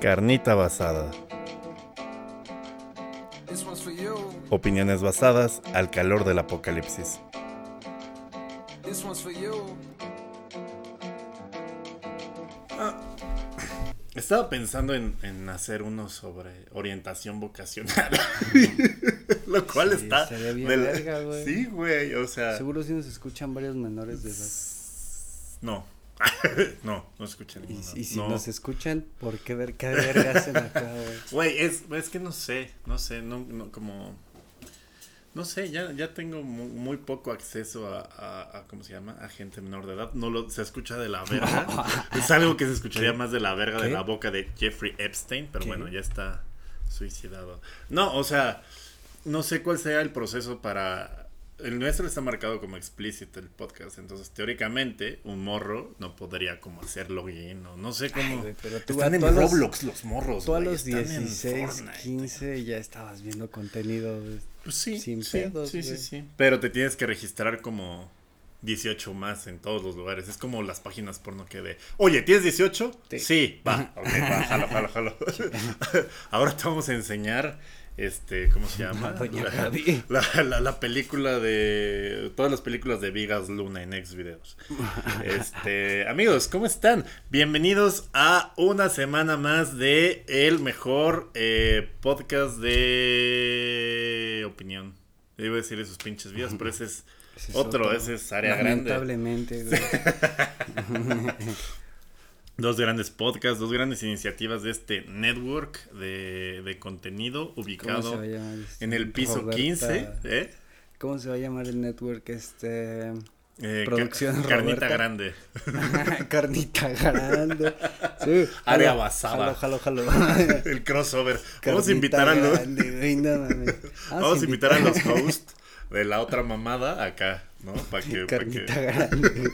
Carnita basada. Opiniones basadas al calor del apocalipsis. You. Estaba pensando en, en hacer uno sobre orientación vocacional. Lo cual Sí, está. bien de la- verga, güey. Sí, güey. O sea. Seguro si nos escuchan varios menores de edad. No. no, no escuchan Y, si no. nos escuchan, ¿por qué ver qué verga hacen acá, güey? Güey, es, es que no sé, no sé, no, no como... No sé, ya, ya tengo mu- muy, poco acceso a, a, a, ¿cómo se llama? A gente menor de edad. No lo, se escucha de la verga. es algo que se escucharía más de la verga de la boca de Jeffrey Epstein, pero ¿Qué? bueno, ya está suicidado. No, o sea, no sé cuál sea el proceso para... El nuestro está marcado como explícito el podcast, entonces teóricamente un morro no podría como hacer login o no sé cómo... Ay, güey, pero tú están a en los- Roblox los morros. Tú a güey, los están en 16, Fortnite. 15 ya estabas viendo contenido. Pues sí, Sin sí, pedos, sí, sí, güey. sí. Pero te tienes que registrar como 18 más en todos los lugares. Es como las páginas porno que de, oye, ¿tienes 18? Sí. va, ok, va, jalo, jalo, jalo. Ahora te vamos a enseñar, este, ¿cómo se llama? Doña La, la- la- la película de, todas las películas de Vigas Luna en X videos. Este, amigos, ¿cómo están? Bienvenidos a una semana más de el mejor eh, podcast de opinión. Iba a decir esos pinches vías, pero ese es Ese es otro, ese es área grande. Lamentablemente, güey. Dos grandes podcasts, dos grandes iniciativas de este network de, de contenido ¿Cómo se ubicado en el piso Roberta- 15. ¿eh? ¿Cómo se va a llamar el network? Este. Eh, Producción ca- Carnita grande. Carnita grande. Sí. Área basada. Jalo, jalo, jalo. El crossover. Vamos a invitar a los, grande, güey, no mames. vamos a invitar a los hosts de la otra mamada acá, ¿no? Para que, pa' que- Carnita grande.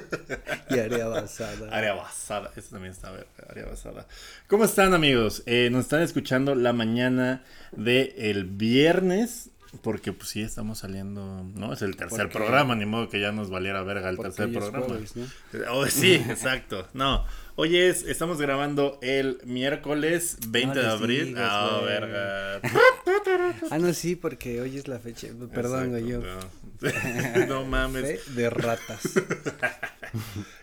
y área basada. Área basada, eso también está área basada. ¿Cómo están amigos? Eh, nos están escuchando la mañana de el viernes, porque pues sí estamos saliendo, ¿no? Es el tercer Porque- programa, ni modo que ya nos valiera verga el tercer programa. jueves, ¿no? Oh, sí, exacto. No, hoy es, estamos grabando el miércoles 20 de abril. Ah, verga. Ah, no, sí, porque hoy es la fecha. Perdón, güey, yo. Exacto, no. no mames. Fe de ratas.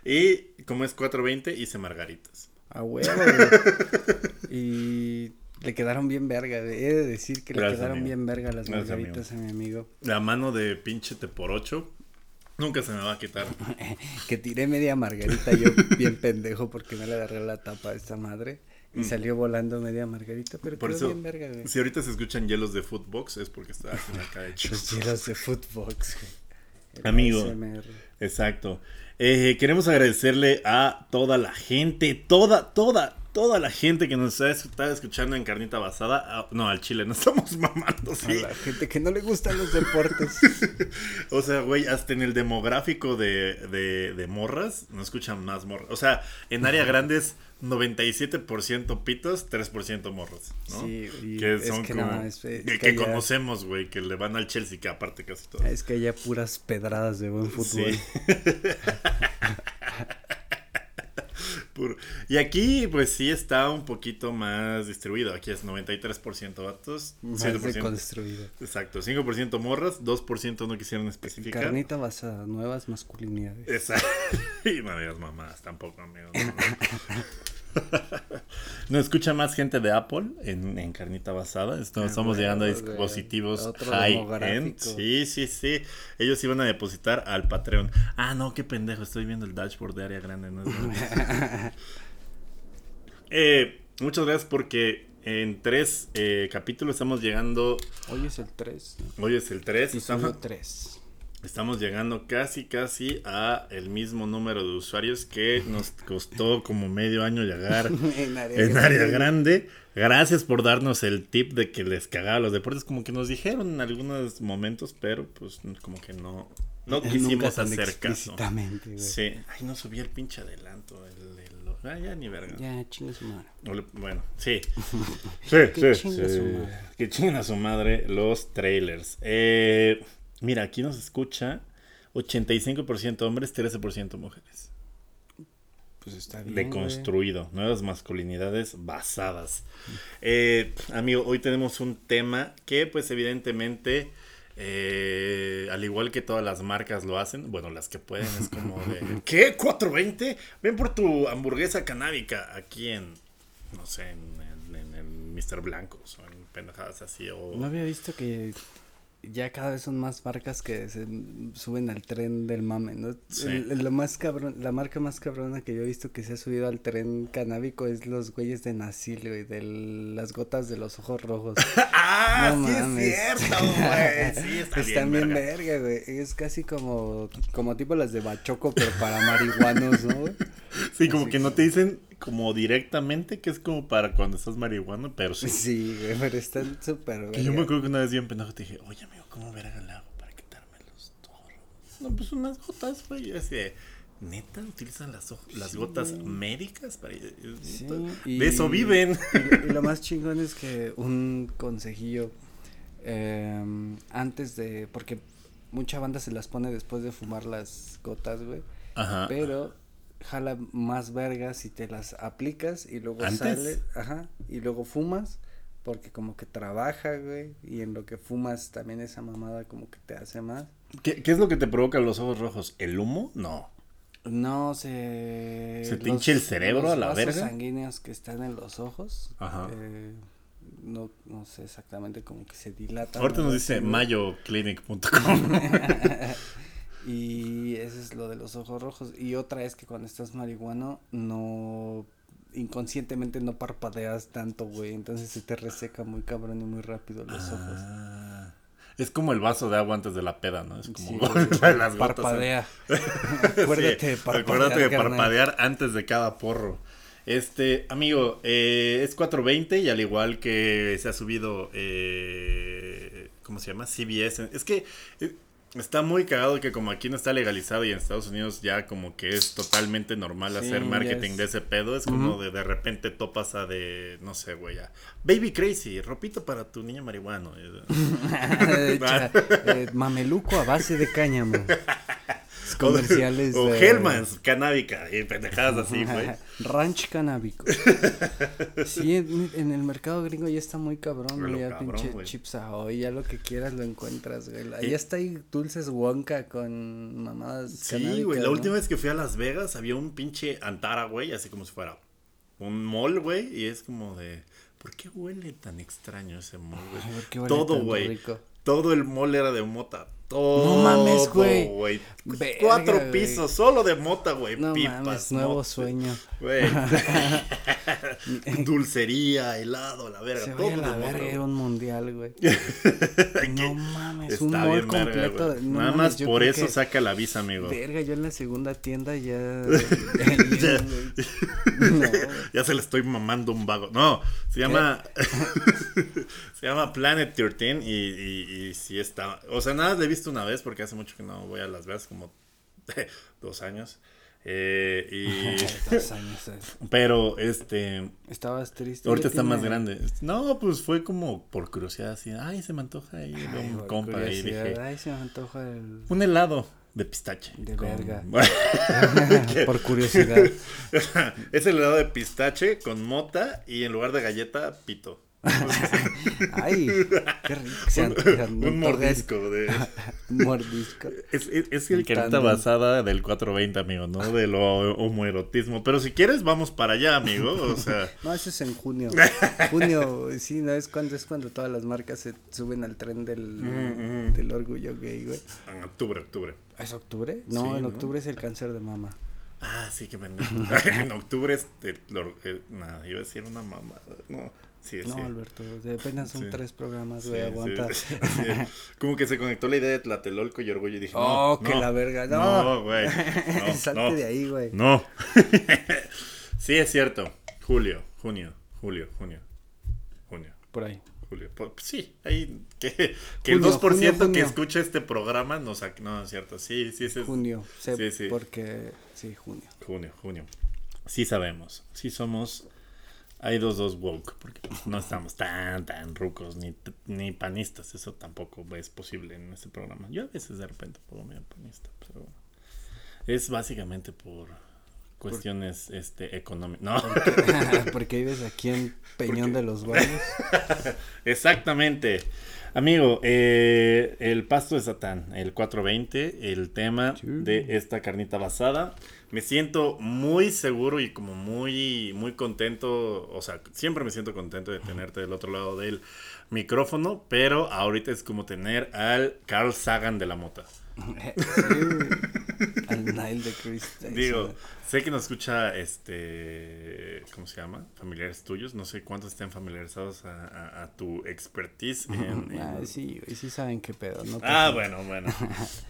Y como es 4.20, hice margaritas. A huevo. Y le quedaron bien verga. He de decir que Gracias, le quedaron amigo. bien verga las Gracias, margaritas a mi amigo. La mano de pinche te por ocho nunca se me va a quitar. Que tiré media margarita yo bien pendejo porque no le agarré la tapa a esta madre. Y salió volando media margarita, pero Mm. Por quedó eso, bien verga, güey. si ahorita se escuchan hielos de footbox, es porque está acá hecho. Los hielos de Footbox, güey. Amigo. ASMR. Exacto. Eh, queremos agradecerle a toda la gente, toda, toda, toda la gente que nos está, escuchando en Carnita Basada. Ah, no, al chile, no estamos mamando, A sí. la gente que no le gustan los deportes. O sea, güey, hasta en el demográfico de, de, de morras, no escuchan más morras. O sea, en área grande es 97% pitos, 3% morros, ¿no? Sí, y que es son que como... no, es- es que, conocemos, güey, que le van al Chelsea, que aparte casi todo. Es que haya puras pedradas de buen fútbol. Sí. Puro- Y aquí, pues sí está un poquito más distribuido. Aquí es 93% vatos, Más 7%. deconstruido. Exacto, 5% morras, 2% no quisieron especificar. Carnita basada, nuevas masculinidades. Exacto. Y no digas mamás tampoco, amigos. No escucha más gente de Apple en, en carnita basada. Ah, estamos llegando a dispositivos high-end. Sí, sí, sí. Ellos iban a depositar al Patreon. Ah, no, qué pendejo. Estoy viendo el dashboard de área grande. ¿no? Eh, muchas gracias porque en tres eh, capítulos estamos llegando. Hoy es el 3. Hoy es el 3. Episodio Estamos, 3. Estamos llegando casi, casi a el mismo número de usuarios que nos costó como medio año llegar en área en área grande. Gracias por darnos el tip de que les cagaba los deportes, como que nos dijeron en algunos momentos, pero pues como que no, no quisimos hacer caso. güey. Sí, ay, no subí el pinche adelanto. El, el- ah, ya ni verga. Ya, chinga su madre. Bueno, sí. sí, sí, chingue sí. su madre. Que chingan a su madre los trailers. Eh, mira, aquí nos escucha 85% hombres, 13% mujeres. Pues está bien. deconstruido, nuevas masculinidades basadas. Eh, amigo, hoy tenemos un tema que pues evidentemente, eh, al igual que todas las marcas lo hacen, bueno, las que pueden es como de, ¿qué? ¿420? Ven por tu hamburguesa canábica aquí en, no sé, en, en, en- en Mr. Blancos o en pendejadas así o... No había visto que ya cada vez son más marcas que se suben al tren del mame, ¿no? Sí. El- el- lo más cabrón, la marca más cabrona que yo he visto que se ha subido al tren canábico es los güeyes de Nasil, güey, de las gotas de los ojos rojos. ¡Ah! No sí mames. es cierto, güey. Sí, está Están bien, bien verga. verga, güey. Es casi como, como tipo las de Bachoco, pero para marihuanos, ¿no, güey? Sí, como Así que no te dicen como directamente que es como para cuando estás marihuana, pero sí. Sí, güey, pero están súper Que yo me acuerdo que una vez bien pendejo te dije, oye amigo, ¿cómo verga le hago para quitarme los ojos? No, pues unas gotas, güey. Y así de, ¿neta utilizan las, las Sí, gotas güey. médicas para Sí, De eso viven. Y, lo- y lo más chingón es que un consejillo em, antes de, porque mucha banda se las pone después de fumar las gotas, güey, Ajá. pero jala más vergas si te las aplicas y luego ¿Antes? sale, ajá, y luego fumas. Porque como que trabaja, güey, y en lo que fumas también esa mamada como que te hace más. ¿Qué, qué es lo que te provoca los ojos rojos? ¿El humo? No. No se... ¿Se te hincha el cerebro los a la vasos verga? sanguíneos que están en los ojos. Ajá. eh, no, no sé exactamente como que se dilatan. Ahorita nos dice mayoclinic.com. Y eso es lo de los ojos rojos. Y otra es que cuando estás marihuano, no. Inconscientemente no parpadeas tanto, güey. Entonces se te reseca muy cabrón y muy rápido los ojos. Ah, es como el vaso de agua antes de la peda, ¿no? Es como Sí, las gotas. Parpadea. Sí, Acuérdate de parpadear. Acuérdate de carnal. parpadear antes de cada porro. Este, amigo, eh, es 420 y al igual que se ha subido, eh, ¿cómo se llama? CBS. Es que eh, está muy cagado que como aquí no está legalizado y en Estados Unidos ya como que es totalmente normal Sí, hacer marketing es- de ese pedo. Es como de de repente topas a de, no sé, güey, a Baby Crazy, ropito para tu niño marihuano. Cha- eh, mameluco a base de cáñamo. Es comerciales O de- Hellman's, canábica y pendejadas así, güey. Ranch canábico. Sí, en, en el mercado gringo ya está muy cabrón, güey. Ya cabrón, pinche güey. chips ahoy, ya lo que quieras lo encuentras, güey. Ya está ahí dulces Wonka con mamadas Sí, güey. La ¿no? última vez que fui a Las Vegas había un pinche Antara, güey, así como si fuera un mall, güey. Y es como de. ¿Por qué huele tan extraño ese mall, güey? Ay, ¿por qué huele Todo, güey. Todo el mall era de mota. Todo. No mames, güey. Verga, Cuatro güey. pisos, solo de mota, güey. No Pipas. mames, nuevo sueño. Güey. Dulcería, helado, la verga. Se todo vaya de la verga, era un mundial, güey. no mames, un Está mall bien, verga, completo. güey. no Nada mames, más por eso que- saca la visa, amigo. Verga, yo en la segunda tienda ya. Ya. no, güey. Ya se le estoy mamando un vago. No, se llama. Se llama Planet 13 y, y, y sí está. O sea, nada, le he visto una vez porque hace mucho que no voy a Las Vegas, como dos años. Eh, y. Dos años, eh. Pero este. Estabas triste. Ahorita está más grande. No, pues fue como por curiosidad así. Ay, se me antoja ahí Ay, un compa. Curiosidad, dije. Ay, se me antoja el. Un helado de pistache. De con- verga. Por curiosidad. es el helado de pistache con mota y en lugar de galleta, pito. Ay, qué rico. Un, me mordisco de... Mordisco. Es, es, es el carita tándem. basada del 420, amigo, ¿no? De lo homoerotismo. Pero si quieres, vamos para allá, amigo. O sea, No, eso es en junio. Junio, sí, no es cuando es cuando todas las marcas se suben al tren del, Ujú, ujú. del orgullo gay, güey. en octubre, octubre. ¿Es octubre? No, Sí, en ¿no? octubre es el cáncer de mama. Ah, sí, que pendejo. en octubre es... el- nada, iba a decir una mamada. No, sí, No, sí. Alberto, de apenas son Sí. tres programas, güey, sí, aguanta. sí. Como que se conectó la idea de Tlatelolco y orgullo y dije, Oh, no, que no, la verga, no. No, güey. No, Salte no. de ahí, güey. No. sí, es cierto. Julio, junio, julio, junio, junio, Por ahí. julio. Po- Sí, ahí que, que el Junio, 2% junio, que junio. escucha este programa no sac- No, es cierto. Sí, sí, es Junio, sé Sí, sí. porque sí, junio. junio, junio. Sí sabemos. Sí somos. Hay dos, dos woke, porque no estamos tan, tan rucos ni, ni panistas. Eso tampoco es posible en este programa. Yo a veces de repente puedo medio panista, pero bueno. Es básicamente por cuestiones este económicas. No. Porque, porque vives aquí en Peñón de los Valles. Exactamente. Amigo, eh, el pasto de Satán, el 420, el tema de esta carnita basada. Me siento muy seguro y como muy, muy contento, o sea, siempre me siento contento de tenerte del otro lado del micrófono, pero ahorita es como tener al Carl Sagan de la mota. Al Nile de Christ. Digo, sé que nos escucha, este, ¿cómo se llama? Familiares tuyos. No sé cuántos estén familiarizados a, a- a tu expertise en... en- Ah, sí, sí saben qué pedo. No Ah, bueno, bueno.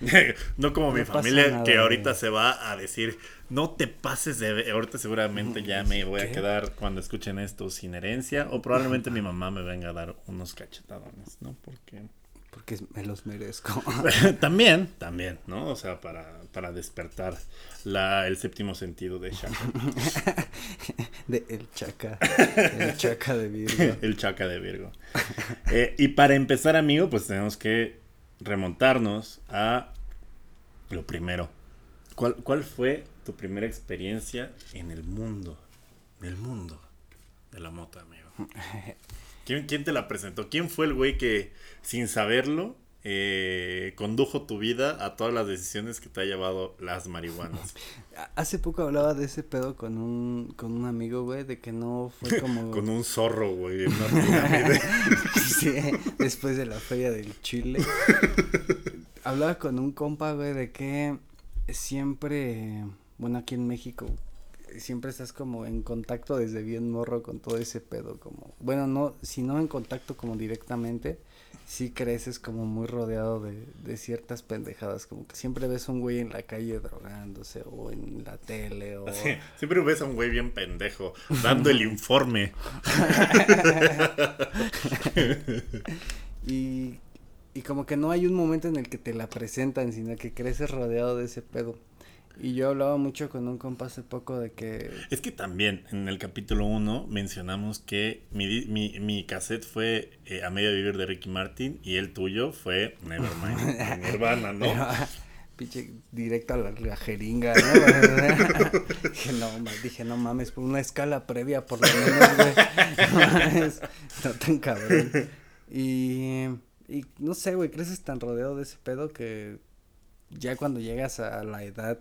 no como mi No familia nada, que ahorita güey. se va a decir, no te pases de... ve-". Ahorita seguramente ya me voy a quedar cuando escuchen esto sin herencia o probablemente mi mamá me venga a dar unos cachetadones, ¿no? Porque... Porque me los merezco. también, también, ¿no? O sea, para, para despertar la, el séptimo sentido de Shaka. De el chaca. El chaca de Virgo. el Chaca de Virgo. Eh, y para empezar, amigo, pues tenemos que remontarnos a lo primero. ¿Cuál, cuál fue tu primera experiencia en el mundo? En el mundo de la mota, amigo. ¿Quién, quién te la presentó? ¿Quién fue el güey que, sin saberlo, eh, condujo tu vida a todas las decisiones que te ha llevado las marihuanas? Hace poco hablaba de ese pedo con un, con un amigo, güey, de que no fue como... Con un zorro, güey, en una. Sí, después de la feria del Chile. Hablaba con un compa, güey, de que siempre, bueno, aquí en México, siempre estás como en contacto desde bien morro con todo ese pedo, como, bueno, no, si no en contacto como directamente, sí creces como muy rodeado de, de ciertas pendejadas, como que siempre ves a un güey en la calle drogándose o en la tele o... Sí, siempre ves a un güey bien pendejo dando el informe. Y, y como que no hay un momento en el que te la presentan, sino que creces rodeado de ese pedo. Y yo hablaba mucho con un compa hace poco de que... Es que también en el capítulo 1 mencionamos que mi, mi, mi cassette fue eh, A Media Vivir de Ricky Martin y el tuyo fue Nevermind de Nirvana, ¿no? Pinche directo a la, la jeringa, ¿no? dije, no, ma- dije, no mames, por una escala previa por lo menos, güey. No mames, no tan cabrón. Y, y no sé, güey, creces tan rodeado de ese pedo que ya cuando llegas a la edad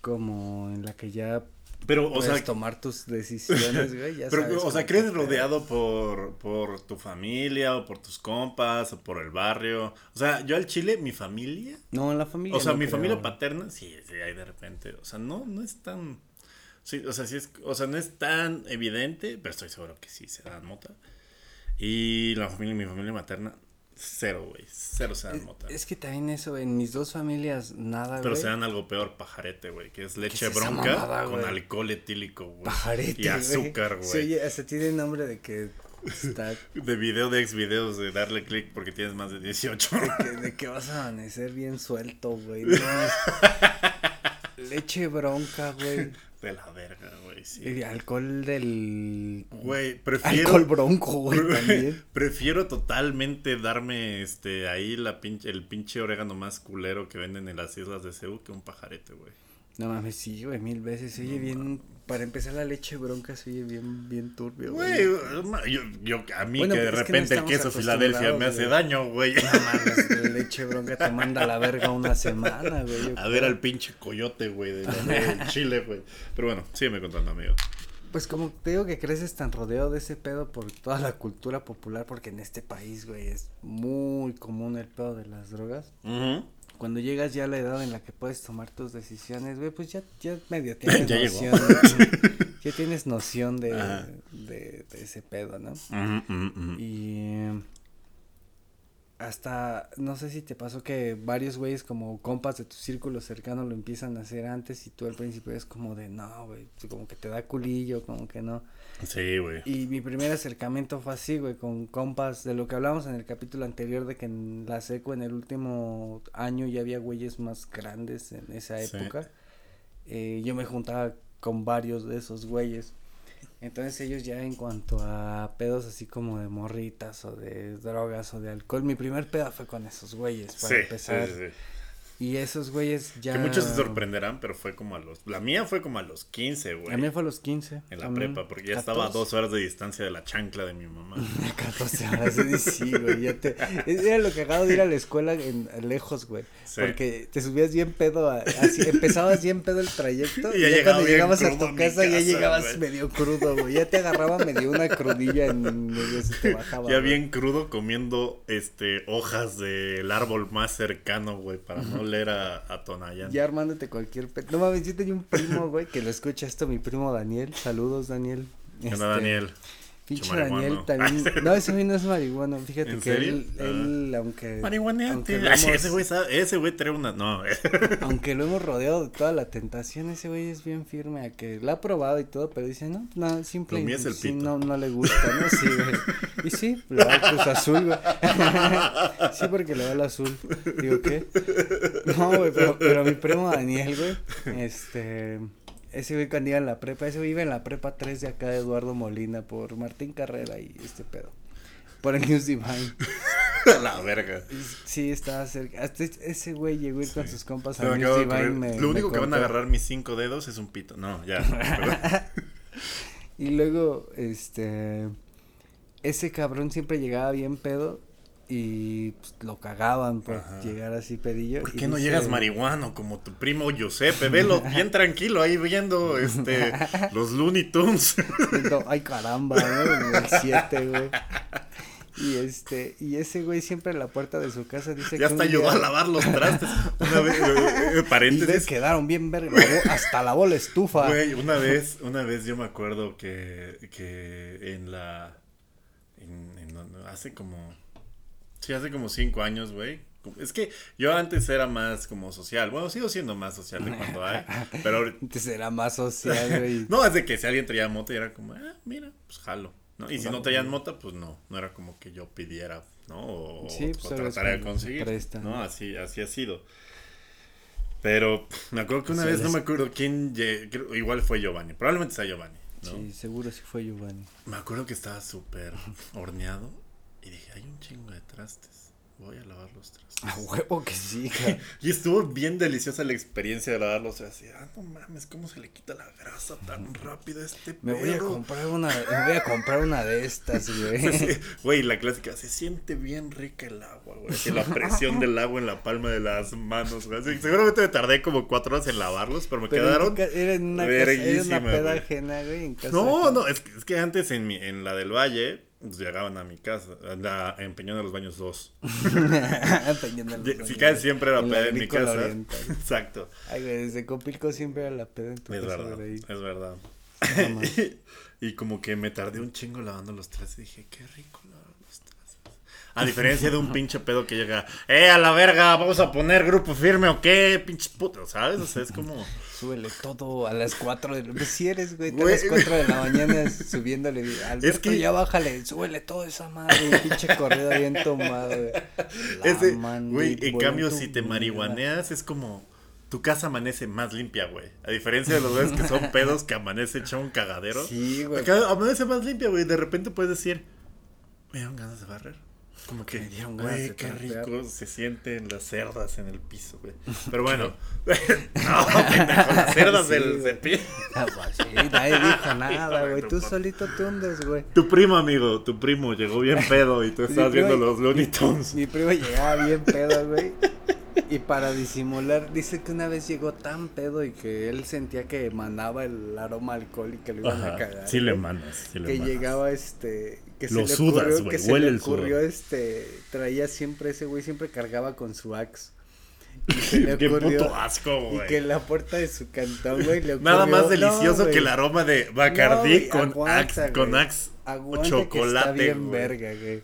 como en la que ya Pero, o sea, tomar tus decisiones, güey, ya pero, sabes o sea, ¿crees rodeado por, por tu familia o por tus compas o por el barrio? O sea, yo al Chile, mi familia No, en la familia. O sea, no mi creo, familia paterna, sí, sí, hay de repente. O sea, no, no es tan. Sí, o sea, sí es. O sea, no es tan evidente, pero estoy seguro que sí se dan mota. Y la familia, mi familia materna, cero, güey. Cero se dan mota. Es que también eso, en mis dos familias, nada, Pero se dan algo peor, pajarete, güey. Que es leche es bronca mamada, con alcohol etílico, güey. Pajarete, Y azúcar, Sí, güey. oye, hasta tiene nombre de que está... De video de ex videos de darle clic porque tienes más de 18. de, que, de que vas a amanecer bien suelto, güey. No, leche bronca, güey. De la verga, güey. Sí. Y alcohol del... Güey, prefiero. Alcohol bronco, güey, también. Prefiero totalmente darme este ahí la pinche, el pinche orégano más culero que venden en las islas de Ceú que un pajarete, güey. No mames, sí, güey, mil veces. Se oye bien... Para empezar, la leche bronca se oye bien, bien turbio, Güey, güey. yo, yo- a mí Bueno, que de pero es que no repente el queso Filadelfia me hace daño, güey. No mames, la leche bronca te manda a la verga una semana, güey. A ver al pinche coyote, güey, de, de Chile, güey. Pero bueno, sígueme contando, amigo. Pues como te digo que creces tan rodeado de ese pedo por toda la cultura popular, porque en este país, güey, es muy común el pedo de las drogas. Ujú. Cuando llegas ya a la edad en la que puedes tomar tus decisiones, güey, pues ya, ya medio tienes Ya noción. ¿no? ya tienes noción de, de, de ese pedo, ¿no? Y hasta, no sé si te pasó que varios güeyes como compas de tu círculo cercano lo empiezan a hacer antes y tú al principio es como de, no, güey, como que te da culillo, como que no. Sí, güey. Y mi primer acercamiento fue así, güey, con compas, de lo que hablamos en el capítulo anterior, de que en la seco en el último año ya había güeyes más grandes en esa Sí. época. Eh, yo me juntaba con varios de esos güeyes. Entonces ellos ya en cuanto a pedos así como de morritas o de drogas o de alcohol, mi primer peda fue con esos güeyes, para sí, empezar. sí, sí. Y esos güeyes ya. Que muchos se sorprenderán, pero fue como a los. La mía fue como a los 15, güey. A mí fue a los 15. En la también. prepa, porque ya estaba a 14. dos horas de distancia de la chancla de mi mamá. 14 horas, sí, sí, güey, ya te... Era lo cagado de ir a la escuela en, lejos, güey, Sí. porque te subías bien pedo, a- así, empezabas bien pedo el trayecto, Y y ya cuando llegabas a tu mi casa, ya casa, llegabas güey. medio crudo, güey, ya te agarraba medio una crudilla en medio se te bajaba. Ya güey. bien crudo comiendo este hojas del árbol más cercano, güey, para no leer a, a Tonayán. Ya armándote cualquier pe... No mames, yo tenía un primo, güey, que lo escucha esto, mi primo Daniel, saludos, Daniel. ¿Qué onda, Este, Daniel? Pinche. Daniel también. No, ese güey no es marihuano. Fíjate ¿En que serio? él, él, aunque. Aunque hemos- ese güey sabe- ese güey trae una. No, Aunque lo hemos rodeado de toda la tentación, ese güey es bien firme a que la ha probado y todo, pero dice, no, no, simple. Es el sí, pito. no, no le gusta, ¿no? Sí, güey. Y sí, le va al Cruz Azul, güey. sí, porque le va al azul. Digo, ¿qué? No, güey, pero, pero mi primo Daniel, güey, este. Ese güey cuando iba en la prepa, ese güey iba en la prepa 3 de acá de Eduardo Molina por Martín Carrera y este pedo. Por el News Divine. a la verga. Sí, estaba cerca. Hasta ese güey llegó a ir con sus compas acaba News Divine. me- Lo me único que van a agarrar mis cinco dedos es un pito. No, ya. Y luego, este. Ese cabrón siempre llegaba bien pedo. Y pues, lo cagaban por Ajá. llegar así pedillo. ¿Por y qué no dice- llegas marihuano como tu primo Giuseppe? Velo bien tranquilo ahí viendo este los Looney Tunes. Ay, caramba, ¿no? El 7, güey. Y este, y ese güey siempre en la puerta de su casa dice ya que hasta un ayudó día- a lavar los trastes. Una vez, eh, eh, Y paréntesis. quedaron bien verga, hasta lavó la estufa. Güey, una vez, una vez yo me acuerdo que, que en la, en, hace como, sí, hace como cinco años, güey. Es que yo antes era más como social. Bueno, sigo siendo más social de cuando hay. Pero Antes era más social, güey. no, es de que si alguien traía moto y era como, ah, mira, pues jalo. ¿no? Y si no traían moto, pues no. No era como que yo pidiera, ¿no? O, Sí, pues, o tratara de conseguir. No, así, así ha sido. Pero me acuerdo que una Sí, vez, no me acuerdo quién, igual fue Giovanni. Probablemente sea Giovanni, ¿no? Sí, seguro sí fue Giovanni. Me acuerdo que estaba súper horneado y dije, hay un chingo de trastes. Voy a lavar los trastes. A huevo que sí. Y estuvo bien deliciosa la experiencia de lavarlos. Así, ah, no mames, ¿cómo se le quita la grasa tan rápido a este Me voy a comprar una, me voy a comprar una de estas, güey. Sí. Güey, la clásica, se siente bien rica el agua, güey. Así la presión del agua en la palma de las manos, güey. Así, seguramente me tardé como cuatro horas en lavarlos, pero me Pero quedaron. era en una casa, era una peda güey. ajena, güey, en casa No, no, es que, es que antes en, mi, en la del Valle, llegaban a mi casa, la, en Peñón de los Baños 2. Empeñando los Si casi siempre era peda en mi casa. oriental. Exacto. Ay, desde Copilco siempre era la peda en tu Es casa, verdad, es verdad. No mames. y como que me tardé un chingo lavando los trastes y dije, qué rico lavar los trastes. A diferencia de un pinche pedo que llega, eh, a la verga, vamos a poner grupo firme o qué, pinches putos, ¿sabes? O sea, es como, Súbele todo a las 4 de la Pues si eres, güey, a las 4 de la mañana subiéndole. Alberto, que- ya bájale, súbele todo esa madre, pinche corrido bien güey. Ese, güey, en bueno, cambio, si te marihuaneas, es como, tu casa amanece más limpia, güey. A diferencia de los güeyes que son pedos que amanece hecho un cagadero. Sí, güey. Acá amanece más limpia, güey. De repente puedes decir, me dieron ganas de barrer. Como que, Me dieron ganas güey, de qué trapear. rico se sienten las cerdas en el piso, güey. Pero bueno, no, pendejo, las cerdas Sí, del güey. cepillo. Ah, pues sí, nadie dijo nada, güey. Tú Bueno, solito te hundes, güey. Tu primo, amigo, tu primo llegó bien pedo y tú estabas viendo los Looney Tunes. Mi primo llegaba bien pedo, güey. Y para disimular, dice que una vez llegó tan pedo y que él sentía que emanaba el aroma alcohol y que lo iban a cagar. sí le güey. mandas, sí le que llegaba este que Lo se le sudas, ocurrió, güey, que se huele le el sudor. ocurrió este traía siempre ese güey siempre cargaba con su axe y se le Qué ocurrió puto asco, y güey. que en la puerta de su cantón güey le Nada ocurrió- más no, delicioso que güey. el aroma de No, Bacardí güey, con aguanta, Axe, con. Axe o que chocolate, está bien verga, güey.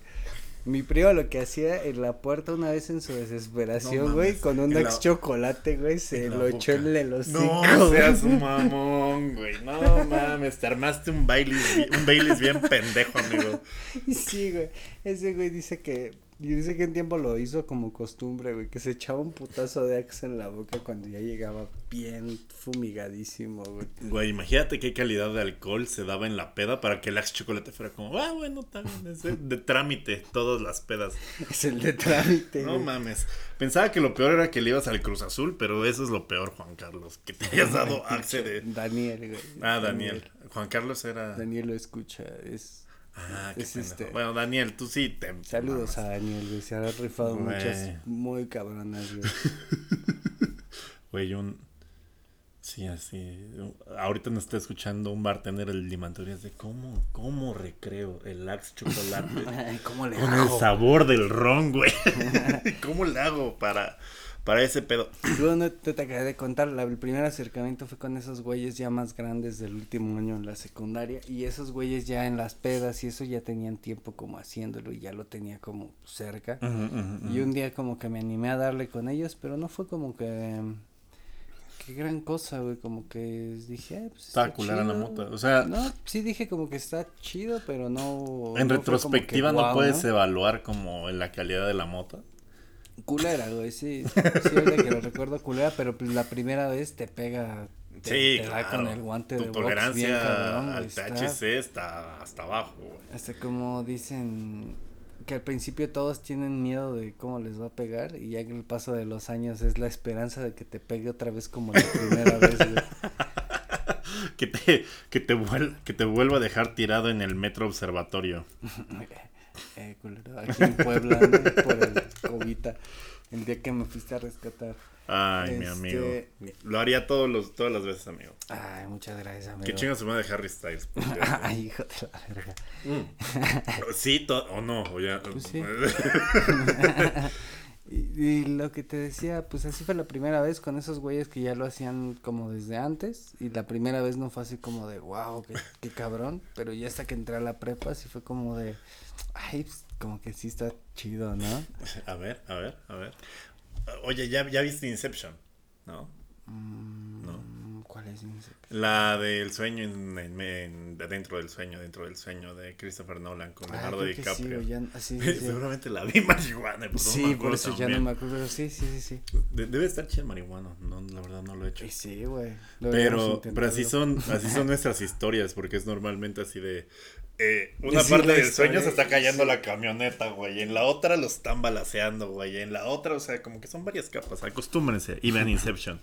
Mi primo lo que hacía en la puerta una vez en su desesperación, güey, con un ex la- chocolate, güey, se lo echó en el hocico. No seas mamón, güey. No mames, te armaste un Baileys, un Baileys bien pendejo, amigo. Sí, güey. Ese güey dice que Y dice que en tiempo lo hizo como costumbre, güey, que se echaba un putazo de Axe en la boca cuando ya llegaba bien fumigadísimo, güey. Güey, imagínate qué calidad de alcohol se daba en la peda para que el Axe Chocolate fuera como, ah, bueno, también es de, de trámite, todas las pedas. Es el de trámite, No güey. mames. Pensaba que lo peor era que le ibas al Cruz Azul, pero eso es lo peor, Juan Carlos. Que te hayas dado Axe de. Daniel, güey. Ah, Daniel. Juan Carlos era. Daniel lo escucha, es... Ah, qué es este- Bueno, Daniel, tú sí te. Saludos a Daniel, güey, se ha rifado Güey. muchas muy cabronas, güey. Güey, un. Sí, así. Ahorita nos está escuchando un bartender el Limantorías de cómo, cómo recreo el Axe Chocolate ¿Cómo le con el hago? sabor del ron, güey. ¿Cómo le hago para, para ese pedo? Luego no te, te acabé de contar, la- el primer acercamiento fue con esos güeyes ya más grandes del último año en la secundaria y esos güeyes ya en las pedas y eso ya tenían tiempo como haciéndolo y ya lo tenía como cerca. Y un día como que me animé a darle con ellos, pero no fue como que... Qué gran cosa, güey, como que dije, "Ay, pues está culera la chido". mota, o sea- No, sí dije como que está chido, pero no... En no que retrospectiva no puedes evaluar como la calidad de la mota. Culera, güey, sí. Sí, ahorita que lo recuerdo culera, pero pues la primera vez te pega. Te, Sí, te da claro. con el guante tu de box bien tolerancia cabrón, al está- THC está hasta abajo, güey. Hasta como dicen que al principio todos tienen miedo de cómo les va a pegar y ya que el paso de los años es la esperanza de que te pegue otra vez como la primera vez, güey. Que te, que, te vuel- que te vuelva a dejar tirado en el metro observatorio. Eh, culero, aquí en Puebla, ¿no? por el Cobita, el día que me fuiste a rescatar. Ay, mi Este- amigo. Lo haría todos los, todas las veces, amigo. Ay, muchas gracias, amigo. Que chinga se de Harry Styles. Ay, hijo de la verga. sí, to- o no, o ya. Pues sí. Y, y lo que te decía, pues así fue la primera vez con esos güeyes que ya lo hacían como desde antes. Y la primera vez no fue así como de, wow, qué, qué cabrón. Pero ya hasta que entré a la prepa, sí fue como de, ay, pues, como que sí está chido, ¿no? a ver, a ver, a ver. Oye, ya, ya viste Inception, ¿no? No. Mm, ¿Cuál es? No sé. La del sueño en, en- en- dentro del sueño, dentro del sueño de Christopher Nolan con Ah, Leonardo sí, DiCaprio. ya- sí, sí. Seguramente la vi marihuana, pues no Sí, me por eso ya no me acuerdo, sí, sí, sí, sí. De- debe estar chido marihuana, no, la verdad no lo he hecho. Sí, güey. Pero, pero así son, así son nuestras historias, porque es normalmente así de eh, una Decir parte del sueño se está cayendo sí. la camioneta, güey. En la otra lo están balaceando, güey. En la otra, o sea, como que son varias capas. Acostúmbrense y vean Inception.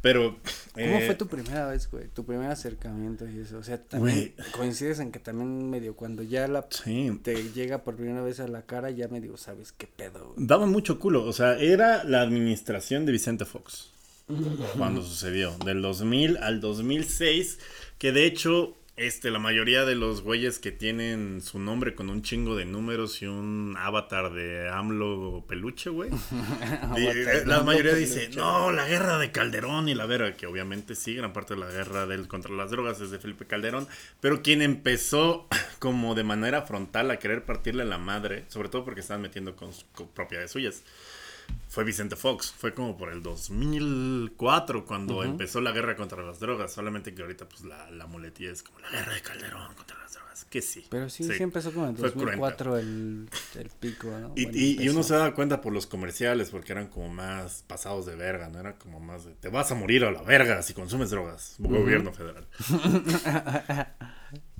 Pero. ¿Cómo eh, fue tu primera vez, güey? Tu primer acercamiento y eso. O sea, también coincides en que también medio cuando ya la Sí. te llega por primera vez a la cara, ya medio sabes qué pedo. güey. Daba mucho culo. O sea, era la administración de Vicente Fox. cuando sucedió. Del 2000 al 2006. Que de hecho, este, la mayoría de los güeyes que tienen su nombre con un chingo de números y un avatar de AMLO peluche, güey. eh, la mayoría dice, no, la guerra de Calderón y la verga, que obviamente sí, gran parte de la guerra del, contra las drogas es de Felipe Calderón, pero quien empezó como de manera frontal a querer partirle la madre, sobre todo porque estaban metiendo con, con propiedades suyas, fue Vicente Fox. Fue como por el 2004 cuando empezó la guerra contra las drogas. Solamente que ahorita pues la, la muletilla es como la guerra de Calderón contra las drogas. Que sí. Pero sí, sí empezó como en Fue 2004 el, el pico, ¿no? Y, Bueno, y- y uno se daba cuenta por los comerciales, porque eran como más pasados de verga, ¿no? Era como más de, te vas a morir a la verga si consumes drogas, gobierno federal.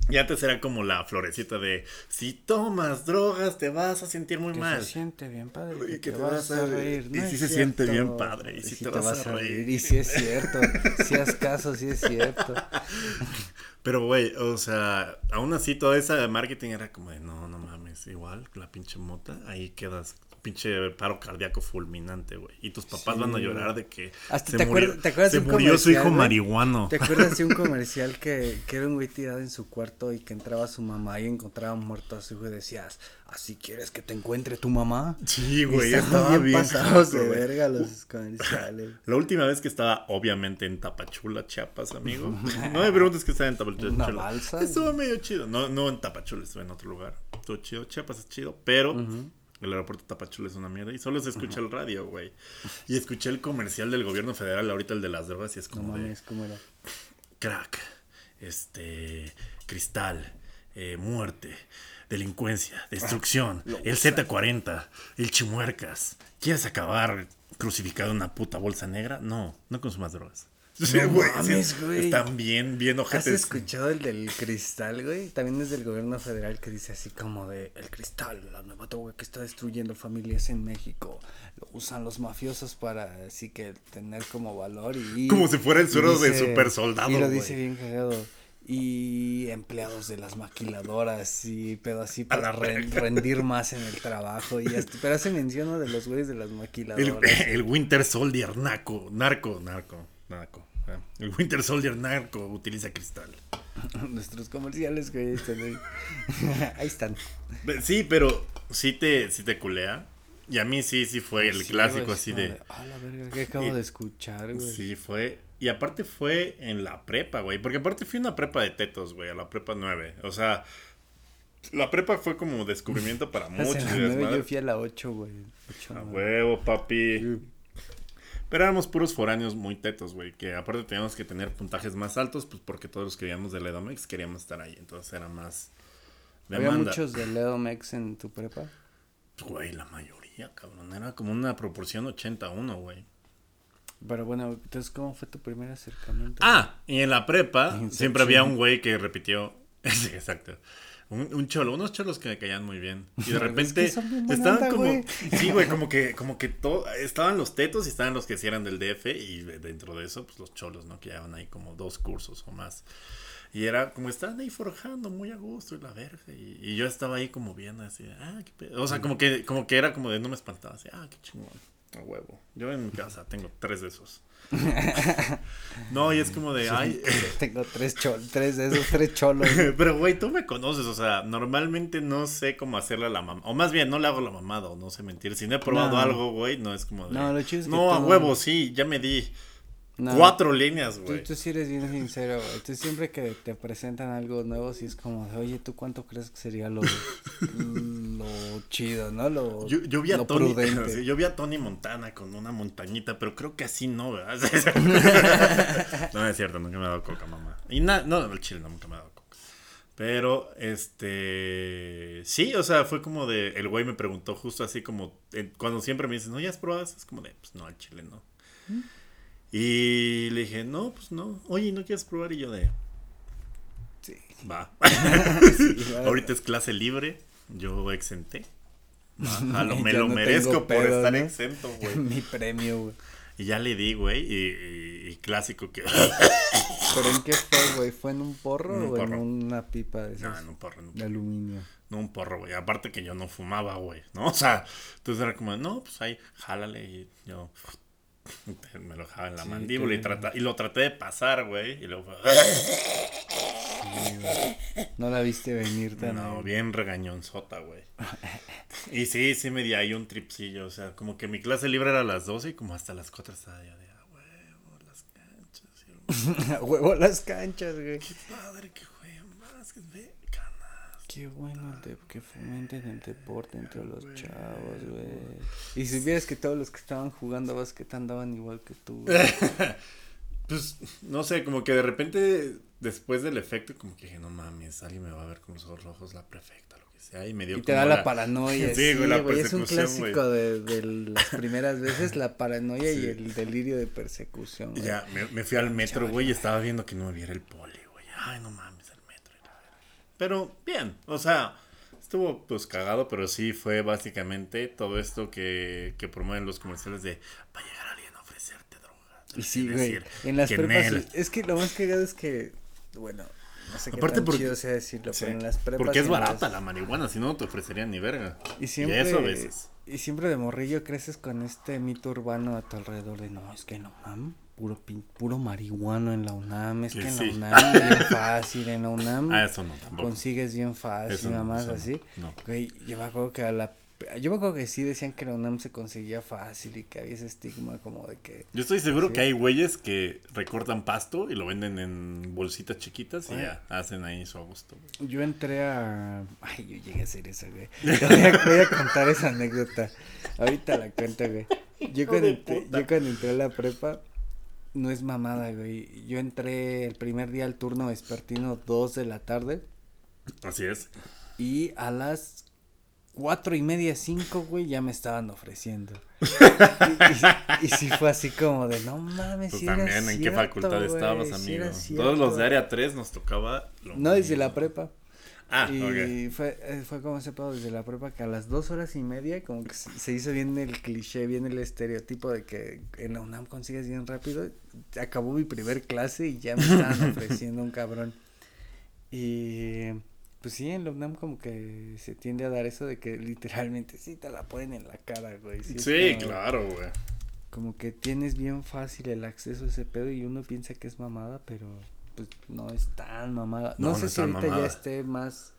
y antes era como la florecita de, si tomas drogas te vas a sentir muy Que mal. se siente bien padre. Y que que te, te vas, vas a reír. Y sí es se siente bien padre, y sí te vas a reír. Y sí es cierto. Si haz caso, sí es cierto. Pero, güey, o sea, aún así toda esa de marketing era como de, no, no mames, igual, la pinche mota, ahí quedas, pinche paro cardíaco fulminante, güey. Y tus papás Sí, van a llorar de que Hasta se te murió, acuerdas- te acuerdas se de un murió su hijo güey? marihuano. ¿Te acuerdas de un comercial que, que era un güey tirado en su cuarto y que entraba su mamá y encontraba muerto a su hijo y decías, ¿así quieres que te encuentre tu mamá? Sí, güey, estaba bien pasados de verga los comerciales. La última vez que estaba, obviamente, en Tapachula, Chiapas, amigo. No me preguntes que estaba en Tapachula. Una balsa. Estuvo medio chido. No, no en Tapachula, estuve en otro lugar. Estuvo chido. Chiapas es chido, pero el aeropuerto de Tapachula es una mierda. Y solo se escucha el radio, güey. Y escuché el comercial del gobierno federal, ahorita el de las drogas, y es No como de mames, ¿cómo era? crack, este, cristal, eh, muerte, delincuencia, destrucción, el Z40, el chimuercas. ¿Quieres acabar crucificado en una puta bolsa negra? No, no consumas drogas. Sí, güey, mames, sí, güey. Están bien, bien ¿Has ojetes. escuchado el del cristal, güey? También es del gobierno federal que dice así como de el cristal, la nueva droga que está destruyendo familias en México. Lo usan los mafiosos para así que tener como valor y... Como si fuera el suero de super soldado, Y lo güey. dice bien cagado. Y empleados de las maquiladoras y pedo así para verga. rendir más en el trabajo. Y hasta- pero hace mención ¿no? de los güeyes de las El, maquiladoras. el Winter Soldier narco, narco, narco, narco. El Winter Soldier narco utiliza cristal. Nuestros comerciales, güey, ahí están. ahí. Ahí están. Sí, pero sí te, sí te culea. Y a mí sí, sí fue el Sí, clásico güey, así de... Ah, la verga, que acabo Y- de escuchar, güey. Sí, fue. Y aparte fue en la prepa, güey. Porque aparte fui una prepa de tetos, güey. A la prepa 9. O sea, la prepa fue como descubrimiento para muchos. la y nueve, desmadre. yo fui a la 8, güey. A huevo, papi. Pero éramos puros foráneos muy tetos, güey. Que aparte teníamos que tener puntajes más altos, pues porque todos los que vivíamos de Ledomex queríamos estar ahí. Entonces era más. ¿Había muchos de Leo Mex en tu prepa? Güey, la mayoría, cabrón. Era como una proporción 81, güey. Pero bueno, entonces, ¿cómo fue tu primer acercamiento? Ah, y en la prepa siempre había un güey que repitió. Exacto. Un, un cholo, unos cholos que me caían muy bien. Y de Es que repente bien estaban onda, como. güey. Sí, güey, como que, como que todo. Estaban los tetos y estaban los que sí eran del DF. Y de- dentro de eso, pues los cholos, ¿no? Que llevaban ahí como dos cursos o más. Y era como estaban ahí forjando muy a gusto y la verga. Y, y yo estaba ahí como viendo así, ah, qué pedo. O sea, como que, como que era como de no me espantaba, así, ah, qué chingón. A huevo. Yo en mi casa tengo tres de esos. No, y es como de, ay. Tengo tres, chol tres de esos tres cholos. güey. Pero, güey, tú me conoces, o sea, normalmente no sé cómo hacerle a la mamá. O más bien, no le hago la mamada, o no sé mentir. Si no he probado No. algo, güey, no es como de. No, lo chido es que No, a tú- huevo, sí, ya me di. No, Cuatro líneas, Tú, güey. tú sí eres bien sincero, güey. Tú siempre que te presentan algo nuevo, sí es como de, oye, ¿tú cuánto crees que sería lo, lo chido, no? Lo, Yo, yo vi a lo Tony, prudente. yo vi a Tony Montana con una montañita, pero creo que así no, ¿verdad? no, es cierto, nunca me ha dado coca, mamá. Y na- no, el chile nunca me ha dado coca. Pero, este, sí, o sea, fue como de, el güey me preguntó justo así como, eh, cuando siempre me dicen, no, ¿ya has probado? eso?" Es como de, pues no, al chile no. ¿Mm? Y le dije, no, pues no. Oye, ¿no quieres probar? Y yo de, Sí. va. Sí. Ahorita es clase libre, yo exenté. Va, A lo, me lo no merezco por pedo, estar ¿no? exento, güey. Mi premio, güey. Y ya le di, güey, y, y- y clásico que... ¿Pero en qué fue, güey? ¿Fue en un porro En un o en una pipa de no, esas en un porro, en un de aluminio? No, un porro, güey. Aparte que yo no fumaba, güey, ¿no? O sea, entonces era como, no, pues ahí, jálale y yo... Me lo dejaba en la Sí, mandíbula y, trata, y lo traté de pasar, güey. Y luego fue... Sí, güey. No la viste venir tan No, bien regañonzota, güey. Y sí, sí me di ahí un tripsillo. O sea, como que mi clase libre era a las 12 y como hasta las 4 estaba ya de, ah, huevo, las canchas. A huevo las canchas, güey. Qué padre que jueguen básquet, ve, canas. Qué bueno el de- que fomenten el deporte entre los chavos, güey. Y si vieras que todos los que estaban jugando básquet andaban igual que tú. Pues, no sé, como que de repente, después del efecto, como que dije, no mames, alguien me va a ver con los ojos rojos, la perfecta, lo que sea. Y me dio Y te como da la paranoia. Sí, güey, la güey, Es un clásico de, de las primeras veces, la paranoia Sí. y el delirio de persecución. Güey. ya, me, me fui al metro, güey, y estaba viendo que no me viera el poli, güey. Ay, no mames, el metro. y la verga. Pero, bien, o sea, estuvo pues cagado, pero sí fue básicamente todo esto que, que promueven los comerciales de, va a llegar alguien a ofrecerte droga. Y sí, güey. En las que prepas, es que lo más cagado es que, bueno, no sé qué tan porque- chido sea decirlo, Sí, pero en las prepas. Porque es y las- barata la marihuana, si no, no te ofrecerían ni verga. Y siempre, eso a veces. y siempre de morrillo creces con este mito urbano a tu alrededor de no, es que la UNAM, puro, puro marihuano en la UNAM, es Que en sí. la UNAM bien fácil, en la UNAM Ah, eso no, tampoco. consigues bien fácil, Eso nada más no, así. no. Güey, yo me acuerdo que a la, yo me acuerdo que sí decían que la UNAM se conseguía fácil y que había ese estigma como de que Yo estoy seguro Sí. que hay güeyes que recortan pasto y lo venden en bolsitas chiquitas y Oye. ya hacen ahí su gusto. güey. Yo entré a. Ay, yo llegué a hacer eso, güey. Voy a, voy a contar esa anécdota. Ahorita la cuento, güey. Yo cuando, entré, yo cuando entré a la prepa, no es mamada, güey. Yo entré el primer día al turno vespertino, 2 de la tarde. Así es. Y a las cuatro y media, cinco, güey, ya me estaban ofreciendo. y, y, y sí fue así como de, no mames, Pues sí era también, ¿en qué facultad güey, estabas, amigo? era Todos los de área 3 nos tocaba. lo No, desde la mismo. prepa. Ah, y fue, eh, fue como ese pedo desde la prepa que a las dos horas y media como que se, hizo bien el cliché, bien el estereotipo de que en la UNAM consigues bien rápido. Acabó mi primer clase y ya me estaban ofreciendo un cabrón. Y pues sí, en la UNAM como que se tiende a dar eso de que literalmente sí te la ponen en la cara, güey. Sí, es Sí, como- claro, güey. Como que tienes bien fácil el acceso a ese pedo y uno piensa que es mamada, pero pues no es tan mamada. No, sé si ahorita mamada. ya esté más.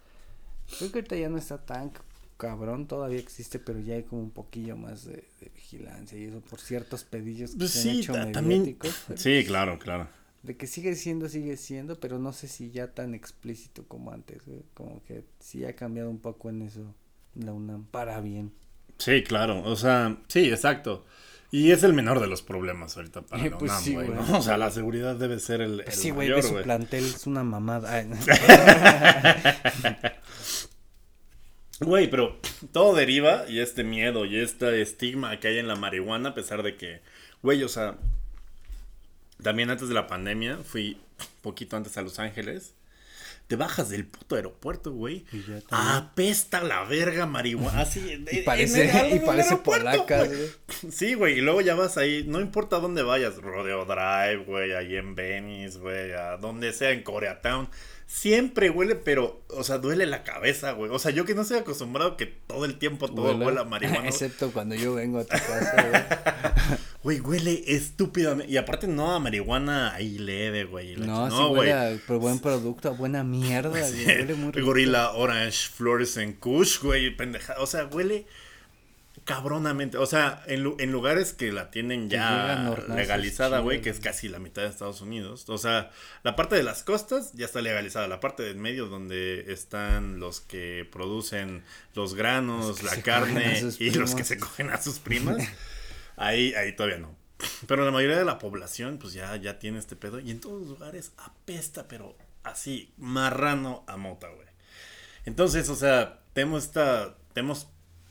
Creo que ahorita ya no está tan cabrón, todavía existe, pero ya hay como un poquillo más de, de vigilancia y eso por ciertos pedillos que Pues se han hecho también. mediáticos, pero Sí, claro, claro. De que sigue siendo, sigue siendo, pero no sé si ya tan explícito como antes. Como que sí ha cambiado un poco en eso la UNAM para bien. Sí, claro. O sea, sí, exacto. Y es el menor de los problemas ahorita para Eh, pues sí, güey. ¿no? O sea, la seguridad debe ser el, el Sí, güey, ve su güey. plantel, es una mamada. Güey, pero todo deriva y este miedo y este estigma que hay en la marihuana, a pesar de que, güey, o sea, también antes de la pandemia fui poquito antes a Los Ángeles. Te bajas del puto aeropuerto, güey. Apesta la verga marihuana. Así, Y en parece, el- en y parece polaca, güey. Sí, güey, y luego ya vas ahí, no importa dónde vayas, Rodeo Drive, güey, ahí en Venice, güey, a donde sea, en Koreatown, siempre huele, pero, o sea, duele la cabeza, güey. O sea, yo que no estoy acostumbrado que todo el tiempo todo Huele. a marihuana. Excepto cuando yo vengo a tu casa, Güey, huele estúpidamente. Y aparte no a marihuana ahí leve, güey. güey. No, ch- sí huele a buen producto, a buena mierda, güey. Huele muy rico. Gorilla Orange Fluorescent Kush, güey, pendeja. O sea, huele cabronamente. O sea, en, en lugares que la tienen ya hornazos legalizada, güey, que es casi la mitad de Estados Unidos. O sea, la parte de las costas ya está legalizada. La parte del medio donde están los que producen los granos, Los la carne y los que se cogen a sus primas. Ahí, ahí todavía no. Pero la mayoría de la población, pues ya, ya tiene este pedo. Y en todos los lugares apesta, pero así, marrano a mota, güey. Entonces, o sea, tenemos esta. Tenemos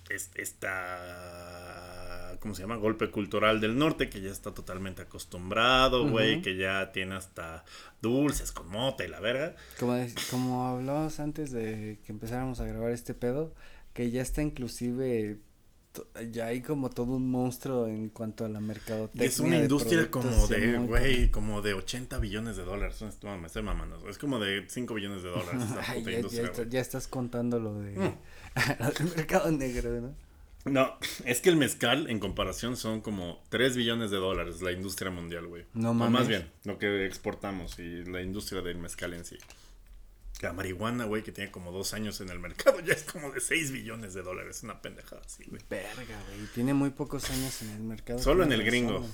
esta. ¿Cómo se llama? Golpe cultural del norte que ya está totalmente acostumbrado, güey. Que ya tiene hasta dulces con mota y la verga. Como, de- como antes de que empezáramos a grabar este pedo, que ya está inclusive, ya hay como todo un monstruo en cuanto a la mercadotecnia. Es una de industria como de, güey, como de 80 billones de dólares. No, no, me estoy mamando. Es como de 5 billones de dólares Ay, puta ya, industria, ya está- güey. ya estás contando lo de Mm. lo mercado negro, ¿no? No, es que el mezcal en comparación son como 3 billones de dólares la industria mundial, güey. No O más bien, lo que exportamos y la industria del mezcal en sí. La marihuana, güey, que tiene como dos años en el mercado, ya es como de 6 billones de dólares. Una pendejada así, güey. Verga, güey. Tiene muy pocos años en el mercado. Solo en el gringo.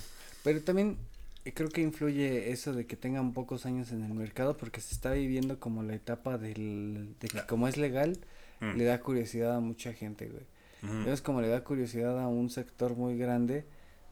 Pero también eh, creo que influye eso de que tengan pocos años en el mercado porque se está viviendo como la etapa del, de que como es legal, Mm. le da curiosidad a mucha gente, güey. Ujú. Es como le da curiosidad a un sector muy grande.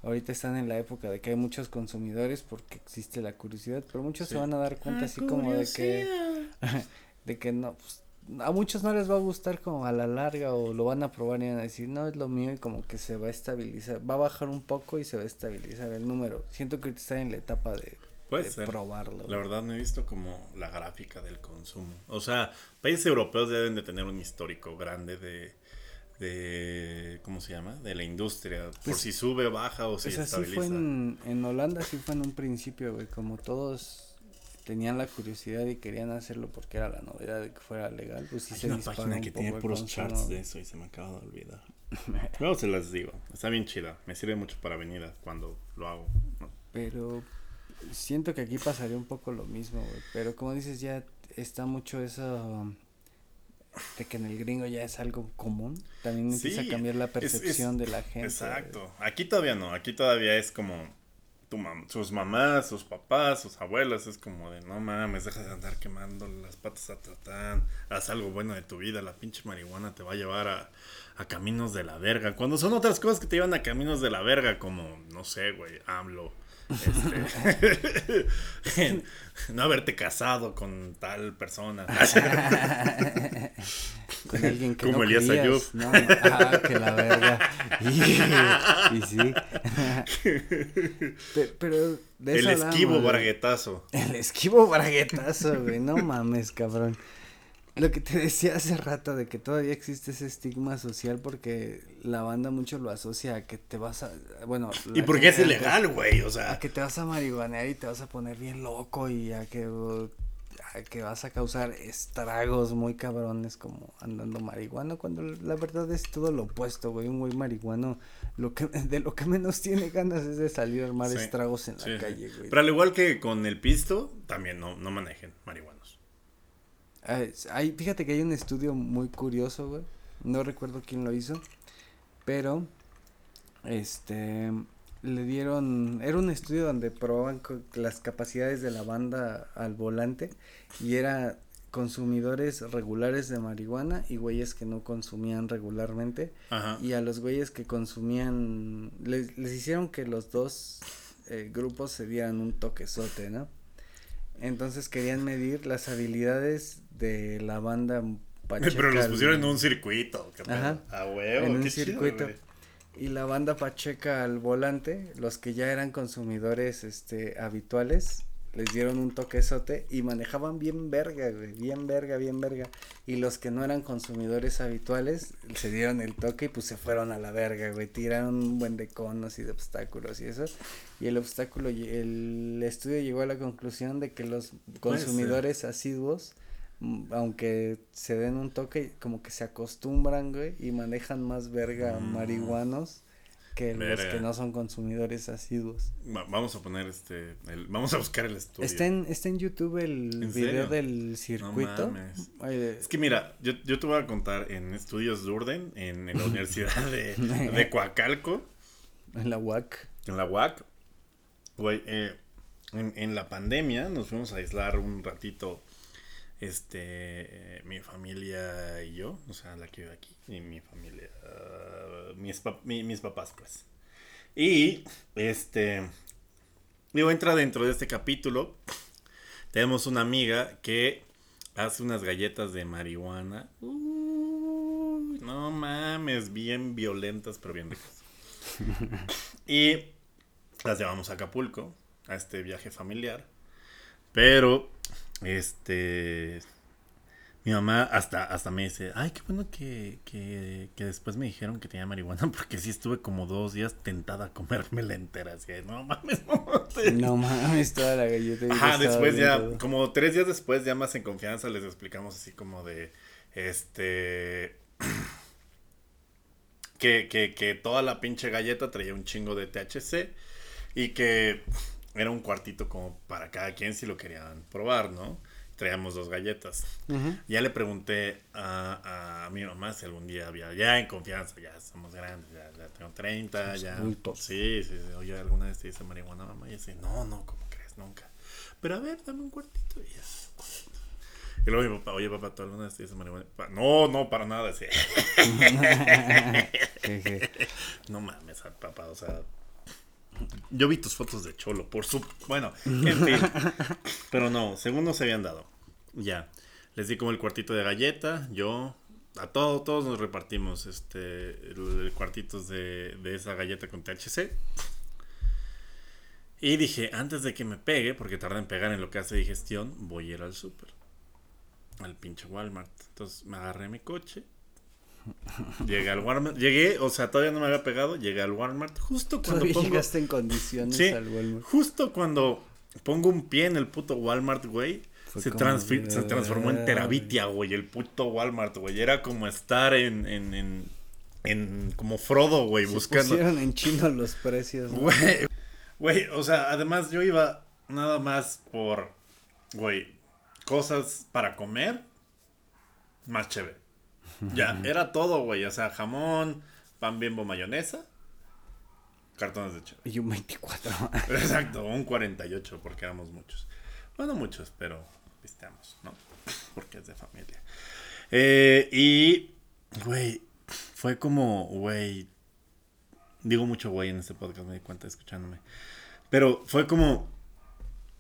Ahorita están en la época de que hay muchos consumidores porque existe la curiosidad, pero muchos Sí. se van a dar cuenta Ah, así como de que de que no, pues, a muchos no les va a gustar como a la larga o lo van a probar y van a decir, no, es lo mío y como que se va a estabilizar, va a bajar un poco y se va a estabilizar el número. Siento que ahorita está en la etapa de, Puede de ser. probarlo. La verdad no he visto como la gráfica del consumo. O sea, países europeos deben de tener un histórico grande de, de ¿cómo se llama? De la industria. por Pues, si sube, baja o sea, sí estabiliza. fue en, en Holanda, sí fue en un principio, güey, como todos tenían la curiosidad y querían hacerlo porque era la novedad de que fuera legal, pues sí Hay se una página un que tiene puros consumo, charts de eso y se me acaba de olvidar. Luego se las digo. Está bien chida. Me sirve mucho para venida cuando lo hago. Pero siento que aquí pasaría un poco lo mismo, güey. Pero como dices, ya está mucho eso um, de que en el gringo ya es algo común. También empieza Sí, a cambiar la percepción es- de la gente. Exacto. Aquí todavía no. Aquí todavía es como tu mam- sus mamás, sus papás, sus abuelas. Es como de no mames, deja de andar quemando las patas a Tatán. Haz algo bueno de tu vida. La pinche marihuana te va a llevar a, a caminos de la verga. Cuando son otras cosas que te llevan a caminos de la verga, como no sé, güey, AMLO. este, no haberte casado con tal persona. Con alguien que Como no Elías creías. Ah, que la verga. Y, y sí. Pe- Pero de El esquivo braguetazo. El esquivo braguetazo, güey. No mames, cabrón. Lo que te decía hace rato de que todavía existe ese estigma social porque la banda mucho lo asocia a que te vas a, bueno. Y porque es ilegal, güey, o A sea. que te vas a marihuanear y te vas a poner bien loco y a que, a que vas a causar estragos muy cabrones como andando marihuano cuando la verdad es todo lo opuesto, güey. Un güey marihuano lo que, de lo que menos tiene ganas es de salir a armar Sí, estragos en sí, la sí. calle, güey. Pero al igual que con el pisto, también no, no manejen marihuanos. Hay, fíjate que hay un estudio muy curioso, güey. No recuerdo quién lo hizo, pero este le dieron, era un estudio donde probaban las capacidades de la banda al volante y era consumidores regulares de marihuana y güeyes que no consumían regularmente Ajá. y a los güeyes que consumían les, les hicieron que los dos eh, grupos se dieran un toquezote, ¿no? Entonces querían medir las habilidades de la banda Pacheca. Pero los pusieron en un circuito. Ajá. A huevo, en un qué circuito. Y la banda Pacheca al volante, los que ya eran consumidores este habituales, les dieron un toquezote y manejaban bien verga, güey, bien verga, bien verga. Y los que no eran consumidores habituales se dieron el toque y pues se fueron a la verga, güey, tiraron un buen de conos y de obstáculos y eso. Y el obstáculo, el estudio llegó a la conclusión de que los consumidores asiduos, aunque se den un toque, como que se acostumbran, güey, y manejan más verga Mm. marihuanos que los que no son consumidores asiduos. Va- vamos a poner este. el- vamos a buscar el estudio. Está en, está en YouTube el ¿En video serio? del circuito. mames. Oye, Es que mira, yo, yo te voy a contar en estudios Durden, en, en la Universidad de, de Coacalco, en la UAC. en la UAC. Güey, eh, en, en la pandemia nos fuimos a aislar un ratito. Este, mi familia y yo, o sea, la que vive aquí, y mi familia, ah, mis, mis papás, pues. Y, este, digo, entra dentro de este capítulo. Tenemos una amiga que hace unas galletas de marihuana. Uy, no mames, bien violentas, pero bien ricas. y las llevamos a Acapulco, a este viaje familiar. Pero, este, mi mamá hasta, hasta me dice, ay, qué bueno que, que, que después me dijeron que tenía marihuana, porque sí estuve como dos días tentada a comérmela entera. Así, no mames, no mames". No mames, toda la galleta. Ajá, después ya, todo. como tres días después, ya más en confianza, les explicamos así como de, este, que, que, que toda la pinche galleta traía un chingo de THC y que era un cuartito como para cada quien si lo querían probar, ¿no? Traíamos dos galletas. Ujú. Ya le pregunté a, a mi mamá si algún día había, ya en confianza, ya somos grandes, ya, ya tengo 30, Somos ya. adultos. Sí, sí, sí, oye, alguna vez te hice marihuana, mamá, y así, no, no, ¿cómo crees? Nunca. Pero a ver, dame un cuartito y ya. Y luego mi papá, oye, papá, ¿tú alguna vez te hice marihuana? No, no, para nada. Jeje. No mames, papá, o sea. Yo vi tus fotos de cholo, por su. Bueno, en fin. Pero no, según no se habían dado. Ya. Les di como el cuartito de galleta. Yo. A todos, todos nos repartimos este. Cuartitos de, de esa galleta con THC. Y dije, antes de que me pegue, porque tarda en pegar en lo que hace digestión, voy a ir al súper. Al pinche Walmart. Entonces me agarré mi coche. Llegué al Walmart. Llegué, o sea, todavía no me había pegado. Llegué al Walmart justo cuando Todavía pongo. llegaste en condiciones Sí, al Walmart. justo cuando pongo un pie en el puto Walmart, güey. Se, transformó en Terabitia, güey. El puto Walmart, güey. Era como estar en. en, en, en- como Frodo, güey, Se buscando. pusieron en chino los precios. ¿no? Güey, güey, o sea, además yo iba nada más por, güey, cosas para comer, más chévere. Ya, era todo, güey, o sea, jamón, pan bimbo, mayonesa, cartones de chévere. Y un 24. Exacto, un 48, porque éramos muchos. Bueno, muchos, pero pisteamos, ¿no? Porque es de familia. Eh, y, güey, fue como, güey, digo mucho güey en este podcast, me di cuenta escuchándome. Pero fue como,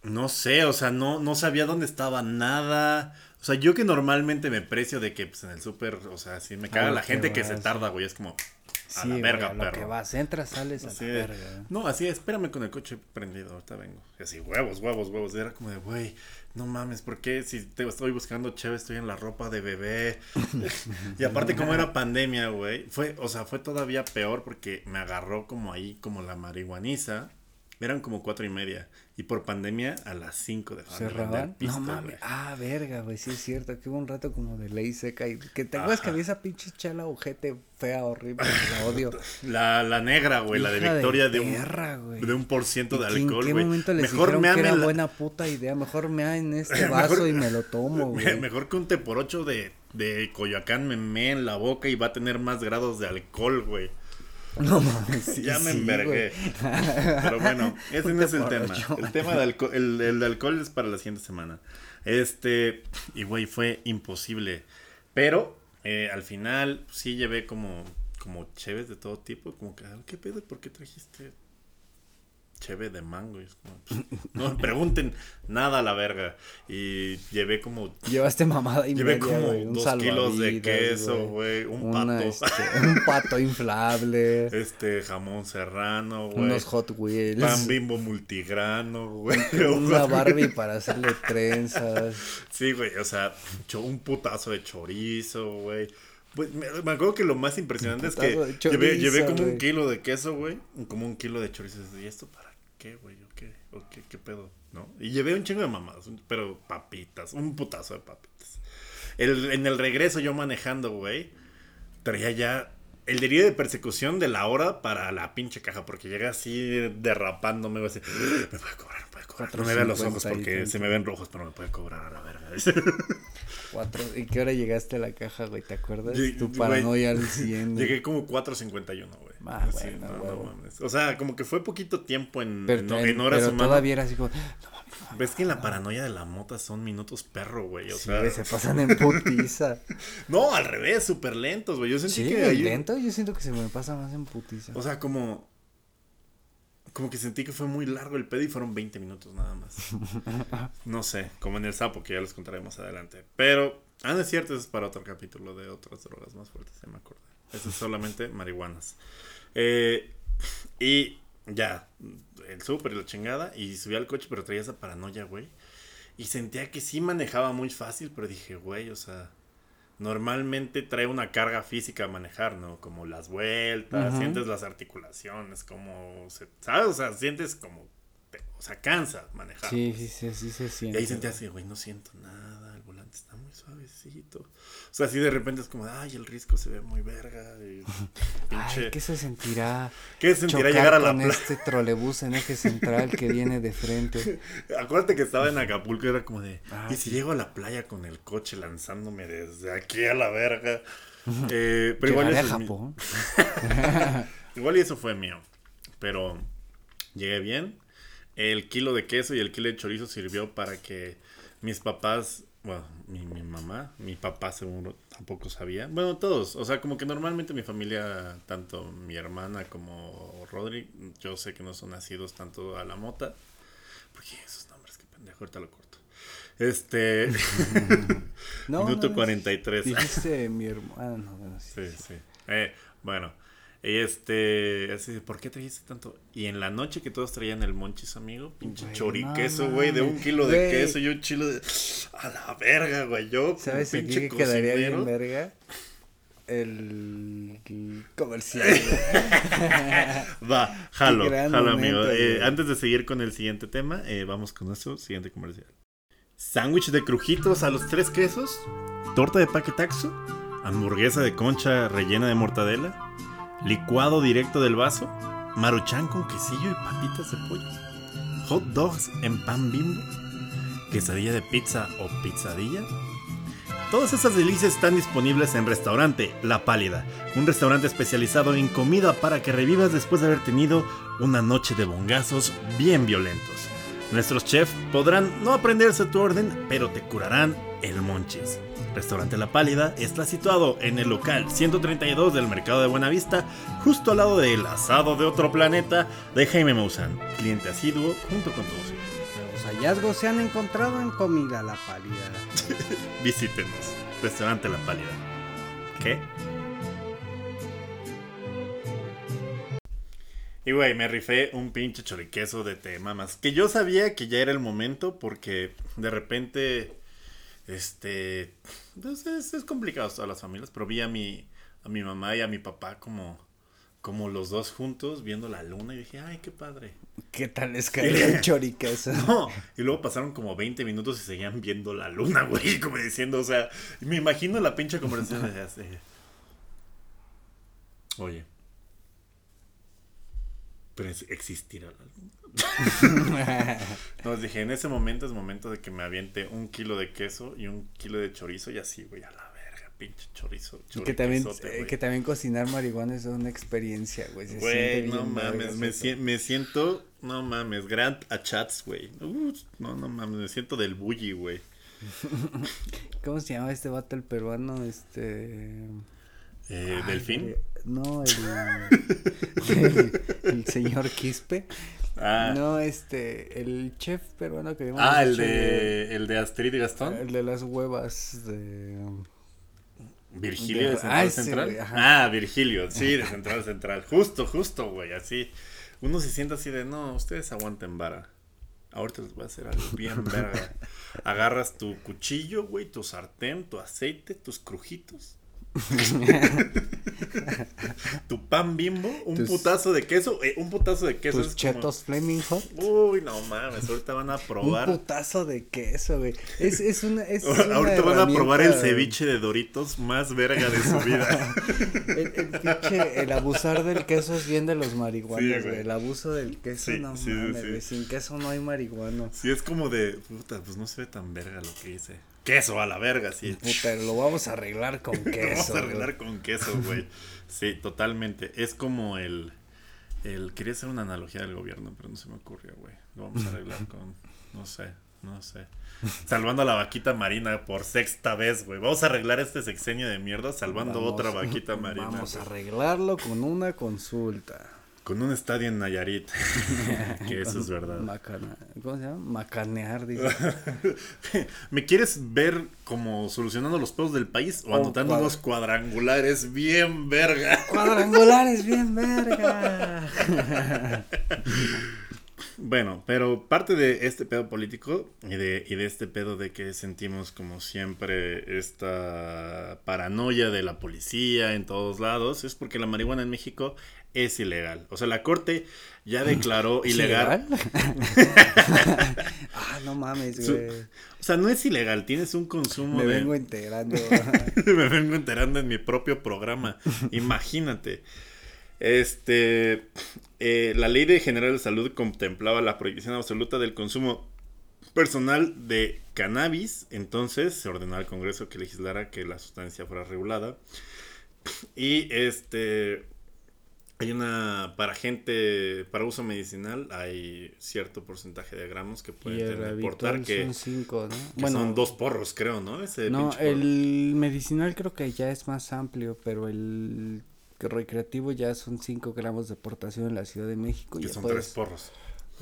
no sé, o sea, no, no sabía dónde estaba nada. O sea, yo que normalmente me precio de que pues, en el súper, o sea, sí me caga la gente que se tarda, güey. Es como, a Sí, la verga, güey, a lo perro. que vas, entras, sales a Así la de- verga. no, así, espérame con el coche prendido, ahorita vengo. Y así, huevos, huevos, huevos. Era como de, güey, no mames, ¿por qué si te estoy buscando chévere estoy en la ropa de bebé? y aparte, como era pandemia, güey, fue, o sea, fue todavía peor porque me agarró como ahí, como la marihuaniza. Eran como cuatro y media. Y por pandemia, a las cinco de ¿Cerraban? No mames. Ah, verga, güey, sí es cierto. Que hubo un rato como de ley seca. y Que te acuerdas que había esa pinche chala ojete fea, horrible. La odio. La, la negra, güey, la de Victoria de, un, perra, güey. de un por ciento de ¿Y en alcohol, qué güey. momento les Mejor dijeron me que era la- buena puta idea? Mejor mea en este Mejor- vaso y me lo tomo, güey. Mejor que un té por ocho de, de Coyoacán me mee en la boca y va a tener más grados de alcohol, güey. No mames, sí, ya me sí, envergué. Pero bueno, ese no es el tema. El tema de alcohol, el, alcohol es para la siguiente semana. Este, y güey, fue imposible. Pero eh, al final sí llevé como, como cheves de todo tipo. Como que, "Ah, ¿qué pedo? ¿Por qué trajiste cheve de mango? Y es como, pues, no me pregunten nada a la verga. Y llevé como Llevaste mamada y Llevé media, como un dos kilos de queso, güey, un Una, pato. este, un pato inflable, Este jamón serrano, güey. unos Hot Wheels, Pan bimbo multigrano, güey. una Barbie para hacerle trenzas. Sí, güey, o sea, un putazo de chorizo, güey. Pues, me, me acuerdo que lo más impresionante es que llevé, como un kilo de queso, güey. Como un kilo de chorizo. ¿Y esto para qué, güey? ¿O qué? ¿O qué, qué pedo? ¿No? Y llevé un chingo de mamadas, pero papitas, un putazo de papitas. El, en el regreso yo manejando, güey, traía ya el delirio de persecución de la hora para la pinche caja, porque llega así derrapándome, güey, así, me puede cobrar, me puede cobrar. No me vean los ojos 4.50 y porque se me ven rojos, pero me puede cobrar a la verga. Cuatro, ¿Y qué hora llegaste a la caja, güey? ¿Te acuerdas? Lleg- tu paranoia al 100. güey. Llegué como 4.51, güey. Ah, bueno, no, no mames. O sea, como que fue poquito tiempo en, Pero, en, en horas pero humanas. todavía era así como, Ves que en la paranoia de la mota son minutos perro, güey. O sí, sea, se pasan en putiza. no, al revés, súper lentos, güey. Yo sentí Sí, que ahí- lento, yo siento que se me pasa más en putiza. O sea, como. Como que sentí que fue muy largo el pedo y fueron 20 minutos nada más. No sé, como en el sapo, que ya les contaré más adelante. Pero, ah, no es cierto, eso es para otro capítulo de otras drogas más fuertes, ya me acordé. Eso es solamente marihuanas. Eh, y ya, el súper y la chingada, y subí al coche, pero traía esa paranoia, güey. Y sentía que sí manejaba muy fácil, pero dije, güey, o sea, normalmente trae una carga física a manejar, ¿no? Como las vueltas, sientes las articulaciones, como, se, ¿sabes? O sea, sientes como, te- o sea, cansa manejar. Sí, pues. sí, sí, sí se Y siente. ahí sentía así, güey, no siento nada, el volante está muy suavecito. O sea, así de repente es como, ay, el risco se ve muy verga. Y, pinche, Ay, ¿qué se sentirá? ¿Qué sentirá chocar llegar a la con playa? este trolebús en eje central que viene de frente. Acuérdate que estaba en Acapulco y era como de, Ah, ¿y si llego a la playa con el coche lanzándome desde aquí a la verga? Eh, pero igual eso, mi- Japón. igual y eso fue mío. Pero llegué bien. El kilo de queso y el kilo de chorizo sirvió para que mis papás, bueno, mi, mi mamá, mi papá seguro tampoco sabía. Bueno, todos. O sea, como que normalmente mi familia, tanto mi hermana como Rodri, yo sé que no son nacidos tanto a la mota. Porque esos nombres, qué pendejo, ahorita lo corto. Este. No, Minuto no, 43. Dijiste mi hermano. Ah, no, bueno, sí. Sí, sí. Eh, bueno, este, así, de, ¿por qué trajiste tanto? Y en la noche que todos traían el monchis, amigo, pinche Güey, choriqueso, no güey, de un kilo de queso y un chilo de... A la verga, güey, yo, ¿Sabes pinche que quedaría bien verga? El, el comercial. Va, jalo, jalo, momento, amigo. Eh, antes de seguir con el siguiente tema, eh, vamos con nuestro siguiente comercial. Sándwich de crujitos a los tres quesos, torta de paquetaxo, hamburguesa de concha rellena de mortadela, licuado directo del vaso, maruchan con quesillo y patitas de pollo, hot dogs en pan bimbo, quesadilla de pizza o pizzadilla. Todas esas delicias están disponibles en Restaurante La Pálida, un restaurante especializado en comida para que revivas después de haber tenido una noche de bongazos bien violentos. Nuestros chefs podrán no aprenderse tu orden, pero te curarán el monchis. Restaurante La Pálida está situado en el local 132 del Mercado de Buenavista, justo al lado del asado de otro planeta de Jaime Maussan, cliente asiduo junto con todos ellos. Los hallazgos se han encontrado en comida la pálida. Visítenos, Restaurante La Pálida. ¿Qué? Y güey, me rifé un pinche choriqueso de te mamas. Que yo sabía que ya era el momento porque de repente, este, pues es, complicado todas las familias, pero vi a mi, a mi mamá y a mi papá como, como los dos juntos viendo la luna y dije, ay, qué padre. ¿Qué tal es caer el choriqueso? No, y luego pasaron como 20 minutos y seguían viendo la luna, güey, como diciendo, o sea, me imagino la pinche conversación de hace. Oye. Pero existirá la luna. No, dije, en ese momento es momento de que me aviente un kilo de queso y un kilo de chorizo y así, güey, a la verga, pinche chorizo. Y que también, eh, que también cocinar marihuana es una experiencia, güey. se Güey, no mames, me, siento, no mames, Grant a chats, güey. Uh, no, no mames, me siento del bully, güey. ¿Cómo se llama este vato, el peruano? Este... Eh, Ay, ¿Delfín? güey, No, el, el, el señor Quispe. Ah, No, este, el chef peruano que vimos ah el de, el de Astrid y Gastón. El de las huevas de... Virgilio de de- Central ah, Central. ah, Virgilio, sí, de Central Central. Justo, justo, güey, así. Uno se siente así de, no, ustedes aguanten vara. Ahorita les voy a hacer algo bien verga. Agarras tu cuchillo, güey, tu sartén, tu aceite, tus crujitos. tu pan bimbo, un Tus- putazo de queso, eh, un putazo de queso. Tus es como- chetos Flaming Hot. Uy, no mames, ahorita van a Un probar. putazo de queso, güey. Es, es una, es una Ahorita van a probar el ceviche de Doritos más verga de su vida. El, el pinche, el abusar del queso es bien de los marihuanos, güey. güey. El abuso del queso, Sí, no sí, mames, güey. Sin queso no hay marihuano. Sí, es como de, puta, pues no se ve tan verga lo que hice. Queso a la verga, sí. Puta, lo vamos a arreglar con Lo queso. Vamos a arreglar con queso, güey. Sí, totalmente. Es como el, el... Quería hacer una analogía del gobierno, pero no se me ocurrió, güey. Lo vamos a arreglar con... No sé, no sé. Salvando a la vaquita marina por sexta vez, güey. Vamos a arreglar este sexenio de mierda salvando Vamos- otra vaquita marina. Vamos a arreglarlo con una consulta. Con un estadio en Nayarit. que eso es verdad. Macana- ¿Cómo se llama? Macanear, dice. ¿Me quieres ver como solucionando los pedos del país o O anotando cuadra- unos cuadrangulares bien verga? Cuadrangulares, bien verga. Bueno, pero parte de este pedo político y de, y de este pedo de que sentimos como siempre esta paranoia de la policía en todos lados es porque la marihuana en México es ilegal. O sea, la corte ya declaró ilegal. ah, no mames, güey. O sea, no es ilegal, tienes un consumo Me de... vengo enterando. Me vengo enterando en mi propio programa. Imagínate. Este, eh, la ley de general de salud contemplaba la prohibición absoluta del consumo personal de cannabis. Entonces se ordenó al Congreso que legislara que la sustancia fuera regulada. Y este, hay una, para gente, para uso medicinal, hay cierto porcentaje de gramos que pueden el tener, Revitol portar que, son cinco, ¿no? que son dos porros, creo, ¿no? Ese No, el medicinal creo que ya es más amplio, pero el recreativo ya son 5 gramos de portación en la Ciudad de México. Que ya son puedes- tres porros.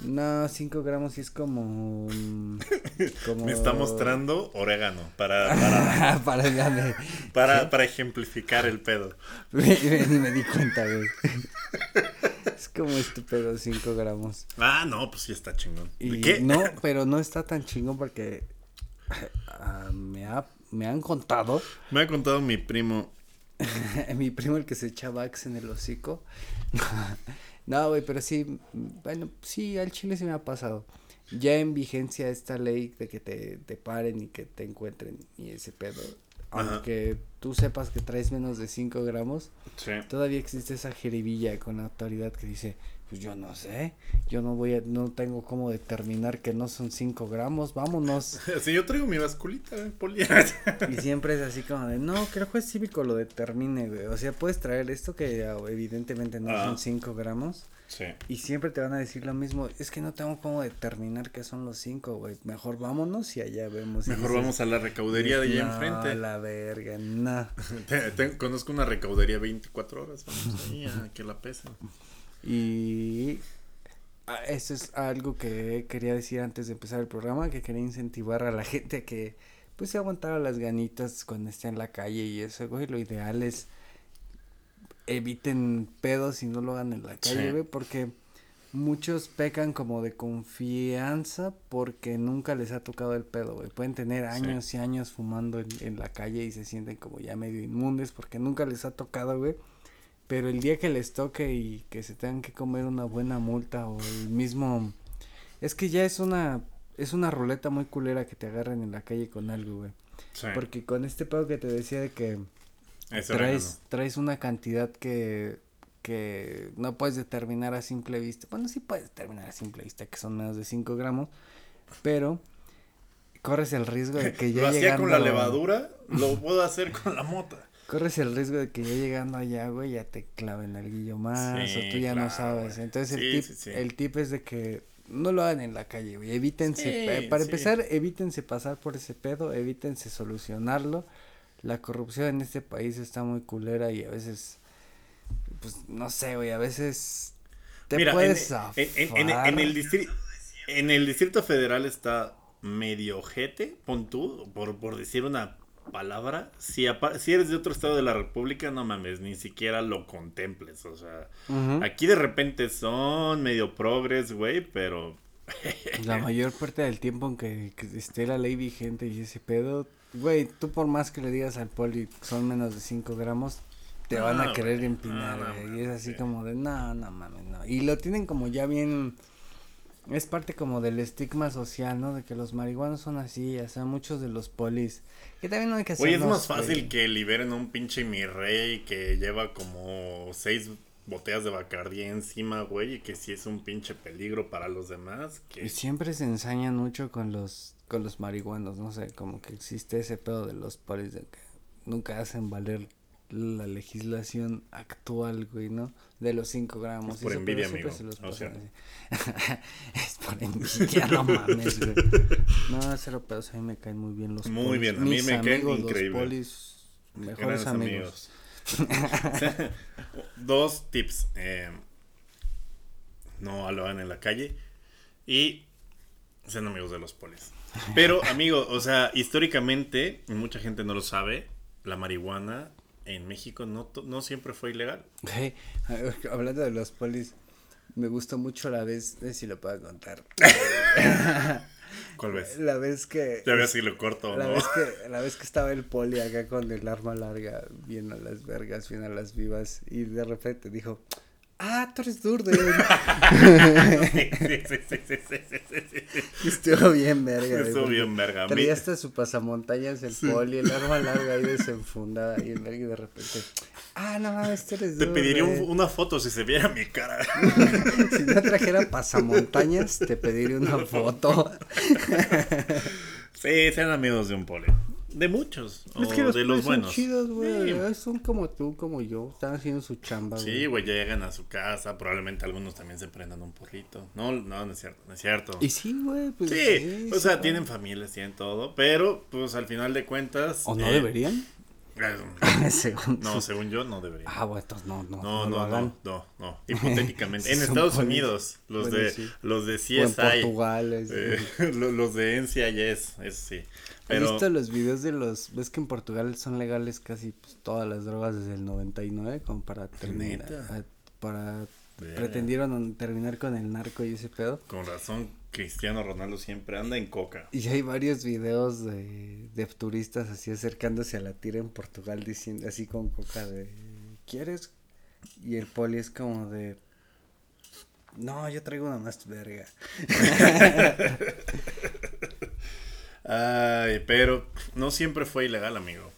No, 5 gramos sí es como... como... Me está mostrando orégano para, para, para, me, para, para ejemplificar el pedo. me- me- ni me di cuenta, güey. es como este pedo, 5 gramos. Ah, no, pues sí está chingón. Y ¿Qué? no, pero no está tan chingón porque ah, me, ha, me han contado, Me ha contado mi primo. mi primo el que se echa Vax en el hocico. no, güey, pero sí, bueno, sí, al chile sí me ha pasado. Ya en vigencia esta ley de que te, te paren y que te encuentren y ese pedo. Ajá. Aunque tú sepas que traes menos de 5 gramos, Sí. todavía existe esa jeribilla con la autoridad que dice, pues yo no sé, yo no voy a, no tengo cómo determinar que no son 5 gramos, vámonos. Si yo traigo mi basculita, eh, poli. Y siempre es así como de, no, que el juez cívico lo determine, güey. O sea, puedes traer esto que ah, evidentemente no Ah. son 5 gramos. Sí. Y siempre te van a decir lo mismo. Es que no tengo cómo determinar que son los 5, güey. Mejor vámonos y allá vemos. Mejor dices, vamos a la recaudería de allá "No, enfrente. la verga, no. Te- te- conozco una recaudería 24 horas. Vamos ahí a que la pesen. Y ah, eso es algo que quería decir antes de empezar el programa, que quería incentivar a la gente a que pues se aguantara las ganitas cuando esté en la calle y eso, güey, lo ideal es eviten pedos y no lo hagan en la calle, Sí. güey, porque muchos pecan como de confianza porque nunca les ha tocado el pedo, güey. Pueden tener Sí. años y años fumando en, en la calle y se sienten como ya medio inmundes porque nunca les ha tocado, güey. Pero el día que les toque y que se tengan que comer una buena multa o el mismo... Es que ya es una... Es una ruleta muy culera que te agarren en la calle con algo, güey. Sí. Porque con este pedo que te decía de que traes, traes una cantidad que, que no puedes determinar a simple vista. Bueno, sí puedes determinar a simple vista que son menos de 5 gramos, pero corres el riesgo de que ya Lo hacía llegando... con la levadura, lo puedo hacer con la mota. Corres el riesgo de que ya llegando allá, güey, ya te claven alguillo más Sí, o tú ya no sabes. Entonces Sí, el tip, sí, el tip es de que no lo hagan en la calle, güey. Evítense, eh, para empezar, evítense pasar por ese pedo, evítense solucionarlo. La corrupción en este país está muy culera y a veces, pues, no sé, güey, a veces te Mira, puedes en- en- en- en el distrito, en el Distrito Federal está medio ojete, pon tú, por, por decir una palabra. Si, si eres de otro estado de la República, no mames, ni siquiera lo contemples. O sea, aquí de repente son medio progres, güey, pero La mayor parte del tiempo en que, que esté la ley vigente y ese pedo, güey, tú por más que le digas al poli son menos de 5 gramos, te No, van a querer güey, empinar, no, no güey, y es así sí. como de, no, no mames, no. Y lo tienen como ya bien, es parte como del estigma social, ¿no? De que los marihuanos son así, o sea, muchos de los polis, que también no hay que Oye, es más fácil que liberen a un pinche mi rey que lleva como seis botellas de Bacardí encima, güey, y que sí es un pinche peligro para los demás. Que... Y siempre se ensañan mucho con los con los marihuanos, no sé, como que existe ese pedo de los polis de que nunca hacen valer la legislación actual, güey, ¿no? De los 5 gramos. Es por eso, envidia, amigo, o sea. es por envidia, no mames, güey. No, cero pedos, a mí me caen muy bien los Muy polis. bien, a mí Mis me caen amigos, increíble. Los polis, mejores Grandes amigos. Dos tips. eh, no lo hagan en la calle. Y sean amigos de los polis. Pero, amigo, o sea, históricamente, y mucha gente no lo sabe, la marihuana en México no, no siempre fue ilegal. Güey, hablando de los polis, me gustó mucho la vez, no sé si lo puedo contar. ¿Cuál ves? La vez que. Ya veas si lo corto o La no. vez que, la vez que estaba el poli acá con el arma larga, bien a las vergas, bien a las vivas, y de repente dijo, ah, tú eres Durden. Sí, sí, sí, Estuvo bien verga. Estuvo bien verga. Traía hasta su pasamontañas el poli, el arma larga ahí desenfundada, y el verga y de repente, ah, no mames, tú eres Te Durden. pediría un- una foto si se viera mi cara. Si no trajera pasamontañas, te pediría una foto. Sí, sean amigos de un poli. De muchos. O es que los de los buenos. son chidos, güey. Sí. Son como tú, como yo. Están haciendo su chamba, güey. Sí, güey, llegan a su casa, probablemente algunos también se prendan un porrito. No, no, no es cierto, no es cierto. Y sí, güey, pues. Sí, o sea, sí, tienen familias, tienen todo, pero pues al final de cuentas... ¿O no eh, deberían? eh, según No, según yo, no deberían. Ah, bueno, entonces no, no, No, no, no, no, no, no, hipotéticamente. Sí, en Estados. Unidos, los Bueno, de sí. los de O en CSI, Portugal. es- eh, lo- los de NCIS, eso sí. ¿Has Pero visto los videos de los... Ves que en Portugal son legales casi pues, todas las drogas desde el 99 como para terminar... Para... Pretendieron terminar con el narco y ese pedo. con razón, Cristiano Ronaldo siempre anda en coca. Y hay varios videos de, de turistas así acercándose a la tira en Portugal diciendo así con coca de ¿Quieres? Y el poli es como de No, yo traigo una más verga. Ay, pero no siempre fue ilegal, amigo.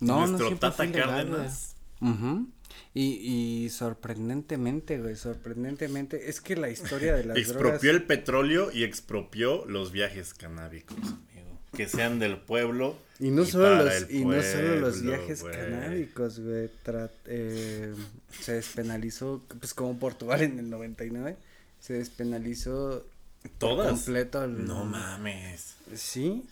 No, no Nuestro siempre Tata fue ilegal, Cárdenas. güey. Ujú. Y, y sorprendentemente, güey, sorprendentemente, es que la historia de las Expropió drogas... el petróleo y expropió los viajes canábicos, amigo. Que sean del pueblo. Y no solo los, y no solo los viajes canábicos, güey, eh, se despenalizó, pues como Portugal en el 99, se despenalizó ¿Todas? completo el... No mames. Sí.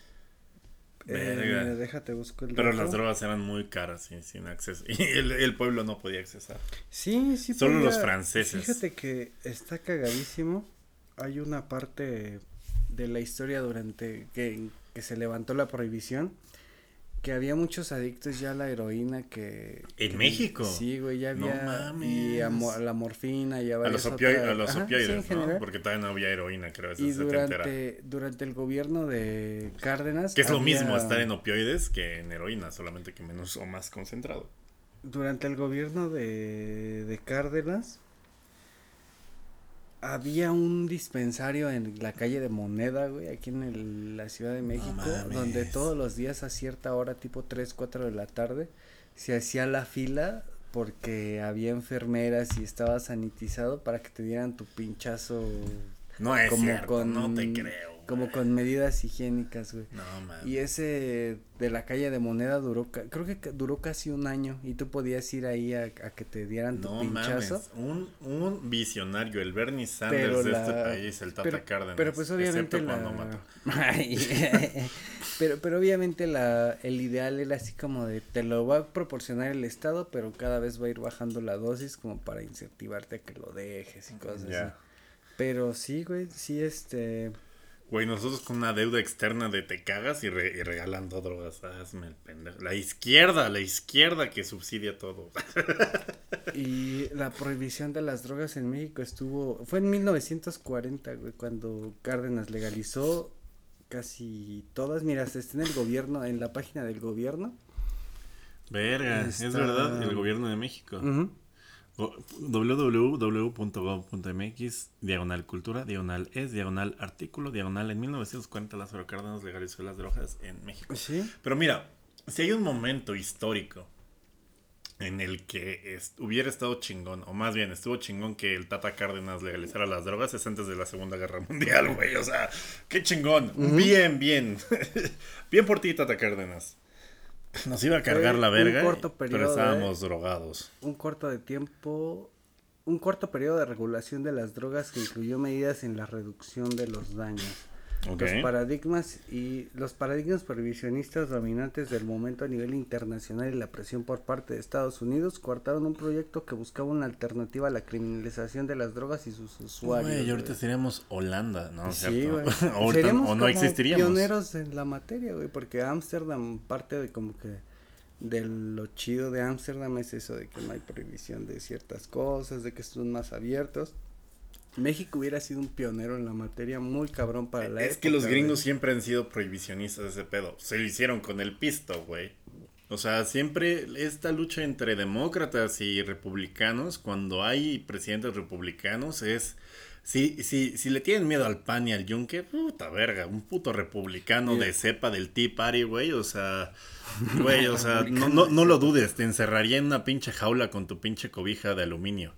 Verga. Eh, déjate busco el Pero dato. las drogas eran muy caras y sin acceso. Y el, el pueblo no podía accesar. Sí, sí. Solo podía- los franceses. Fíjate que está cagadísimo. Hay una parte de la historia durante que, que se levantó la prohibición. Que había muchos adictos ya a la heroína que... ¿En que- México? Sí, güey, ya No había... Y a, mo- mames. a la morfina y a A los, opio- otras- a los Ajá, opioides, ¿no? Porque todavía no había heroína, creo. Y durante, durante el gobierno de Cárdenas... Que es lo había- mismo estar en opioides que en heroína, solamente que menos o más concentrado. durante el gobierno de, de Cárdenas había un dispensario en la calle de Moneda, güey, aquí en el- la Ciudad de México, donde todos los días a cierta hora, tipo 3, 4 de la tarde, se hacía la fila porque había enfermeras y estaba sanitizado para que te dieran tu pinchazo No es como cierto, con no te creo. Como con medidas higiénicas, güey. No, mames. Y ese de la calle de moneda duró, creo que duró casi un año y tú podías ir ahí a, a que te dieran tu No pinchazo. mames, un, un visionario, el Bernie Sanders Pero de la, este país, el Tata pero, Cárdenas. pero pues obviamente la, cuando mató. Ay, pero, pero obviamente la, el ideal era así como de te lo va a proporcionar el estado, pero cada vez va a ir bajando la dosis como para incentivarte a que lo dejes y cosas así. Pero sí, güey, sí este, Güey, nosotros con una deuda externa de te cagas y, re- y regalando drogas. Hazme el pendejo. La izquierda, la izquierda que subsidia todo. Y la prohibición de las drogas en México estuvo, fue en 1940, güey, cuando Cárdenas legalizó casi todas, mira, está en el gobierno, en la página del gobierno. Verga, es verdad, el gobierno de México. Go- www.gov.mx, diagonal cultura, diagonal es, diagonal artículo, diagonal en 1940 Lázaro Cárdenas legalizó las drogas en México. Sí, Pero mira, si hay un momento histórico en el que hubiera estado chingón, o más bien estuvo chingón que el Tata Cárdenas legalizara las drogas, es antes de la Segunda Guerra Mundial, güey. O sea, qué chingón. Bien, bien. bien por ti, Tata Cárdenas. Nos iba a cargar la un verga, pero estábamos drogados. un corto de tiempo, un corto periodo de regulación de las drogas que incluyó medidas en la reducción de los daños. Ok. Los paradigmas y los paradigmas prohibicionistas dominantes del momento a nivel internacional y la presión por parte de Estados Unidos coartaron un proyecto que buscaba una alternativa a la criminalización de las drogas y sus usuarios. Güey, y ahorita güey. seríamos Holanda, ¿no? Sí, cierto? güey. Ahorita- Seríamos o no como existiríamos. pioneros en la materia, güey, porque Ámsterdam parte de como que de lo chido de Ámsterdam es eso de que no hay prohibición de ciertas cosas, de que son más abiertos. México hubiera sido un pionero en la materia muy cabrón para la Es que los gringos güey. siempre han sido prohibicionistas de ese pedo. Se lo hicieron con el pisto, güey. O sea, siempre esta lucha entre demócratas y republicanos, cuando hay presidentes republicanos, es... Si, si, si le tienen miedo al PAN y al Yunque, puta verga, un puto republicano de cepa del Tea Party, güey, o sea, güey, o sea, no, no, no lo dudes, te encerraría en una pinche jaula con tu pinche cobija de aluminio.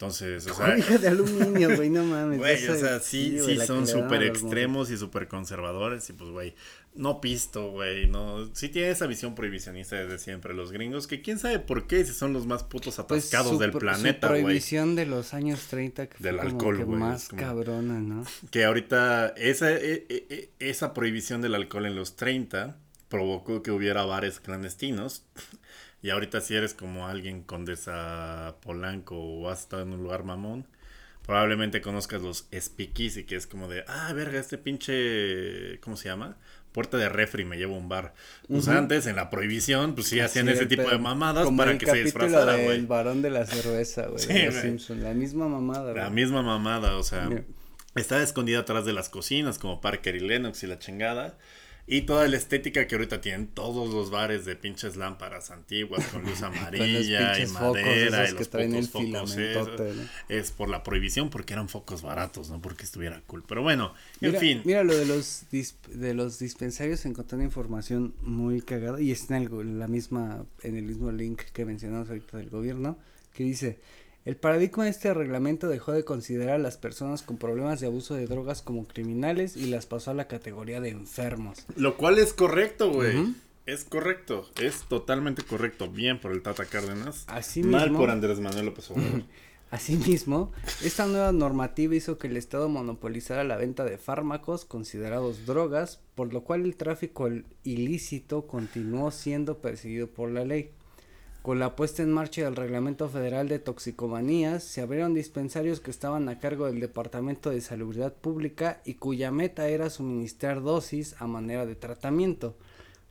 Entonces, o sea, Cobija de aluminio, güey, no mames. Güey, o sea, sí, sí, son súper extremos y súper conservadores y pues, güey, no pisto, güey, no, sí tiene esa visión prohibicionista desde siempre los gringos, que quién sabe por qué, si son los más putos Pues atascados su del planeta, güey. prohibición de los años 30 que Del fue como alcohol, que güey, más como- cabrona, ¿no? Que ahorita esa, e- e- e- esa prohibición del alcohol en los 30 provocó que hubiera bares clandestinos. Y ahorita si eres como alguien con desa Polanco o has estado en un lugar mamón, probablemente conozcas los speakeasy, que es como de, ah, verga, este pinche, ¿cómo se llama? Puerta de refri me llevo a un bar. Pues Ujú. antes, en la prohibición, pues sí hacían Sí, ese el tipo de mamadas Como para el que se disfrazara, güey. varón de la cerveza, güey. Sí. Simpson, la misma mamada, La güey. misma mamada, o sea, Mira. estaba escondida atrás de las cocinas como Parker y Lennox y la chingada. Y toda la estética que ahorita tienen todos los bares de pinches lámparas antiguas con luz amarilla y madera y que los traen el pocos focos. Es por la prohibición, porque eran focos baratos, no porque estuviera cool. Pero bueno, en Mira, fin. Mira lo de los de los dispensarios encontré una información muy cagada y está en el, la misma en el mismo link que mencionamos ahorita del gobierno que dice el paradigma de este reglamento dejó de considerar a las personas con problemas de abuso de drogas como criminales y las pasó a la categoría de enfermos. Lo cual es correcto, güey. Es correcto, es totalmente correcto. Bien por el Tata Cárdenas. Así Mal mismo- por Andrés Manuel López Obrador. Asimismo, esta nueva normativa hizo que el Estado monopolizara la venta de fármacos considerados drogas, por lo cual el tráfico il- ilícito continuó siendo perseguido por la ley. Con la puesta en marcha del Reglamento Federal de Toxicomanías, se abrieron dispensarios que estaban a cargo del Departamento de Salubridad Pública y cuya meta era suministrar dosis a manera de tratamiento.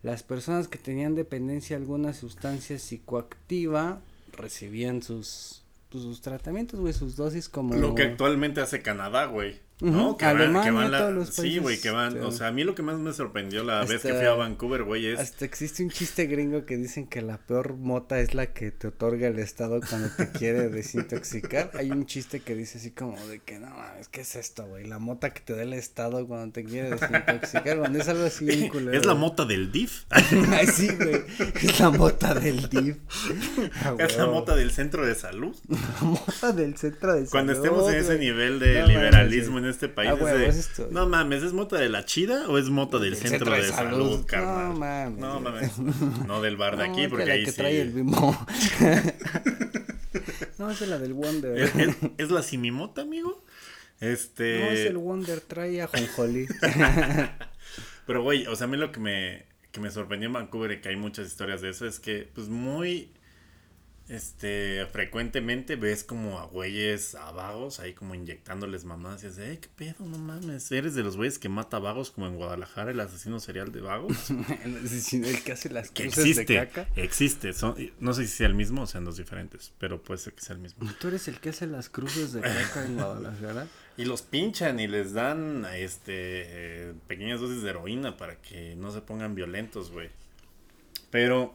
Las personas que tenían dependencia a alguna sustancia psicoactiva recibían sus, pues, sus tratamientos, güey, sus dosis como... Lo que actualmente hace Canadá, güey. ¿No? Que van- que van la- todos los Sí, güey, que van. O sea, a mí lo que más me sorprendió la vez que fui a Vancouver, güey, es. Hasta existe un chiste gringo que dicen que la peor mota es la que te otorga el Estado cuando te quiere desintoxicar. Hay un chiste que dice así como de que no mames, ¿qué es esto, güey? La mota que te da el Estado cuando te quiere desintoxicar, cuando es algo así. Es la mota del DIF. Ay, sí, güey. Es la mota del DIF. Ah, es la mota del centro de salud. La mota del centro de Cuando salud, estemos en ese nivel de No liberalismo en este país, Ah, es de, no mames, ¿es mota de la chida o es mota del centro, de, salud, carnal? No mames. No mames. No del bar de No, aquí, que porque la ahí que sí. trae el bimbo. no, es la del Wonder. ¿Es, es, es la simimota, amigo? Este. No, es el Wonder, trae a Jonjoli. Pero, güey, o sea, a mí lo que me, que me sorprendió en Vancouver y que hay muchas historias de eso es que, pues, muy, este, frecuentemente ves como a güeyes, a vagos, ahí como inyectándoles mamás y es de, "Eh, qué pedo, no mames, eres de los güeyes que mata vagos como en Guadalajara, el asesino serial de vagos. el que hace las que cruces existe, de caca. existe, son, no sé si sea el mismo o sean dos diferentes, pero puede ser que sea el mismo. ¿Tú eres el que hace las cruces de caca en Guadalajara? Y los pinchan y les dan este eh, pequeñas dosis de heroína para que no se pongan violentos, güey. Pero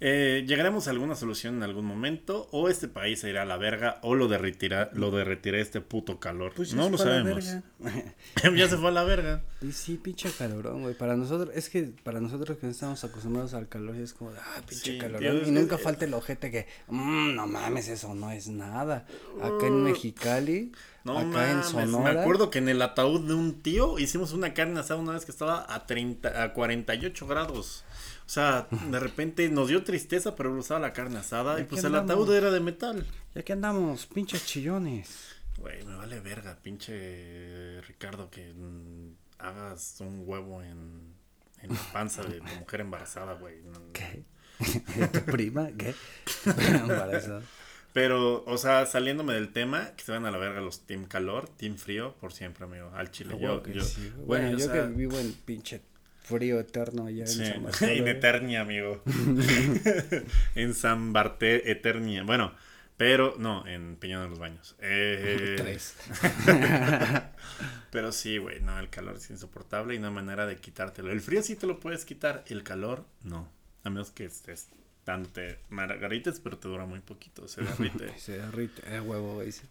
eh, llegaremos a alguna solución en algún momento. O este país se irá a la verga. O lo derretirá, lo derretirá este puto calor. Pues no lo sabemos. ya se fue a la verga. Y sí, pinche calorón, güey. Para nosotros, es que para nosotros que no estamos acostumbrados al calor, es como, de, ah, pinche Sí, calorón. y nunca falta el ojete que, mmm, no mames, eso no es nada. Acá en Mexicali, No acá en Sonora. me acuerdo que en el ataúd de un tío hicimos una carne asada una vez que estaba a 30, a 48 grados. O sea, de repente nos dio tristeza, pero usaba la carne asada y pues el ataúd era de metal. Y aquí andamos, pinches chillones. Güey, me vale verga, pinche Ricardo, que mm, hagas un huevo en, en la panza de tu mujer embarazada, güey. ¿Qué? ¿De tu prima? ¿Qué? Embarazada. Pero, o sea, saliéndome del tema, que se van a la verga los Team Calor, Team Frío, por siempre, amigo, al chile. Yo, que sí, bueno, o yo sea, que vivo en pinche frío eterno allá Sí, en San Bartolo, en. Eternia, amigo. en San Barté, Eternia. Bueno, pero no, en Peñón de los Baños. Eh, Tres. Pero sí, güey, no, el calor es insoportable y no hay manera de quitártelo. El frío sí te lo puedes quitar, el calor no. A menos que estés dándote margaritas, pero te dura muy poquito, se derrite. Se derrite, eh, huevo, güey. sí.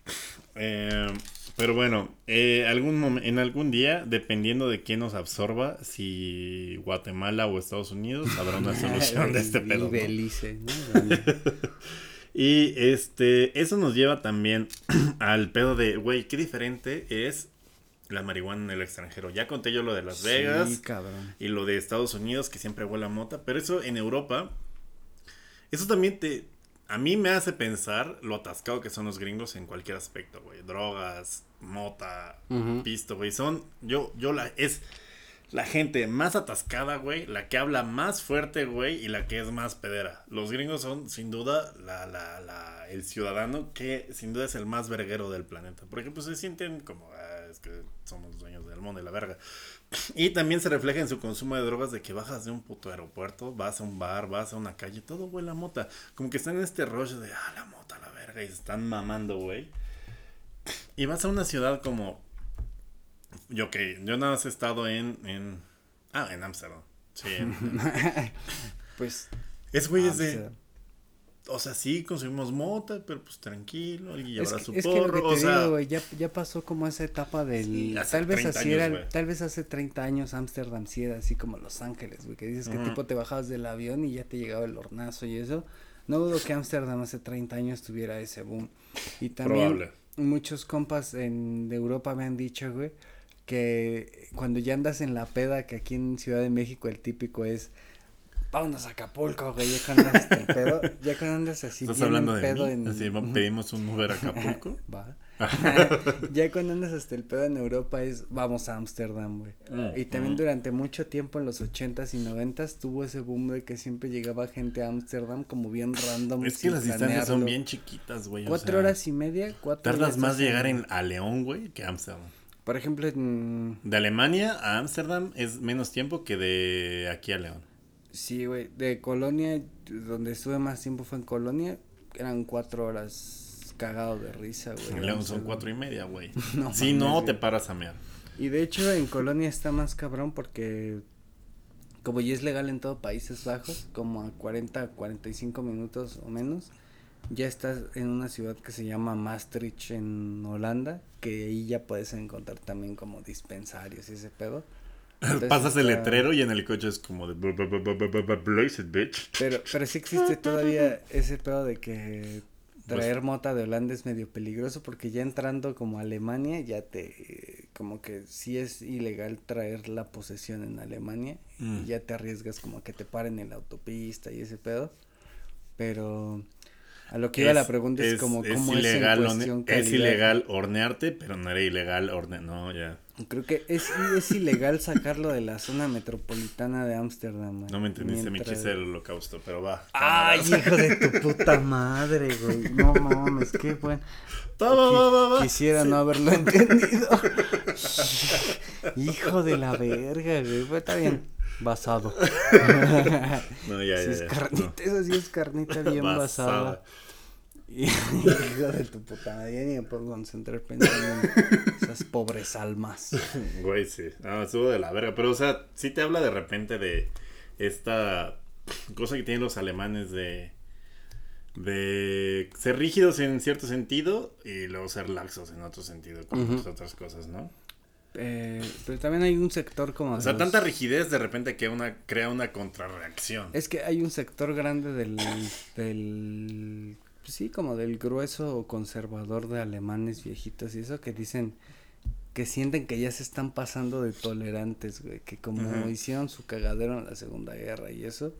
Eh, pero bueno, eh, algún en algún día, dependiendo de quién nos absorba, si Guatemala o Estados Unidos, habrá una solución de este Y pedo. ¿no? Belice, ¿no? Bueno, Y este, eso nos lleva también al pedo de, güey, qué diferente es la marihuana en el extranjero. Ya conté yo lo de Las Vegas y lo de Estados Unidos, que siempre huele a mota, pero eso en Europa, eso también te, a mí me hace pensar lo atascado que son los gringos en cualquier aspecto, güey. Drogas, mota, pisto, güey. Son, yo, yo la, es la gente más atascada, güey, la que habla más fuerte, güey, y la que es más pedera. Los gringos son, sin duda, la, la, la, el ciudadano que sin duda es el más verguero del planeta. Porque pues se sienten como, ah, es que somos dueños del mundo y la verga. Y también se refleja en su consumo de drogas de que bajas de un puto aeropuerto, vas a un bar, vas a una calle, todo huele a mota. Como que están en este rollo de, ah, la mota, la verga, y se están mamando, güey. Y vas a una ciudad como... Yo que yo nada más he estado en, en Ah, en Ámsterdam. Sí. en- Pues. es güey es de. O sea, sí consumimos mota, pero pues tranquilo, alguien Es llevará que, su es que lo porro. que te o sea, digo, ya, ya pasó como esa etapa del, Sí, tal vez 30 así años, era, tal vez hace 30 años Ámsterdam sí era así como Los Ángeles, güey, que dices que Ujú. tipo te bajabas del avión y ya te llegaba el hornazo y eso, no dudo que Ámsterdam hace 30 años tuviera ese boom, y también probable. muchos compas en, de Europa me han dicho, güey, que cuando ya andas en la peda, que aquí en Ciudad de México el típico es, vámonos a Acapulco, güey, ya cuando andas pedo, ya cuando andas así ¿Estás bien hablando en de pedo mí? en- Así, Ujú. pedimos un Uber a Acapulco. Va. ya cuando andas hasta el pedo en Europa es vamos a Ámsterdam, güey. Mm, Y también mm. durante mucho tiempo en los ochentas y noventas tuvo ese boom de que siempre llegaba gente a Ámsterdam como bien random. Es que las distancias son planearlo. bien chiquitas, güey. o Cuatro sea, horas y media, cuatro Tardas más llegar en, a León, güey, que a Ámsterdam. Por ejemplo, en... De Alemania a Ámsterdam es menos tiempo que de aquí a León. Sí, güey, de Colonia, donde estuve más tiempo fue en Colonia, eran cuatro horas cagado de risa, güey. León son cuatro y media, güey. No si mames, no, güey. te paras a mear. Y de hecho en Colonia está más cabrón porque como ya es legal en todo Países Bajos, como a 40, 45 minutos o menos, ya estás en una ciudad que se llama Maastricht en Holanda, que ahí ya puedes encontrar también como dispensarios y ese pedo. Entonces Pasas el letrero y en el coche es como de... "Bu- bu- bu- bu- bu- bu- Blaze it, bitch. Pero, pero sí existe todavía ese pedo de que traer mota de Holanda es medio peligroso porque ya entrando como a Alemania ya te como que sí es ilegal traer la posesión en Alemania Mm. y ya te arriesgas como a que te paren en la autopista y ese pedo. Pero a lo que iba la pregunta es, como cómo es, ilegal, en horne- cuestión es calidad. ilegal hornearte, pero no era ilegal hornear. No, ya. Creo que es, es ilegal sacarlo de la zona metropolitana de Ámsterdam. No me entendiste mi mientras- chiste del holocausto, pero va. Ay, hijo de tu puta madre, güey. No mames, qué bueno. Va, va, va, va, va. Quisiera no haberlo entendido. hijo de la verga, güey. Está bien. Basado. No, ya, ya, es ya. carnita, eso sí es carnita bien basada. Basada. hijo de tu puta madre. Ni me puedo concentrar pensando en esas pobres almas. Güey, sí. No, estuvo de la verga. Pero, o sea, sí te habla de repente de esta cosa que tienen los alemanes de. de ser rígidos en cierto sentido y luego ser laxos en otro sentido, con muchas otras cosas, ¿no? Eh, pero también hay un sector como. O sea, los- tanta rigidez de repente que una crea una contrarreacción. Es que hay un sector grande del, del, pues sí, como del grueso conservador de alemanes viejitos y eso que dicen que sienten que ya se están pasando de tolerantes, güey, que como hicieron su cagadero en la Segunda Guerra y eso,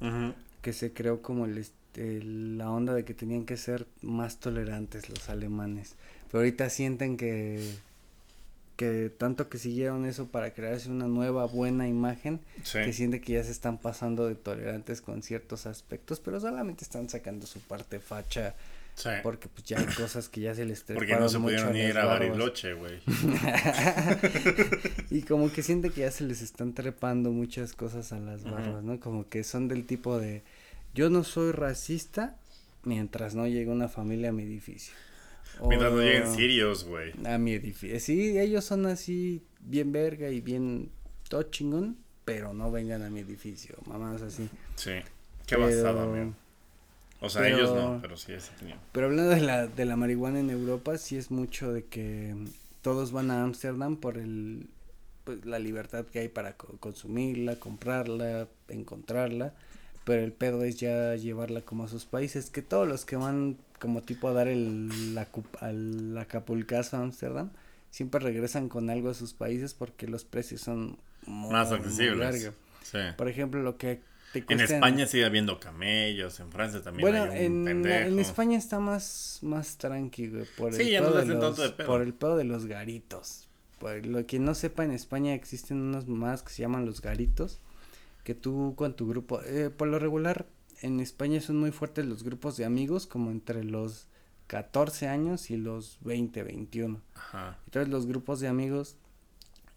que se creó como el, este, la onda de que tenían que ser más tolerantes los alemanes, pero ahorita sienten que que tanto que siguieron eso para crearse una nueva buena imagen, Sí. que siente que ya se están pasando de tolerantes con ciertos aspectos, pero solamente están sacando su parte facha Sí. porque pues ya hay cosas que ya se les Porque no se pudieron a ir a. Bariloche, güey. y como que siente que ya se les están trepando muchas cosas a las barbas, ¿no? Como que son del tipo de yo no soy racista mientras no llegue una familia a mi edificio. Mientras no lleguen sirios, güey. a mi edificio. Sí, ellos son así bien verga y bien todo chingón, pero no vengan a mi edificio, mamás así. Sí. Qué Pero- basada, amigo. O sea, pero- ellos no, pero sí, ese tenía. Pero hablando de la, de la marihuana en Europa, sí es mucho de que todos van a Ámsterdam por el pues la libertad que hay para co- consumirla, comprarla, encontrarla, pero el pedo es ya llevarla como a sus países, que todos los que van como tipo a dar el la, al acapulcazo a Ámsterdam, siempre regresan con algo a sus países porque los precios son muy, Más accesibles. Sí. Por ejemplo, lo que te En cuesta España sigue habiendo camellos, en Francia también bueno, hay un en, pendejo. en España está más, más tranqui, güey, por Sí, el ya no de los, tanto de pedo. por el pedo de los garitos. Por lo que no sepa, en España existen unos más que se llaman los garitos, que tú con tu grupo, eh, por lo regular, en España son muy fuertes los grupos de amigos, como entre los 14 años y los 20, 21. Ajá. Entonces los grupos de amigos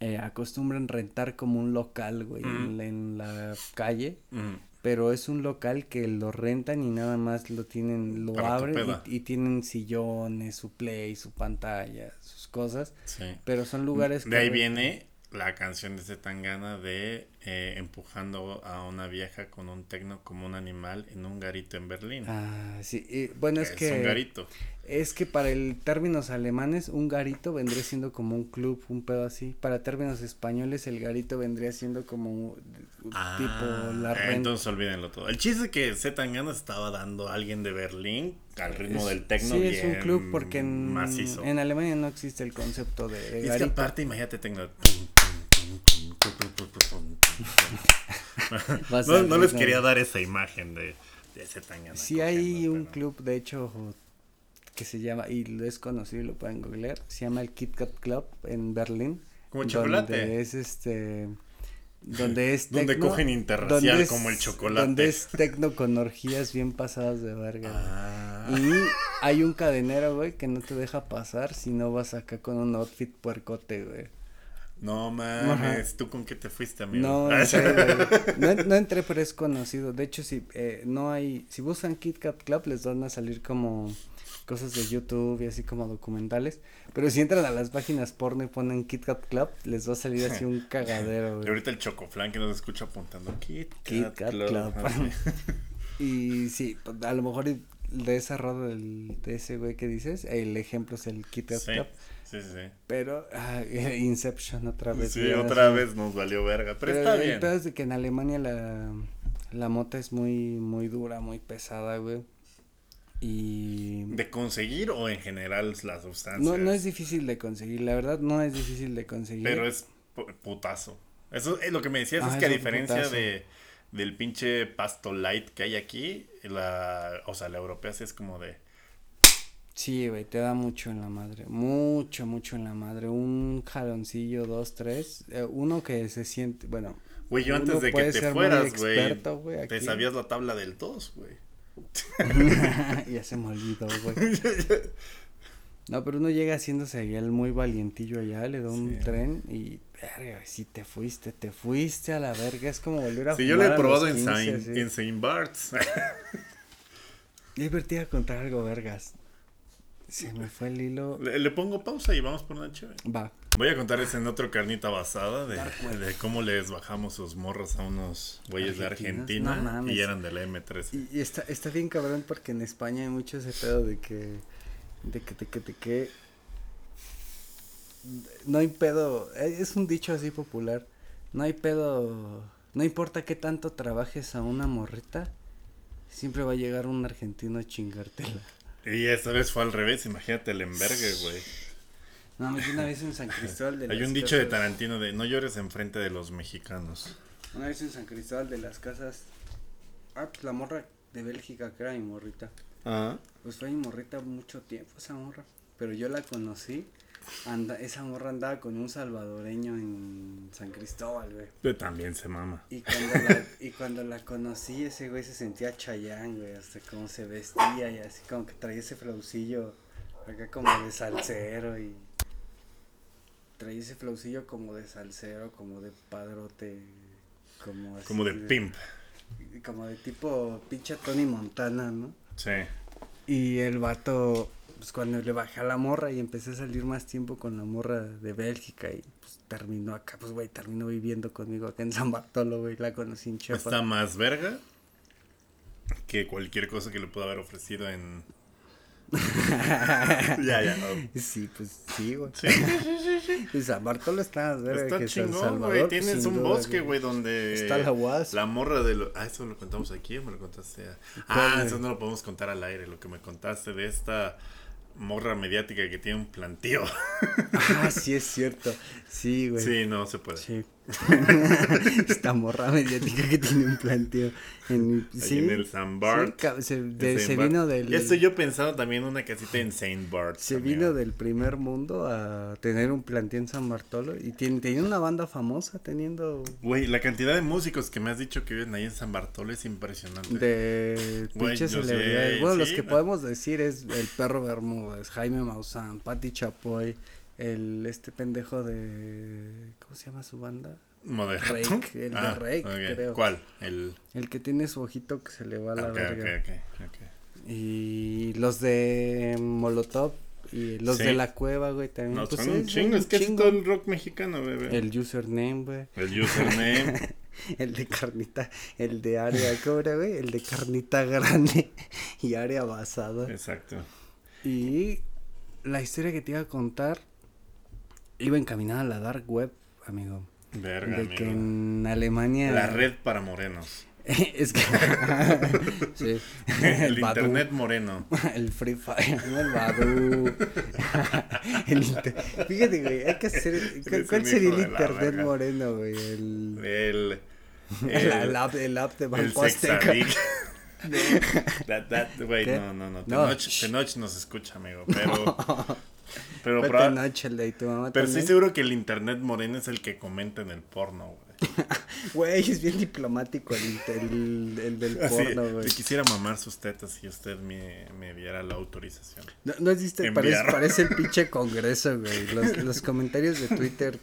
eh, acostumbran rentar como un local, güey, en Mm. la- en la calle Mm. pero es un local que lo rentan y nada más lo tienen, lo Para abren y, y tienen sillones, su play, su pantalla, sus cosas, Sí. pero son lugares De ahí viene la canción de Zetangana de eh, empujando a una vieja con un tecno como un animal en un garito en Berlín. Ah, sí. y, bueno, es, es que. un garito. Es que para el términos alemanes, un garito vendría siendo como un club, un pedo así. Para términos españoles, el garito vendría siendo como un- Ah, tipo la renta. entonces olvídenlo todo. El chiste es que Zetangana estaba dando a alguien de Berlín al ritmo Es- del tecno Sí, es un bien club porque en, macizo. en Alemania no existe el concepto de Y es que garito. aparte, imagínate tecno. No, no les quería dar esa imagen de, de Zetangana. Sí hay un pero- club, de hecho, que se llama, y lo es conocido, lo pueden googlear, se llama el Kit Kat Club en Berlín. Como chocolate. Donde es este, donde es Donde tecno, cogen interracial donde es- como el chocolate. Donde es tecno con orgías bien pasadas de verga. Ah. Y hay un cadenero, güey, que no te deja pasar si no vas acá con un outfit puercote, güey. No mames, ¿tú con qué te fuiste, amigo? No, entré, no, no entré, pero es conocido. De hecho, si eh, no hay, si buscan Kit Kat Club, les van a salir como cosas de YouTube y así como documentales. Pero si entran a las páginas porno y ponen Kit Kat Club, les va a salir así un cagadero, Y güey. ahorita el chocoflan que nos escucha apuntando Kit Kat, Kit Kat Club. Así. Y sí, pues, a lo mejor de esa roda del, de ese güey que dices, el ejemplo es el Kit Sí, Club. sí, sí. Pero ah, Inception otra vez. Sí, otra vez nos valió verga, pero, Pero está el bien. es de que en Alemania la, la mota es muy, muy dura, muy pesada, güey. Y ¿De conseguir o en general la sustancia? no, no es difícil de conseguir, la verdad no es difícil de conseguir. Pero es pu- putazo. Eso es lo que me decías, Ah, es que a diferencia de del pinche pasto light que hay aquí, la, o sea, la europea sí es como de Sí, güey, te da mucho en la madre, mucho, mucho en la madre. Un jaloncillo, dos, tres, eh, uno que se siente, bueno. Güey, yo antes de que te fueras, güey, te sabías la tabla del 2, güey. ya se me olvidó, güey. No, pero uno llega haciéndose el muy valientillo allá, le da un Sí. tren y, verga, si te fuiste, te fuiste a la verga, es como volver a Sí, yo lo fumar he probado en 15, Saint, así. en Saint Bart's. Contar algo, vergas. Se me fue el hilo. le, le pongo pausa y vamos por una chévere. Va. Voy a contarles en otro carnita basada de, de cómo les bajamos sus morras a unos güeyes de Argentina no y eran de la M13. Y, y está, está bien cabrón porque en España hay mucho ese pedo de que, de que, de que, de que, no hay pedo, eh, es un dicho así popular, no hay pedo, no importa qué tanto trabajes a una morrita, siempre va a llegar un argentino a chingártela. Y esta vez fue al revés, imagínate el envergue, güey. No, una vez en San Cristóbal de Hay las un dicho de Tarantino de no llores enfrente de los mexicanos. Una vez en San Cristóbal de las Casas, ah, pues la morra de Bélgica que era mi morrita. Pues fue mi morrita mucho tiempo esa morra. Pero yo la conocí. Anda, esa morra andaba con un salvadoreño en San Cristóbal, güey. Pero también se mama. Y cuando, la, y cuando la conocí, ese güey se sentía chayán, güey. Hasta cómo se vestía y así como que traía ese flaucillo acá como de salsero y. Traía ese flaucillo como de salsero, como de padrote. Como así. Como de pimp. Como de tipo pinche Tony Montana, ¿no? Sí. Y el vato, pues cuando le bajé a la morra y empecé a salir más tiempo con la morra de Bélgica y pues terminó acá, pues güey, terminó viviendo conmigo acá en San Bartolo, güey, la conocí en Chiapas. Está más verga que cualquier cosa que le pueda haber ofrecido en. ya, ya. no. Sí, pues sí, güey. Sí, Y San Bartolo está verga Está que San chingón, Salvador. güey. pues, Tienes un duda, bosque, güey, donde. Está la UAS. La morra de lo. Ah, eso lo contamos aquí o me lo contaste. a- ¿Cuál, Ah, güey? eso no lo podemos contar al aire. Lo que me contaste de esta morra mediática que tiene un plantío. Ah, sí es cierto. Sí, güey. Sí, no se puede. Sí. Esta morra mediática que tiene un planteo. En, Ahí sí, en el San Bart. sí, se, En de- Saint se Bart. vino del. Ya estoy yo pensando también en una casita en Saint Bart. Se también. vino del primer mundo a tener un planteo en San Bartolo y tiene, tenía una banda famosa teniendo Güey, la cantidad de músicos que me has dicho que viven ahí en San Bartolo es impresionante. de pinches celebridades. bueno, los sí, que no. podemos decir es el perro Bermúdez, Jaime Maussan, Patti Chapoy, el este pendejo de ¿cómo se llama su banda? Moderato. Rake, el de Rake, ok. creo. ¿Cuál? El. El que tiene su ojito que se le va a la ok, verga. ok, ok, ok. Y los de Molotov y los Sí. de la cueva, güey, también. No, pues, son un chingo, es que es todo el rock mexicano, bebé. El username, güey. El username. El de carnita, el de área, ¿cómo era, güey? El de carnita grande y área basada. Exacto. Y la historia que te iba a contar iba encaminada a la dark web, amigo. Verga, de que amigo. en Alemania. La red para morenos. es que. sí. El, internet moreno. El Free Fire, no el Badu. el inter- Fíjate, güey, hay que hacer. ¿Cuál, cuál sería el internet moreno, güey? El. El. El, El, app, el app de el Banco Azteca. That, that, güey, no, no, no. No, Tenoch. Tenoch nos escucha, amigo. Pero. Pero, Vete de tu mamá pero también. estoy seguro que el internet moreno es el que comenta en el porno, güey. Güey, es bien diplomático el, el, el del Así, porno, güey. te quisiera mamar sus tetas si usted me, me diera la autorización. No, no existe, parece, parece el pinche congreso, güey. Los, los comentarios de Twitter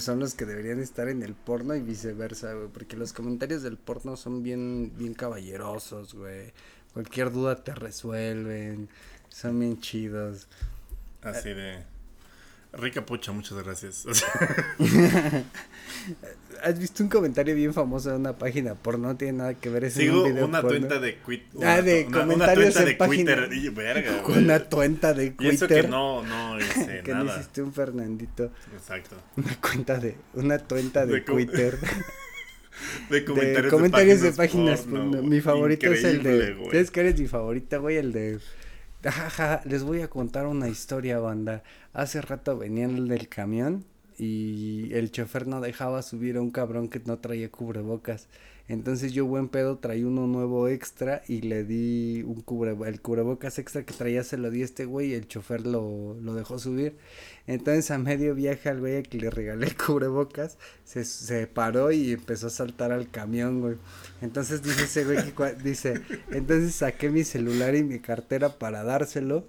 son los que deberían estar en el porno y viceversa, güey. Porque los comentarios del porno son bien, bien caballerosos, güey. Cualquier duda te resuelven. Son bien chidos. Así de. Rica pucha, muchas gracias. ¿Has visto un comentario bien famoso de una página porno? No tiene nada que ver. Es en Sigo video una porno. cuenta de quit, Ah, de una, comentarios cuenta en de. Twitter. Y verga, güey. Una cuenta de Y eso Twitter. que no, no hice que no nada. hiciste un Fernandito. Exacto. Una cuenta de. Una cuenta de, De Twitter. De de comentarios, comentarios de páginas porno, porno. güey. Mi favorito es el de. Güey. ¿Sabes cuál es mi favorita, güey? El de. Les voy a contar una historia, banda. Hace rato venían del camión y el chofer no dejaba subir a un cabrón que no traía cubrebocas. Entonces yo buen pedo traí uno nuevo extra y le di un cubre, el cubrebocas extra que traía se lo di a este güey y el chofer lo, lo dejó subir. Entonces a medio viaje al güey que le regalé el cubrebocas se, se paró y empezó a saltar al camión, güey. Entonces dice ese güey que dice, entonces saqué mi celular y mi cartera para dárselo.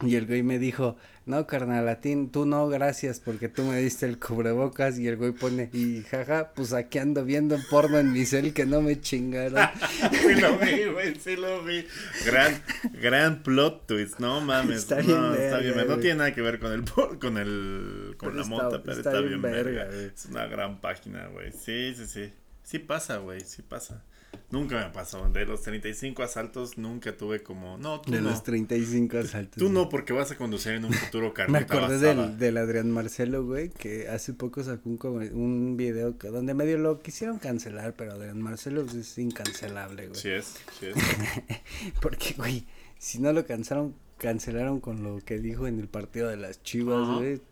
Y el güey me dijo, no, carnal, a ti, tú no, gracias, porque tú me diste el cubrebocas. Y el güey pone, y jaja, pues aquí ando viendo porno en mi cel que no me chingaron. Sí lo vi, güey, sí lo vi. Gran, gran plot twist, no mames. Está no, bien está verga, bien, no güey. tiene nada que ver con el con el con Pero la está- monta, pero está está, bien verga, verga. Es una gran página, güey. Sí, sí, sí. Sí pasa, güey, sí pasa. Nunca me pasó. De los 35 asaltos nunca tuve como, no, tú De no. los 35 asaltos. Tú no porque vas a conducir en un futuro Me carnita acordé del, del Adrián Marcelo, güey, que hace poco sacó un, un video que, donde medio lo quisieron cancelar, pero Adrián Marcelo pues, es incancelable, güey. Sí es, sí es. Porque, güey, si no lo cancelaron, cancelaron con lo que dijo en el partido de las chivas, güey.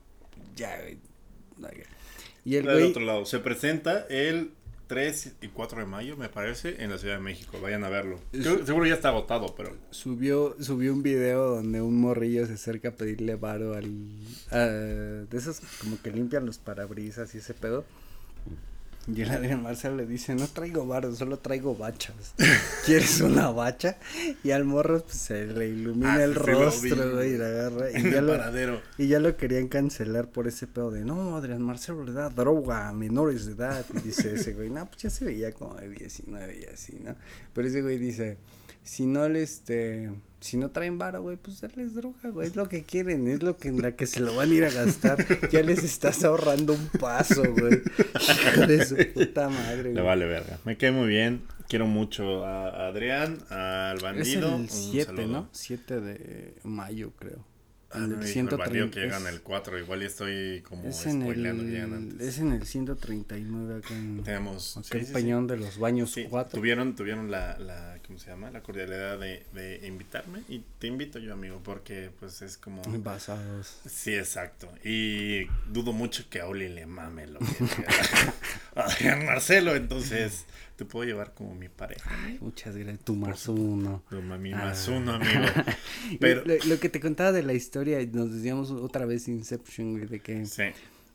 Ya, güey. no, ya. Y el Del güey, otro lado, se presenta el 3 y 4 de mayo, me parece, en la Ciudad de México. Vayan a verlo. Creo- seguro ya está agotado, pero subió, subió un video donde un morrillo se acerca a pedirle varo al... a- de esos como que limpian los parabrisas y ese pedo. Y el Adrián Marcelo le dice, no traigo varo, solo traigo bachas. ¿Quieres una bacha? Y al morro pues, se le ilumina Ah, el rostro, güey, y la agarra. Y ya, lo, y ya lo querían cancelar por ese pedo de, no, Adrián Marcelo le da droga a menores de edad. Y dice ese güey, no, pues ya se veía como de 19 y así, ¿no? Pero ese güey dice, si no le, este, si no traen varo, güey, pues darles droga, güey, es lo que quieren, es lo que en la que se lo van a ir a gastar. Ya les estás ahorrando un paso, güey. De su puta madre, Le güey. vale verga. Me cae muy bien. Quiero mucho a Adrián, al Es bandido. el un 7, saludo. ¿no? 7 de mayo, creo. El el bandido 130, que llegan el 4. Igual y estoy como Es en, el, es en el 139 acá en, Tenemos. acá sí, en sí, sí. Peñón de los Baños Sí, 4. tuvieron, tuvieron la, la, ¿cómo se llama? La cordialidad de, de invitarme y te invito yo, amigo, porque pues es como... Basados. Sí, exacto. Y dudo mucho que a Oli le mame lo que Adrián Marcelo, entonces te puedo llevar como mi pareja. Muchas gracias. Tu más uno. Tu mami Ah. más uno, amigo. Pero, Lo, lo que te contaba de la historia, nos decíamos otra vez Inception, de que, sí,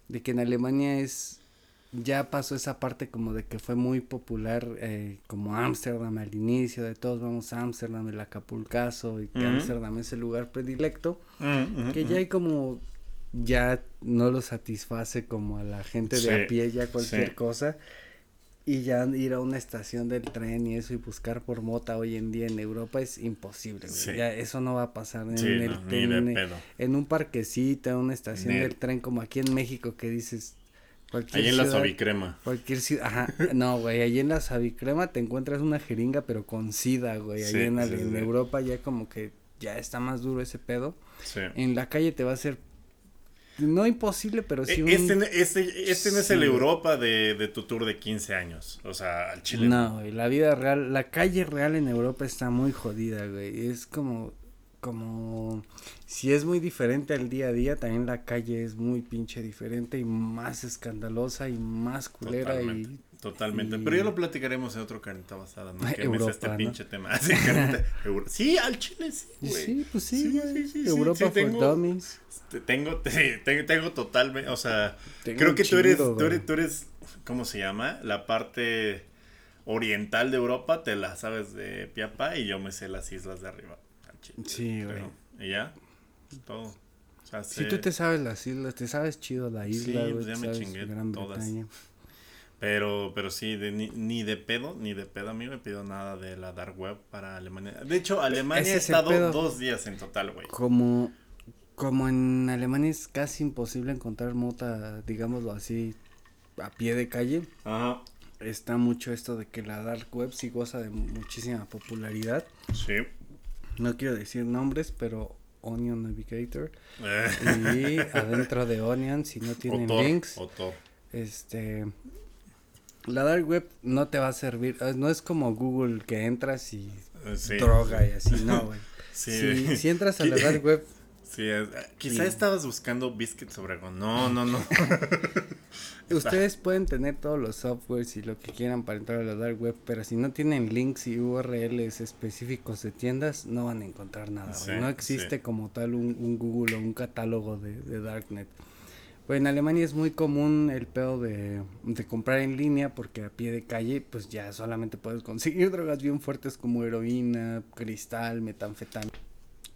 de que en Alemania es. Ya pasó esa parte como de que fue muy popular, eh, como Ámsterdam al inicio, de todos vamos a Ámsterdam, el Acapulcazo, y que. Ámsterdam es el lugar predilecto. Mm, Que ya hay como, ya no lo satisface como a la gente de Sí, a pie, ya cualquier sí. cosa. Y ya ir a una estación del tren y eso y buscar por mota hoy en día en Europa es imposible, güey. Sí. Ya eso no va a pasar en, el, no, de en- un parquecito, en una estación del tren como aquí en México que dices cualquier Ahí en la ciudad- Suavicrema. Cualquier ciudad, ajá, no, güey, allí en la Savicrema te encuentras una jeringa pero con sida, güey, allí en, la- en. Europa ya como que ya está más duro ese pedo. Sí. En la calle te va a ser, no imposible, pero sí E- un... Este, este, este no es el. Europa de, de tu tour de 15 años. O sea, al Chile. No, güey, la vida real, la calle real en Europa está muy jodida, güey. Es como, como, si es muy diferente al día a día, también la calle es muy pinche diferente y más escandalosa y más culera Totalmente. Totalmente. Pero ya lo platicaremos en otro carnita basada, ¿no? Que me Europa, este ¿no? pinche tema. Sí, carnita- sí, al Chile sí, güey. Sí, pues sí, Sí, güey. sí, Europa sí, for tengo- dummies. Te- Tengo, te- tengo, tengo totalmente, o sea, Tengo creo que tú eres, tú eres, tú eres, ¿cómo se llama? La parte oriental de Europa, te la sabes de piapa y yo me sé las islas de arriba. al Chile, Sí, güey. Y ya, todo. O sea, Si sé- tú te sabes las islas, te sabes chido la isla, Sí, pues ya me chingué todas. Bretaña. Pero, pero sí, de, ni, ni de pedo, ni de pedo, amigo, he pedido nada de la Dark Web para Alemania. De hecho, Alemania he es el estado dos días en total, güey. Como, como en Alemania es casi imposible encontrar mota, digámoslo así, a pie de calle. Ajá. Está mucho esto de que la dark web sí goza de muchísima popularidad. Sí. No quiero decir nombres, pero Onion Navigator. Eh, Y adentro de Onion, si no tienen Otor, links, Otor. este... La dark web no te va a servir, eh, no es como Google que entras y Eh, Sí. droga y así, no, güey. Sí. Si, si entras a la dark web, Sí, es- quizá Sí. estabas buscando Biscuits Obregón. No, no, no. Ustedes pueden tener todos los softwares y lo que quieran para entrar a la dark web, pero si no tienen links y URLs específicos de tiendas, no van a encontrar nada. Sí, no existe como tal un, un Google o un catálogo de, de Darknet. Pues en Alemania es muy común el pedo de, comprar en línea porque a pie de calle pues ya solamente puedes conseguir drogas bien fuertes como heroína, cristal, metanfetamina.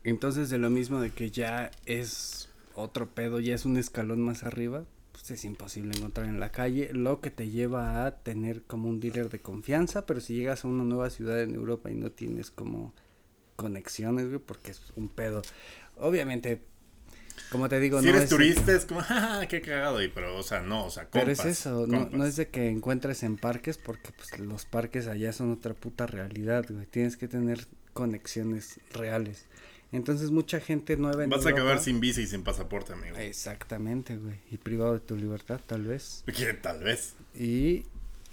Entonces de lo mismo de que ya es otro pedo, ya es un escalón más arriba, pues es imposible encontrar en la calle, lo que te lleva a tener como un dealer de confianza, pero si llegas a una nueva ciudad en Europa y no tienes como conexiones, güey, porque es un pedo. Obviamente, como te digo, si no eres es- turista es como, jaja, qué cagado. Y, pero, o sea, no, o sea, Pero compas. es eso, no, no es de que encuentres en parques, porque pues los parques allá son otra puta realidad, güey. Tienes que tener conexiones reales. Entonces mucha gente nueva en Vas a acabar Europa- sin visa y sin pasaporte, amigo. Exactamente, güey. Y privado de tu libertad, tal vez. Que Tal vez. Y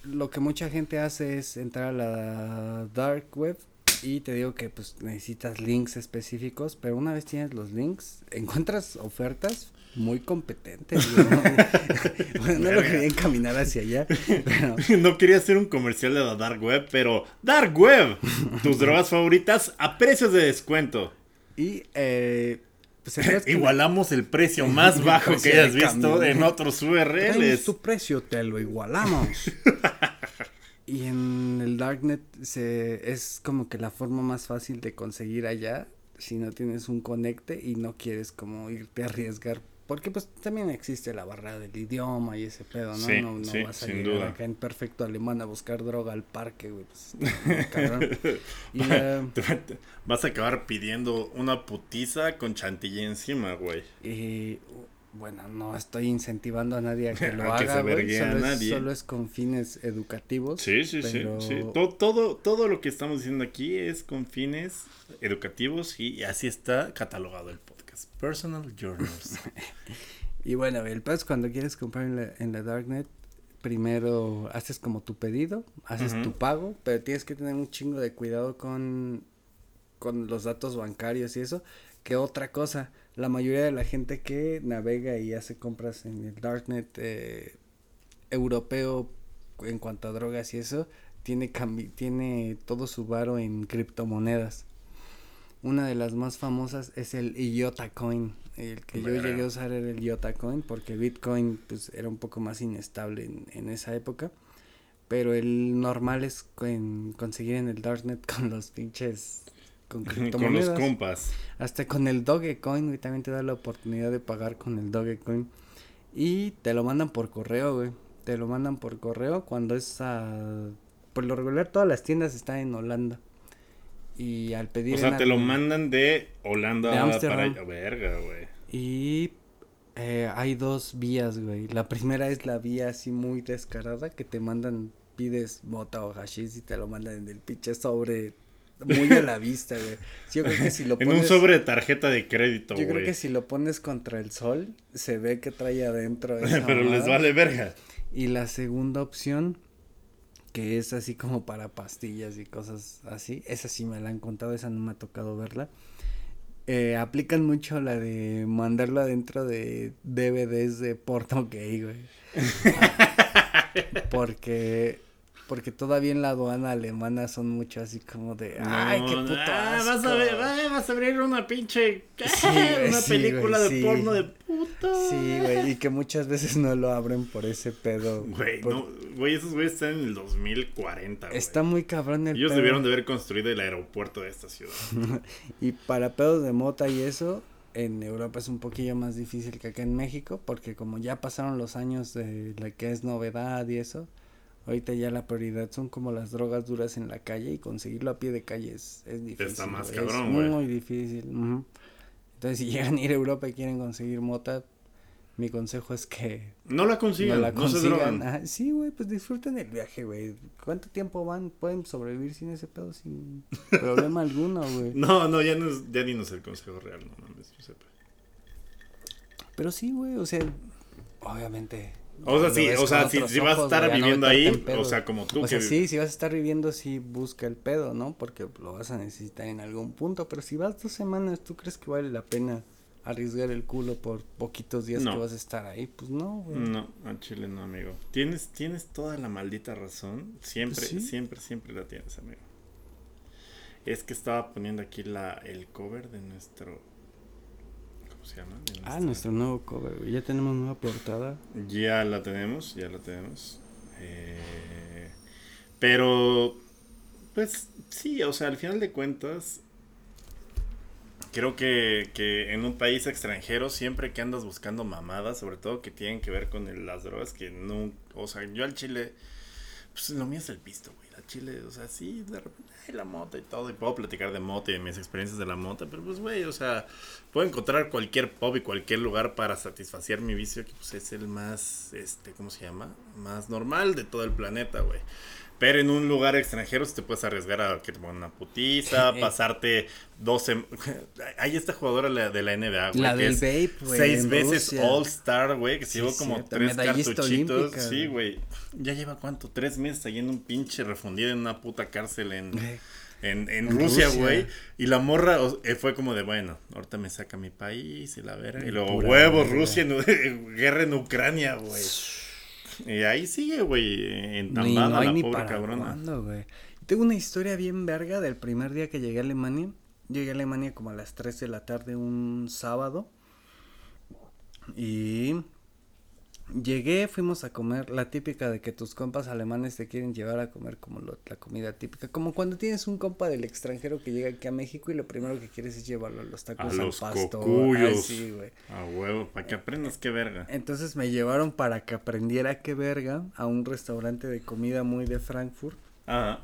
lo que mucha gente hace es entrar a la dark web y te digo que pues necesitas links específicos, pero una vez tienes los links, encuentras ofertas muy competentes. bueno, no lo quería encaminar hacia allá, pero No quería hacer un comercial de la Dark Web, pero Dark Web, tus drogas favoritas a precios de descuento. y eh, pues el que Igualamos el precio más bajo que precio de hayas visto en otros URLs. tu precio, te lo igualamos. Y en el Darknet se, es como que la forma más fácil de conseguir allá si no tienes un conecte y no quieres como irte a arriesgar. Porque pues también existe la barrera del idioma y ese pedo, ¿no? Sí, no no sí, vas a llegar duda. acá en perfecto alemán a buscar droga al parque, güey. Pues, cabrón. Y Vas a acabar pidiendo una putiza con chantilly encima, güey. Y bueno, no estoy incentivando a nadie a que lo A que haga, se a Solo, es, solo es con fines educativos. Sí, sí, pero- sí, sí. Todo, todo, todo lo que estamos diciendo aquí es con fines educativos y así está catalogado el podcast. Personal Journals. Y bueno, el es cuando quieres comprar en la, en la Darknet, primero haces como tu pedido, haces tu pago, pero tienes que tener un chingo de cuidado con, con los datos bancarios y eso, que otra cosa, la mayoría de la gente que navega y hace compras en el Darknet eh, europeo en cuanto a drogas y eso, tiene, cambi- tiene todo su varo en criptomonedas. Una de las más famosas es el IOTA Coin. El que yo llegué a usar era el IOTA Coin porque Bitcoin pues era un poco más inestable en, en esa época. Pero el normal es en conseguir en el Darknet con los pinches con con los compas. Hasta con el Dogecoin, güey, también te da la oportunidad de pagar con el Dogecoin. Y te lo mandan por correo, güey. te lo mandan por correo cuando es a... Por lo regular todas las tiendas están en Holanda. Y al pedir... O sea, te lo mandan de Holanda De para. Verga, güey. Y eh, hay dos vías, güey. La primera es la vía así muy descarada que te mandan, pides mota o hashish y te lo mandan en el pinche sobre muy a la vista, güey. Yo creo que si lo En un sobre de tarjeta de crédito, Yo creo güey. que si lo pones contra el sol, se ve que trae adentro esa Pero les vale verga. Y la segunda opción, que es así como para pastillas y cosas así, esa sí me la han contado, esa no me ha tocado verla. Eh, aplican mucho la de mandarlo adentro de DVDs de porno gay, güey. porque porque todavía en la aduana alemana son mucho así como de ay qué No, puto ah, vas a asco". ver, ah, vas a abrir una pinche Sí, güey, una sí, película güey, de sí. porno de puta. Sí, güey, y que muchas veces no lo abren por ese pedo. Güey, por- no, güey, esos güeyes están en el 2040, güey. Está muy cabrón el Ellos pedo. debieron de haber construido el aeropuerto de esta ciudad. Y para pedos de mota y eso, en Europa es un poquillo más difícil que acá en México, porque como ya pasaron los años de la que es novedad y eso, ahorita ya la prioridad son como las drogas duras en la calle y conseguirlo a pie de calle es, es difícil. Está más cabrón, Es güey. muy difícil. Entonces, si llegan a ir a Europa y quieren conseguir mota, mi consejo es que No la no consigan, la no, se consigan. drogan. Ajá, sí, güey, pues disfruten el viaje, güey. ¿Cuánto tiempo van? Pueden sobrevivir sin ese pedo, sin problema alguno, güey. No, no, ya no es, ya ni no es el consejo real, no mames, yo sepa. Pero sí, güey, o sea, obviamente. O sea, sí, o sea, si, si vas a estar no viviendo ahí, o sea, como tú O sea, que sí, si vas a estar viviendo, sí, busca el pedo, ¿no? Porque lo vas a necesitar en algún punto. Pero si vas dos semanas, ¿tú crees que vale la pena arriesgar el culo por poquitos días No. que vas a estar ahí? Pues no, güey. No, a Chile no, amigo. Tienes, tienes toda la maldita razón. Siempre, Pues sí. siempre, siempre la tienes, amigo. Es que estaba poniendo aquí la, el cover de nuestro. ¿Cómo se llama? De Ah, nuestra- nuestro nuevo cover. Ya tenemos nueva portada. Ya la tenemos, ya la tenemos. Eh, pero, pues sí, o sea, al final de cuentas, creo que, que en un país extranjero, siempre que andas buscando mamadas, sobre todo que tienen que ver con el- las drogas, que no, o sea, yo al chile, pues lo mío es el pisto, güey. Chile, o sea, sí, de repente, ay, la moto y todo, y puedo platicar de moto y de mis experiencias de la moto, pero pues, güey, o sea, puedo encontrar cualquier pub y cualquier lugar para satisfacer mi vicio, que pues es el más, este, ¿cómo se llama? Más normal de todo el planeta, güey. Pero en un lugar extranjero si te puedes arriesgar a que te pongan una putiza, pasarte 12... Hay esta jugadora de la NBA, güey. La que del es vape, güey. Seis veces Rusia. All Star, güey, que se Sí, llevó como cierto, tres cartuchitos. olímpica, Sí, güey. Ya lleva cuánto, tres meses ahí en un pinche refundido en una puta cárcel en, en, en En Rusia, güey. Y la morra eh, fue como de, bueno, ahorita me saca mi país y la verga. Y luego, huevos. Rusia, en- guerra en Ucrania, güey. Y ahí sigue, güey, entambada no hay la ni pobre para cabrona. cuándo, güey. Tengo una historia bien verga del primer día que llegué a Alemania. Llegué a Alemania como a las 3 de la tarde un sábado. Y llegué, fuimos a comer la típica de que tus compas alemanes te quieren llevar a comer como lo- la comida típica. Como cuando tienes un compa del extranjero que llega aquí a México y lo primero que quieres es llevarlo a los tacos A al los pastor. cocuyos. Ay, sí, güey. A huevo, para que aprendas qué verga. Entonces me llevaron para que aprendiera qué verga a un restaurante de comida muy de Frankfurt. Ajá.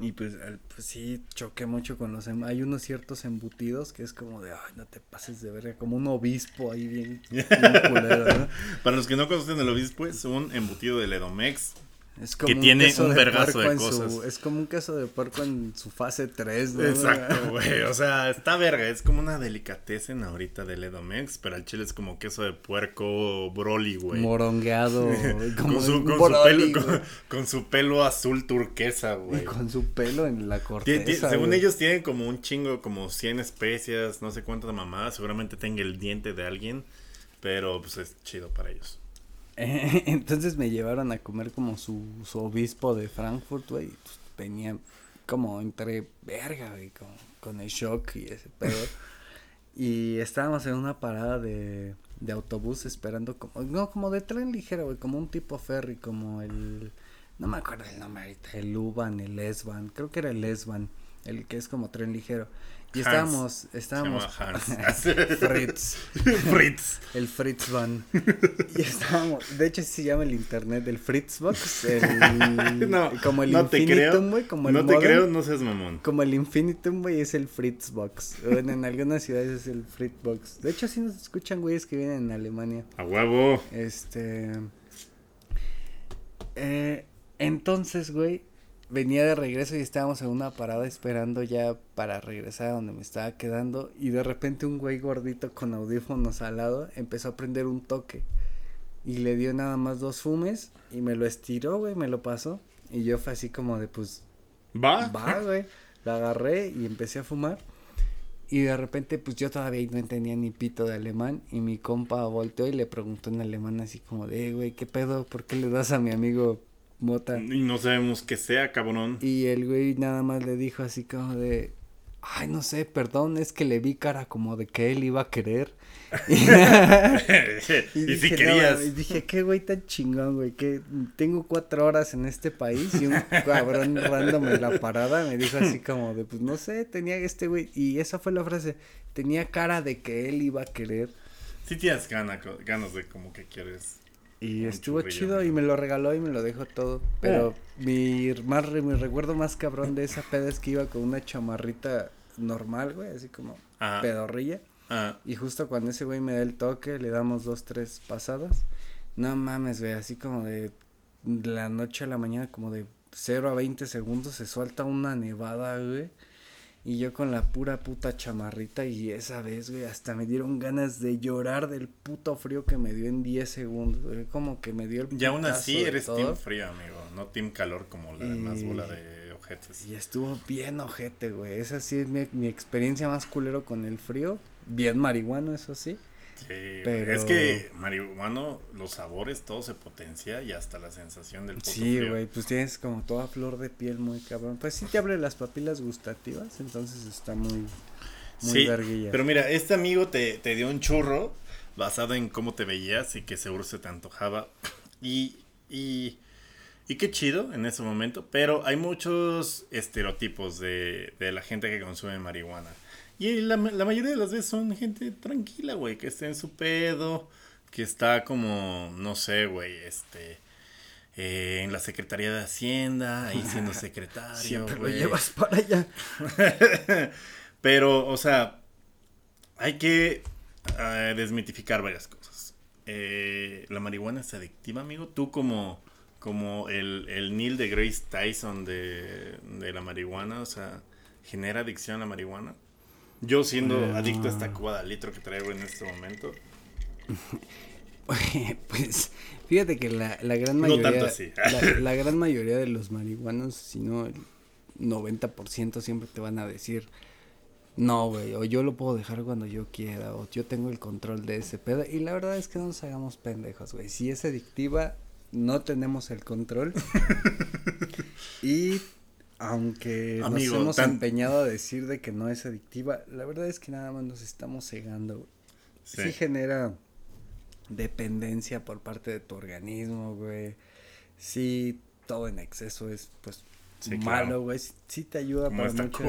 Y pues, pues sí, choqué mucho con los... em- Hay unos ciertos embutidos que es como de, ay, no te pases de verga, como un obispo ahí bien, bien ¿no? Para los que no conocen el obispo, es un embutido de Ledomex. Es Que tiene queso un vergazo de su- cosas. es como un queso de puerco en su fase 3, ¿no? Exacto, güey. O sea, está verga. Es como una delicatessen ahorita de Ledomex, pero al chile es como queso de puerco broly, güey. Morongueado, como Con su, un con, su broli, pelo, con, con su pelo azul turquesa, Y güey. con su pelo en la corteza, según ellos tienen como un chingo, como 100 especias, no sé cuántas mamadas. Seguramente tenga el diente de alguien, pero pues es chido para ellos. Entonces me llevaron a comer como su, su obispo de Frankfurt, güey. pues, venía como entre verga, güey, con, con el shock y ese pedo. y estábamos en una parada de, de autobús esperando como, no, como de tren ligero, güey, como un tipo ferry, como el, no me acuerdo el nombre ahorita, el Uban, el Esban, creo que era el Esban. el que es como tren ligero. Y estábamos, estábamos Hans. Fritz, Fritz. el Fritz Van. Y estábamos, de hecho sí se llama el internet, el Fritzbox, el, No, como el no te creo. Infinitum, güey, como el No te creo, no seas mamón. Como el Infinitum, güey, es el Fritzbox. Bueno, en algunas ciudades es el Fritzbox. De hecho, sí nos escuchan güeyes que vienen en Alemania. A huevo. Este. Eh, entonces, güey, venía de regreso y estábamos en una parada esperando ya para regresar a donde me estaba quedando. Y de repente un güey gordito con audífonos al lado empezó a prender un toque. Y le dio nada más dos fumes y me lo estiró, güey, me lo pasó. Y yo fue así como de, pues, ¿Va? Va, güey. La agarré y empecé a fumar. Y de repente, pues yo todavía no entendía ni pito de alemán. Y mi compa volteó y le preguntó en alemán así como de, "Eh, güey, ¿qué pedo? ¿Por qué le das a mi amigo mota? Y no sabemos qué sea, cabrón. Y el güey nada más le dijo así como de, ay, no sé, perdón, es que le vi cara como de que él iba a querer. y si dije, "No, querías. mames", dije, qué güey tan chingón, güey, que tengo cuatro horas en este país y un cabrón random en la parada me dijo así como de, pues no sé, tenía este güey, y esa fue la frase, tenía cara de que él iba a querer. Sí tienes gana- ganas de como que quieres. Y Un estuvo churrillo, chido y me lo regaló y me lo dejó todo. Pero mi, más, mi recuerdo más cabrón de esa peda es que iba con una chamarrita normal, güey, así como Ajá. pedorrilla. Ah, Y justo cuando ese güey me da el toque, le damos dos, tres pasadas. No mames, güey, así como de la noche a la mañana, como de 0 a 20 segundos, se suelta una nevada, güey. Y yo con la pura puta chamarrita y esa vez, güey, hasta me dieron ganas de llorar del puto frío que me dio en 10 segundos, güey. Como que me dio el y aún así eres todo. team frío, amigo. No team calor como la demás Y- bola de ojetes. Y estuvo bien ojete, güey. Esa sí es mi, mi experiencia más culero con el frío. Bien marihuano, eso sí. Sí, güey. Pero- es que marihuano, los sabores, todo se potencia y hasta la sensación del puto Sí, güey, pues tienes como toda flor de piel muy cabrón. Pues sí te abre las papilas gustativas, entonces está muy, muy Sí, verguilla. pero mira, este amigo te, te dio un churro basado en cómo te veías y que seguro se te antojaba. Y, y, y qué chido en ese momento, pero hay muchos estereotipos de, de la gente que consume marihuana. Y la, la mayoría de las veces son gente tranquila, güey, que está en su pedo, que está como, no sé, güey, este... eh, en la Secretaría de Hacienda, ahí siendo secretario. Siempre lo güey. llevas para allá. Pero, o sea, hay que eh, desmitificar varias cosas. Eh, la marihuana es adictiva, amigo. Tú como, como el, el Neil de Grace Tyson de, de la marihuana, o sea, genera adicción a la marihuana. Yo siendo adicto a esta no. cuba de litro que traigo en este momento. pues fíjate que la, la gran No mayoría. tanto así. la, la gran mayoría de los marihuanos, si no el 90% siempre te van a decir. No, güey, o yo lo puedo dejar cuando yo quiera, o yo tengo el control de ese pedo. Y la verdad es que no nos hagamos pendejos, güey. Si es adictiva, no tenemos el control. y aunque Amigo, nos hemos tan- empeñado a decir de que no es adictiva, la verdad es que nada más nos estamos cegando, güey. Sí. Sí genera dependencia por parte de tu organismo, güey. Sí, todo en exceso es, pues, Sí, malo, claro. güey. Sí, sí te ayuda Como para esta muchos,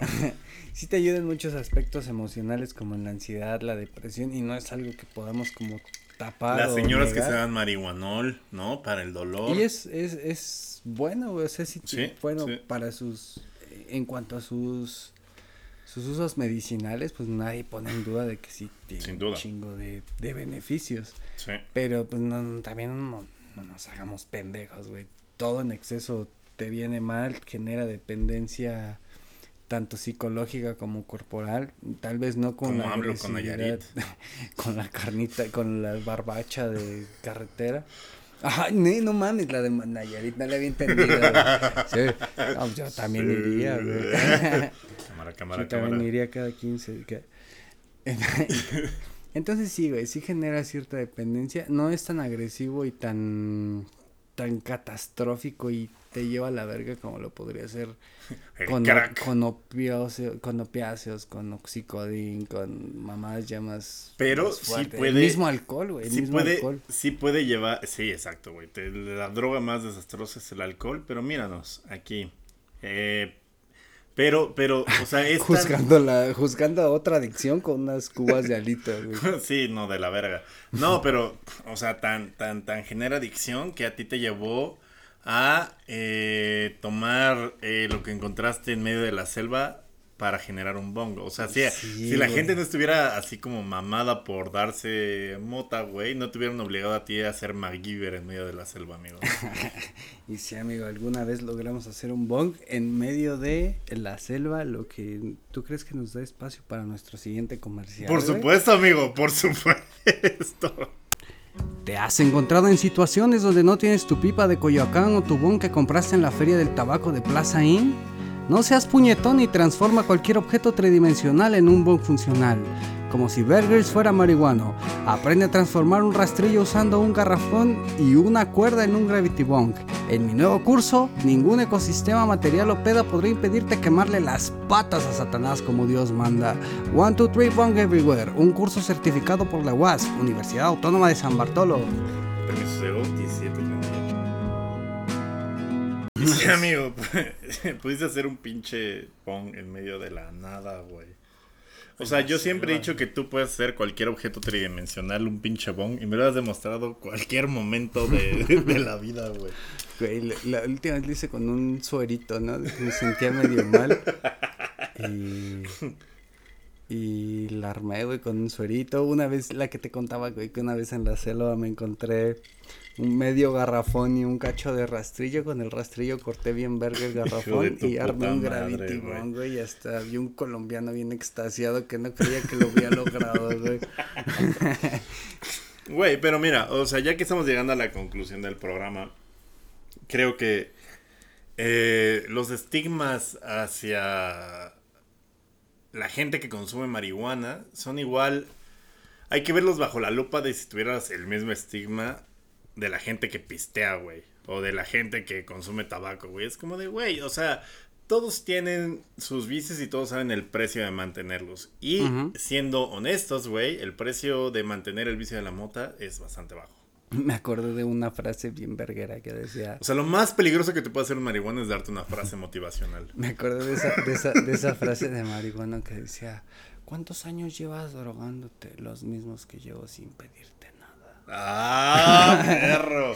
sí te ayuda en muchos aspectos emocionales como en la ansiedad, la depresión y no es algo que podamos como tapar Las señoras que se dan marihuanol, ¿no? Para el dolor. Y es, es, es bueno, o sea, sí, Sí, bueno, sí. para sus, en cuanto a sus, sus usos medicinales, pues nadie pone en duda de que sí tiene Sin un chingo de, de beneficios. Sí. Pero pues no, también no, no nos hagamos pendejos, güey. Todo en exceso te viene mal, genera dependencia tanto psicológica como corporal, tal vez no con Como la AMLO con Nayarit. con la carnita, con la barbacha de carretera. Ne, no mames, la de Nayarit no la había entendido. güey. Sí, no, pues yo también Sí. iría, güey. Cámara, cámara, Yo también cámara. iría cada 15. que- Entonces sí, güey, sí genera cierta dependencia. No es tan agresivo y tan tan catastrófico y te lleva a la verga como lo podría El con, con, opiáceos, con opiáceos, con oxicodín, con mamadas ya más Pero más sí puede- El mismo alcohol, güey, sí mismo puede, alcohol. sí puede llevar, sí, exacto, güey. La droga más desastrosa es el alcohol, pero míranos aquí. Eh, Pero, pero, o sea, es Juzgando, la, juzgando a otra adicción con unas cubas de alita, güey. Sí, no, de la verga. No, pero, o sea, tan, tan, tan genera adicción que a ti te llevó a eh, tomar eh, lo que encontraste en medio de la selva para generar un bongo. O sea, si, Sí, si la güey. gente no estuviera así como mamada por darse mota, güey, no te hubieran obligado a ti a ser MacGyver en medio de la selva, amigo. Y sí, amigo, alguna vez logramos hacer un bong en medio de la selva, lo que tú crees que nos da espacio para nuestro siguiente comercial. por güey? supuesto, amigo, por supuesto. ¿Te has encontrado en situaciones donde no tienes tu pipa de Coyoacán o tu bon que compraste en la feria del tabaco de Plaza Inn? No seas puñetón y transforma cualquier objeto tridimensional en un bong funcional, como si Burgers fuera marihuano. Aprende a transformar un rastrillo usando un garrafón y una cuerda en un Gravity Bong. En mi nuevo curso, ningún ecosistema material o peda podrá impedirte quemarle las patas a Satanás como Dios manda. One, two, three, bong everywhere. Un curso certificado por la UAS, Universidad Autónoma de San Bartolo. Permiso cero, 17, 38. Sí, amigo, pudiste hacer un pinche pong en medio de la nada, güey. O sea, yo siempre he dicho que tú puedes hacer cualquier objeto tridimensional, un pinche bong, y me lo has demostrado cualquier momento de, de la vida, güey. Güey, la, la última vez lo hice con un suerito, ¿no? Me sentía medio mal. Y. Y la armé, güey, con un suerito. Una vez, la que te contaba, güey, que una vez en la selva me encontré un medio garrafón y un cacho de rastrillo. Con el rastrillo corté bien verga el garrafón y armé un gravity bong, güey. Y hasta vi un colombiano bien extasiado que no creía que lo había logrado, güey. Güey, pero mira, o sea, ya que estamos llegando a la conclusión del programa, creo que eh, los estigmas hacia la gente que consume marihuana son igual. Hay que verlos bajo la lupa de si tuvieras el mismo estigma de la gente que pistea, güey. O de la gente que consume tabaco, güey. Es como de, güey, o sea, todos tienen sus vicios y todos saben el precio de mantenerlos. Y siendo honestos, güey, el precio de mantener el vicio de la mota es bastante bajo. Me acordé de una frase bien verguera que decía. O sea, lo más peligroso que te puede hacer un marihuana es darte una frase motivacional. Me acordé de esa, de esa, de esa frase de marihuana que decía, ¿cuántos años llevas drogándote? Los mismos que llevo sin pedirte. ¡Ah, perro!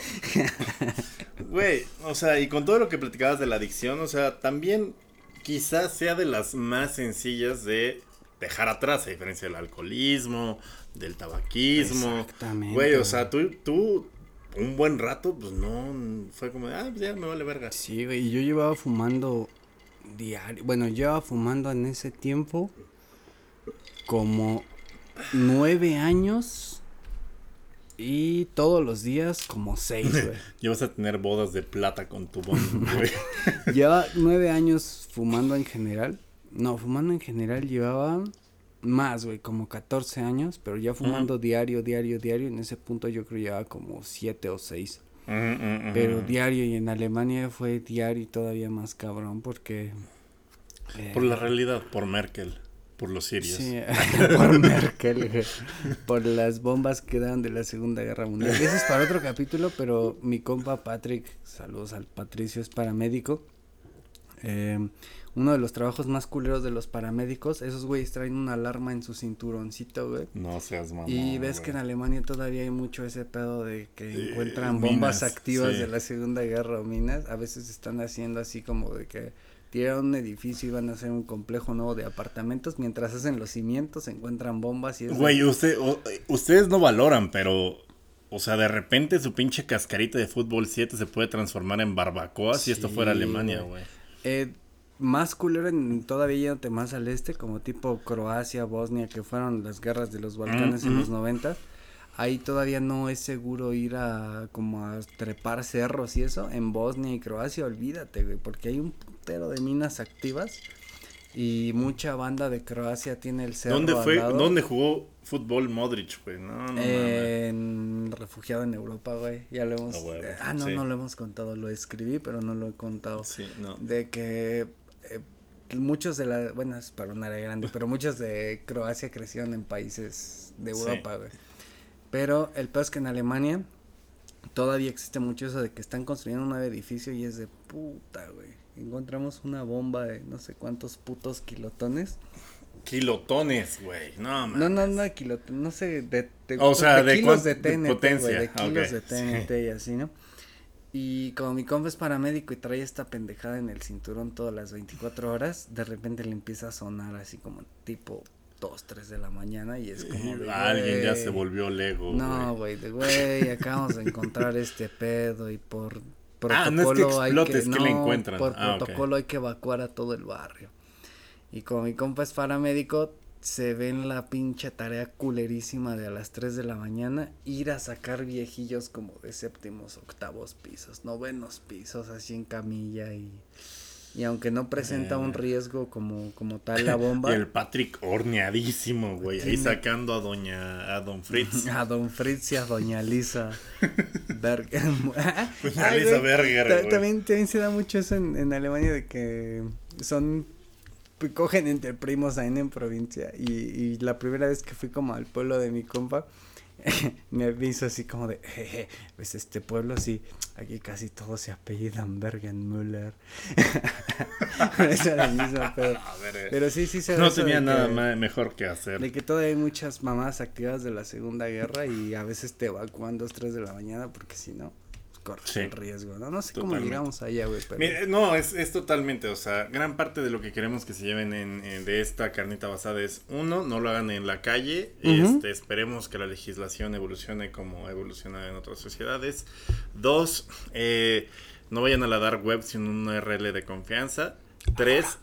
Güey, o sea, y con todo lo que platicabas de la adicción, o sea, también quizás sea de las más sencillas de dejar atrás, a diferencia del alcoholismo, del tabaquismo. Exactamente, Güey, o sea, tú, tú, un buen rato, pues no, fue como, ah, ya me vale verga. Sí, güey, y yo llevaba fumando diario, bueno, llevaba fumando en ese tiempo como nueve años y todos los días como seis, güey. Ya vas a tener bodas de plata con tu bon, güey. Llevaba nueve años fumando en general. No, fumando en general llevaba más, güey, como 14 años, pero ya fumando diario, diario, diario. En ese punto yo creo llevaba como siete o seis. Pero diario y en Alemania fue diario y todavía más cabrón porque... eh, Por la realidad, por Merkel, por los sirios. Sí, por Merkel, por las bombas que dan de la Segunda Guerra Mundial. Eso es para otro capítulo, pero mi compa Patrick, saludos al Patricio, es paramédico. Eh, uno de los trabajos más culeros de los paramédicos, esos güeyes traen una alarma en su cinturoncito, güey. No seas mamón. Y ves que en. Alemania todavía hay mucho ese pedo de que Eh, encuentran minas, bombas activas sí. de la Segunda Guerra o minas. A veces están haciendo así como de que tiraron un edificio y van a hacer un complejo nuevo de apartamentos. Mientras hacen los cimientos, encuentran bombas y es de- Güey, usted, o- ustedes no valoran, pero. O sea, de repente su pinche cascarita de fútbol 7 se puede transformar en barbacoa si esto fuera Alemania, güey. Eh, más culero en todavía yéndote más al este, como tipo Croacia, Bosnia, que fueron las guerras de los Balcanes en Mm, los noventas. Ahí todavía no es seguro ir a como a trepar cerros y eso. En Bosnia y Croacia, olvídate, güey, porque hay un putero de minas activas y mucha banda de Croacia tiene el cerro ¿Dónde al fue? lado. ¿Dónde jugó fútbol Modric, güey? No, no mames. En refugiado en Europa, güey. Ya lo hemos. Ah, ah, no, sí. no lo hemos contado. Lo escribí, pero no lo he contado. Sí, no. de que eh, muchos de la, bueno, es para un área grande, pero muchos de Croacia crecieron en países de Sí. Europa, güey. Pero el peor es que en Alemania todavía existe mucho eso de que están construyendo un nuevo edificio y es de puta, güey. Encontramos una bomba de no sé cuántos putos kilotones. Kilotones, güey. No, No, no, no, kilotones, no sé, de, de- O sea, de kilos cuán- de de TNT, güey, potencia. de kilos de TNT y así, ¿no? Y como mi compa es paramédico y trae esta pendejada en el cinturón todas las 24 horas, de repente le empieza a sonar así como tipo 2, 3 de la mañana y es como de, Alguien ya se volvió Lego. No, güey. de güey, acabamos de encontrar este pedo y por protocolo Ah, no es que hay que es que le no, encuentran. por Ah, protocolo hay que evacuar a todo el barrio. Y como mi compa es paramédico, se ve en la pinche tarea culerísima de a las 3 de la mañana ir a sacar viejillos como de séptimos, octavos pisos, novenos pisos, así en camilla y y aunque no presenta un riesgo como como tal la bomba. Y el Patrick horneadísimo, güey. Ahí sacando a doña, a don Fritz. A don Fritz y a doña Lisa Berger. Doña Ay, Lisa Berger, güey. También, también se da mucho eso en, en Alemania de que son pues, cogen entre primos ahí en provincia y, y la primera vez que fui como al pueblo de mi compa me aviso así como de jeje, pues este pueblo sí aquí casi todos se apellidan Bergenmüller eso era el mismo pedo. Eh, pero sí sí se no tenía nada que- mejor que hacer. de que todavía hay muchas mamás activas de la Segunda Guerra y a veces te evacúan dos, tres de la mañana porque si no, corres Sí. el riesgo, ¿no? No sé cómo llegamos allá, güey, pero... No, es, es totalmente, o sea, gran parte de lo que queremos que se lleven en, en- de esta carnita basada es, uno, no lo hagan en la calle, este, esperemos que la legislación evolucione como evoluciona en otras sociedades. Dos, eh, no vayan a la dark web sin un URL de confianza. Tres,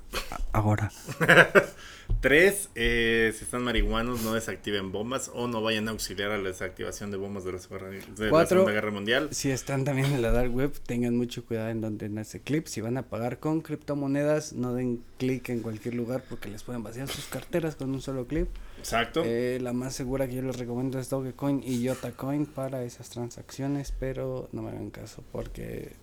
Ahora. tres, eh, si están marihuanos, no desactiven bombas o no vayan a auxiliar a la desactivación de bombas de la, Segunda- la Guerra Mundial. Si están también en la dark web, tengan mucho cuidado en donde ese clip. Si van a pagar con criptomonedas, no den clic en cualquier lugar porque les pueden vaciar sus carteras con un solo clip. Exacto. Eh, la más segura que yo les recomiendo es Dogecoin y Yotacoin para esas transacciones, pero no me hagan caso porque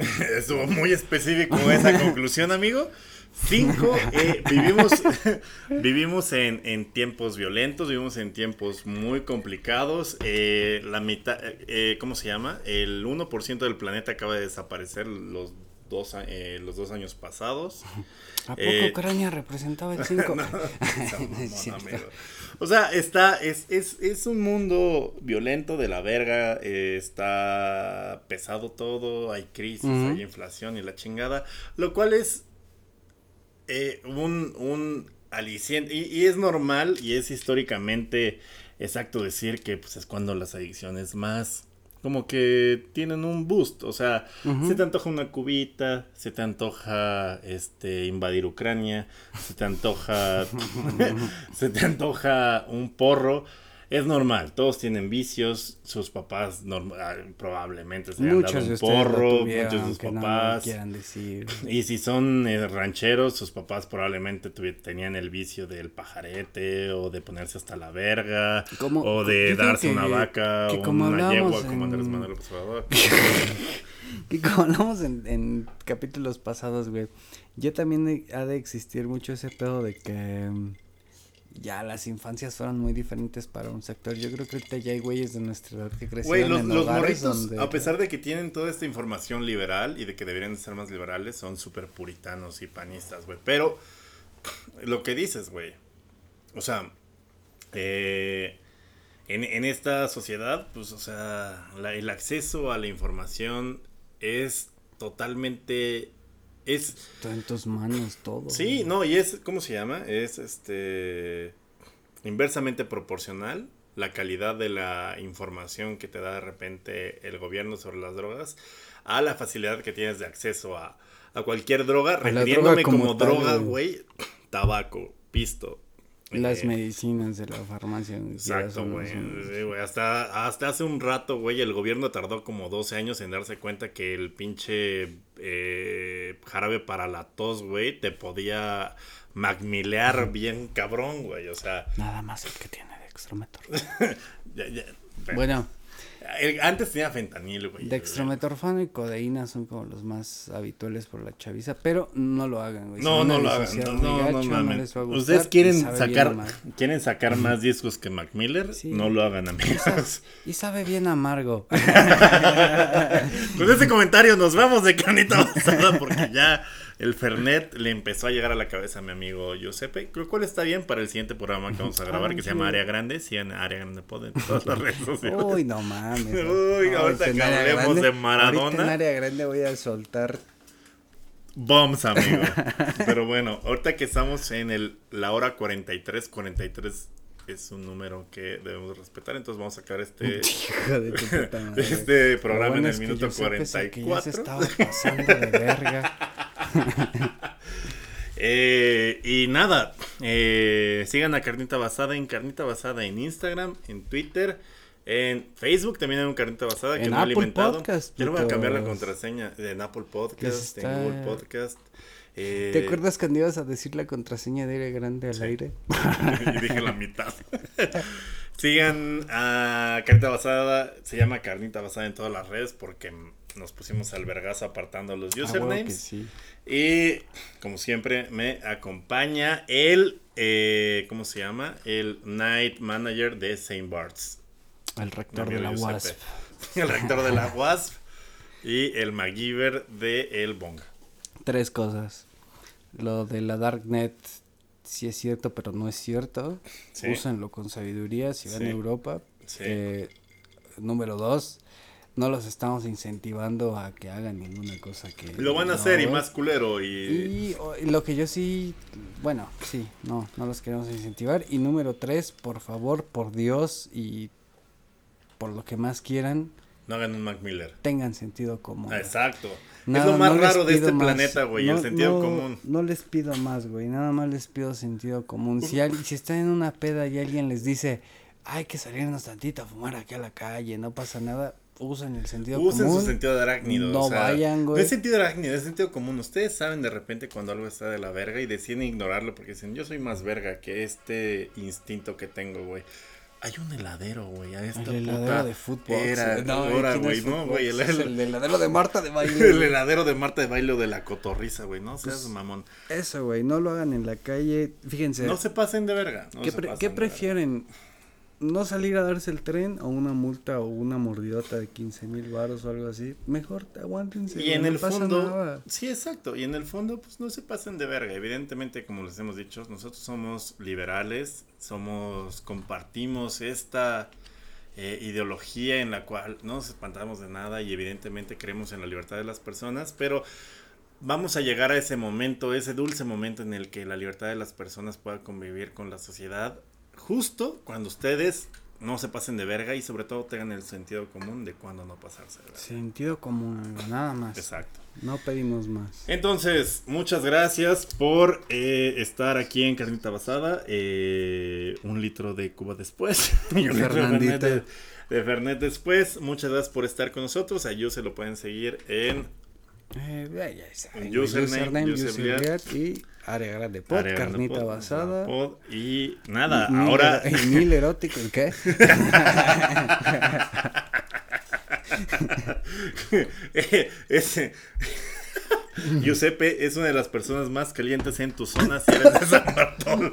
Estuvo muy específico esa conclusión, amigo. Cinco, eh, vivimos, vivimos en, en tiempos violentos, vivimos en tiempos muy complicados. eh, la mitad, eh, ¿cómo se llama? El 1% del planeta acaba de desaparecer los dos, los dos años pasados. ¿A poco Ucrania representaba el 5? Esa mamona, amigo. O sea, está, es, es, es un mundo violento de la verga, eh, está pesado todo, hay crisis, hay inflación y la chingada, lo cual es eh, un, un aliciente, y, y es normal y es históricamente exacto decir que pues es cuando las adicciones más como que tienen un boost, o sea, se te antoja una cubita, se te antoja este invadir Ucrania, se te antoja se te antoja un porro, es normal, todos tienen vicios, sus papás ah, probablemente se Muchos dado de un porro, tuvieron, muchos de sus no papás. quieran decir. Y si son eh, rancheros, sus papás probablemente tenían el vicio del pajarete o de ponerse hasta la verga Como- o yo de darse que- una vaca que o como una yegua como Andrés en- Manuel Obrador. Y como hablamos en, en capítulos pasados, güey, ya también he- ha de existir mucho ese pedo de que mm, ya las infancias fueron muy diferentes para un sector. Yo creo que ahorita ya hay güeyes de nuestra edad que Güey, crecieron los, en los morritos, donde... a pesar de que tienen toda esta información liberal y de que deberían de ser más liberales, son súper puritanos y panistas, güey. Pero lo que dices, güey. O sea, eh, en, en esta sociedad, pues, o sea, la- el acceso a la información es totalmente... Es, Está en tus manos todo. Sí, no, y es, ¿cómo se llama? Es este inversamente proporcional la calidad de la información que te da de repente el gobierno sobre las drogas a la facilidad que tienes de acceso a, a cualquier droga, A refiriéndome droga como droga, güey, tabaco, pisto. Las eh, medicinas de la farmacia. Exacto, Sí, güey, Hasta, hasta hace un rato, güey, el gobierno tardó como 12 años en darse cuenta que el pinche eh, jarabe para la tos, güey, te podía magmilear bien cabrón, güey. O sea, Nada más el que tiene de extrometor. ya- ya- bueno, el- antes tenía fentanil, güey. Dextrometorfano y codeína son como los más habituales por la chaviza, pero no lo hagan, güey. No, no lo hagan. No, no, no gacho, mames. les va a gustar Ustedes quieren sacar, quieren sacar más discos que Mac Miller, Sí. no lo hagan, amigos. Y sabe bien amargo. Con ese comentario nos vamos de canita basada porque ya el Fernet le empezó a llegar a la cabeza a mi amigo Giuseppe, lo cual está bien para el siguiente programa que vamos a grabar, que se llama Área Grande, sí, en Área Grande Pod en todas las redes sociales. Uy, no mames. Uy, ahorita que hablemos grande- de Maradona. En área grande voy a soltar. Bombs, amigo. Pero bueno, ahorita que estamos en el, la hora 43, 43 es un número que debemos respetar, entonces vamos a sacar este, de este programa bueno en el es que minuto que ya se 44. estaba pasando de verga. Eh, y nada, eh, sigan a Carnita Basada en Carnita Basada en Instagram, en Twitter, en Facebook también hay un Carnita Basada que no he alimentado. Podcast, Yo le voy a cambiar la contraseña en Apple Podcast, Les en Google Podcast. Eh, ¿Te acuerdas cuando ibas a decir la contraseña de aire grande al aire? y dije la mitad. Sigan a Carnita Basada, se llama Carnita Basada en todas las redes porque nos pusimos al vergazo apartando los Ah, usernames. sí. Y como siempre me acompaña el, eh, ¿cómo se llama? El Night Manager de Saint Bart's. El rector de la WASP. El rector de la WASP y el MacGyver de El Bonga. Tres cosas. Lo de la Darknet sí es cierto, pero no es cierto. Sí. Úsenlo con sabiduría si van Sí. a Europa. Sí. Eh, número dos, no los estamos incentivando a que hagan ninguna cosa que... Lo van a hacer y más culero y... Y lo que yo sí, bueno, sí, no, no los queremos incentivar. Y número tres, por favor, por Dios y por lo que más quieran, No hagan un Mac Miller. tengan sentido común. Ah, exacto. Nada, es lo más no raro de este más. planeta, güey, el No- sentido no- común. No les pido más, güey, nada más les pido sentido común. Si, al- si están en una peda y alguien les dice, hay que salirnos tantito a fumar aquí a la calle, no pasa nada, usen el sentido Usen común. su sentido de arácnido. No o sea, vayan, No güey. es sentido de arácnido, es sentido común. Ustedes saben de repente cuando algo está de la verga y deciden ignorarlo porque dicen, yo soy más verga que este instinto que tengo, güey. Hay un heladero, güey. A esta El heladero puta de fútbol. Era, no, ahora, güey, no. El, es el- el heladero de Marta de baile. el heladero de Marta de baile o de la cotorriza, güey. No seas Pues, mamón. Eso, güey, no lo hagan en la calle. Fíjense, No se pasen de verga. no ¿qué, se pre- pasen qué de verga. ¿No salir a darse el tren o una multa o una mordidota de 15 mil baros o algo así? Mejor aguántense. Y en no el pasa fondo, nada. sí, exacto. Y en el fondo, pues no se pasen de verga. Evidentemente, como les hemos dicho, nosotros somos liberales, somos, compartimos esta eh, ideología en la cual no nos espantamos de nada y evidentemente creemos en la libertad de las personas, pero vamos a llegar a ese momento, ese dulce momento en el que la libertad de las personas pueda convivir con la sociedad, justo cuando ustedes no se pasen de verga y sobre todo tengan el sentido común de cuándo no pasarse de verga. Sentido común, nada más. Exacto. No pedimos más. Entonces, muchas gracias por eh, estar aquí en Carnita Basada. Eh, un litro de Cuba después. y un litro de Fernandita. Fernet, de, de Fernet después. Muchas gracias por estar con nosotros. A se lo pueden seguir en Eh, ya, saben, username, username, user user y área grande pod, Grande carnita Pod, basada. Pod. Y nada, Mil ahora. ero- mil erótico, ¿el qué? Ese. Giuseppe es una de las personas más calientes en tu zona si eres de San Bartolo.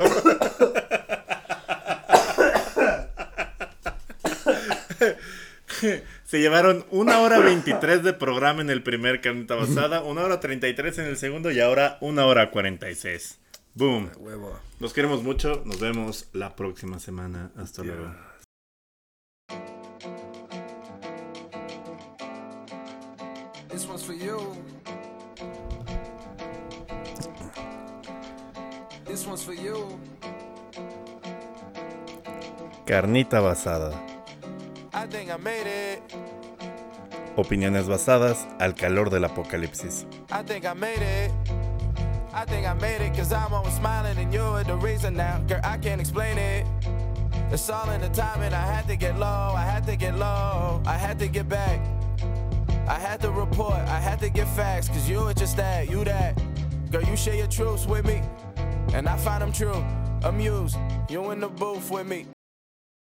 Se llevaron una hora 23 de programa en el primer Carnita Basada, una hora 33 en el segundo y ahora una hora 46. Boom. Huevo. Los queremos mucho. Nos vemos la próxima semana. Hasta luego. This one's for you. This one's for you. Carnita Basada. I think I made it. Opiniones basadas al calor del apocalipsis. I think I made it. I think I made it cause I'm always smiling and you're the reason now. Girl, I can't explain it. It's all in the timing. I had to get low. I had to get low. I had to get back. I had to report. I had to get facts cause you were just that. You that. Girl, you share your truths with me. And I find them true. Amused. You in the booth with me.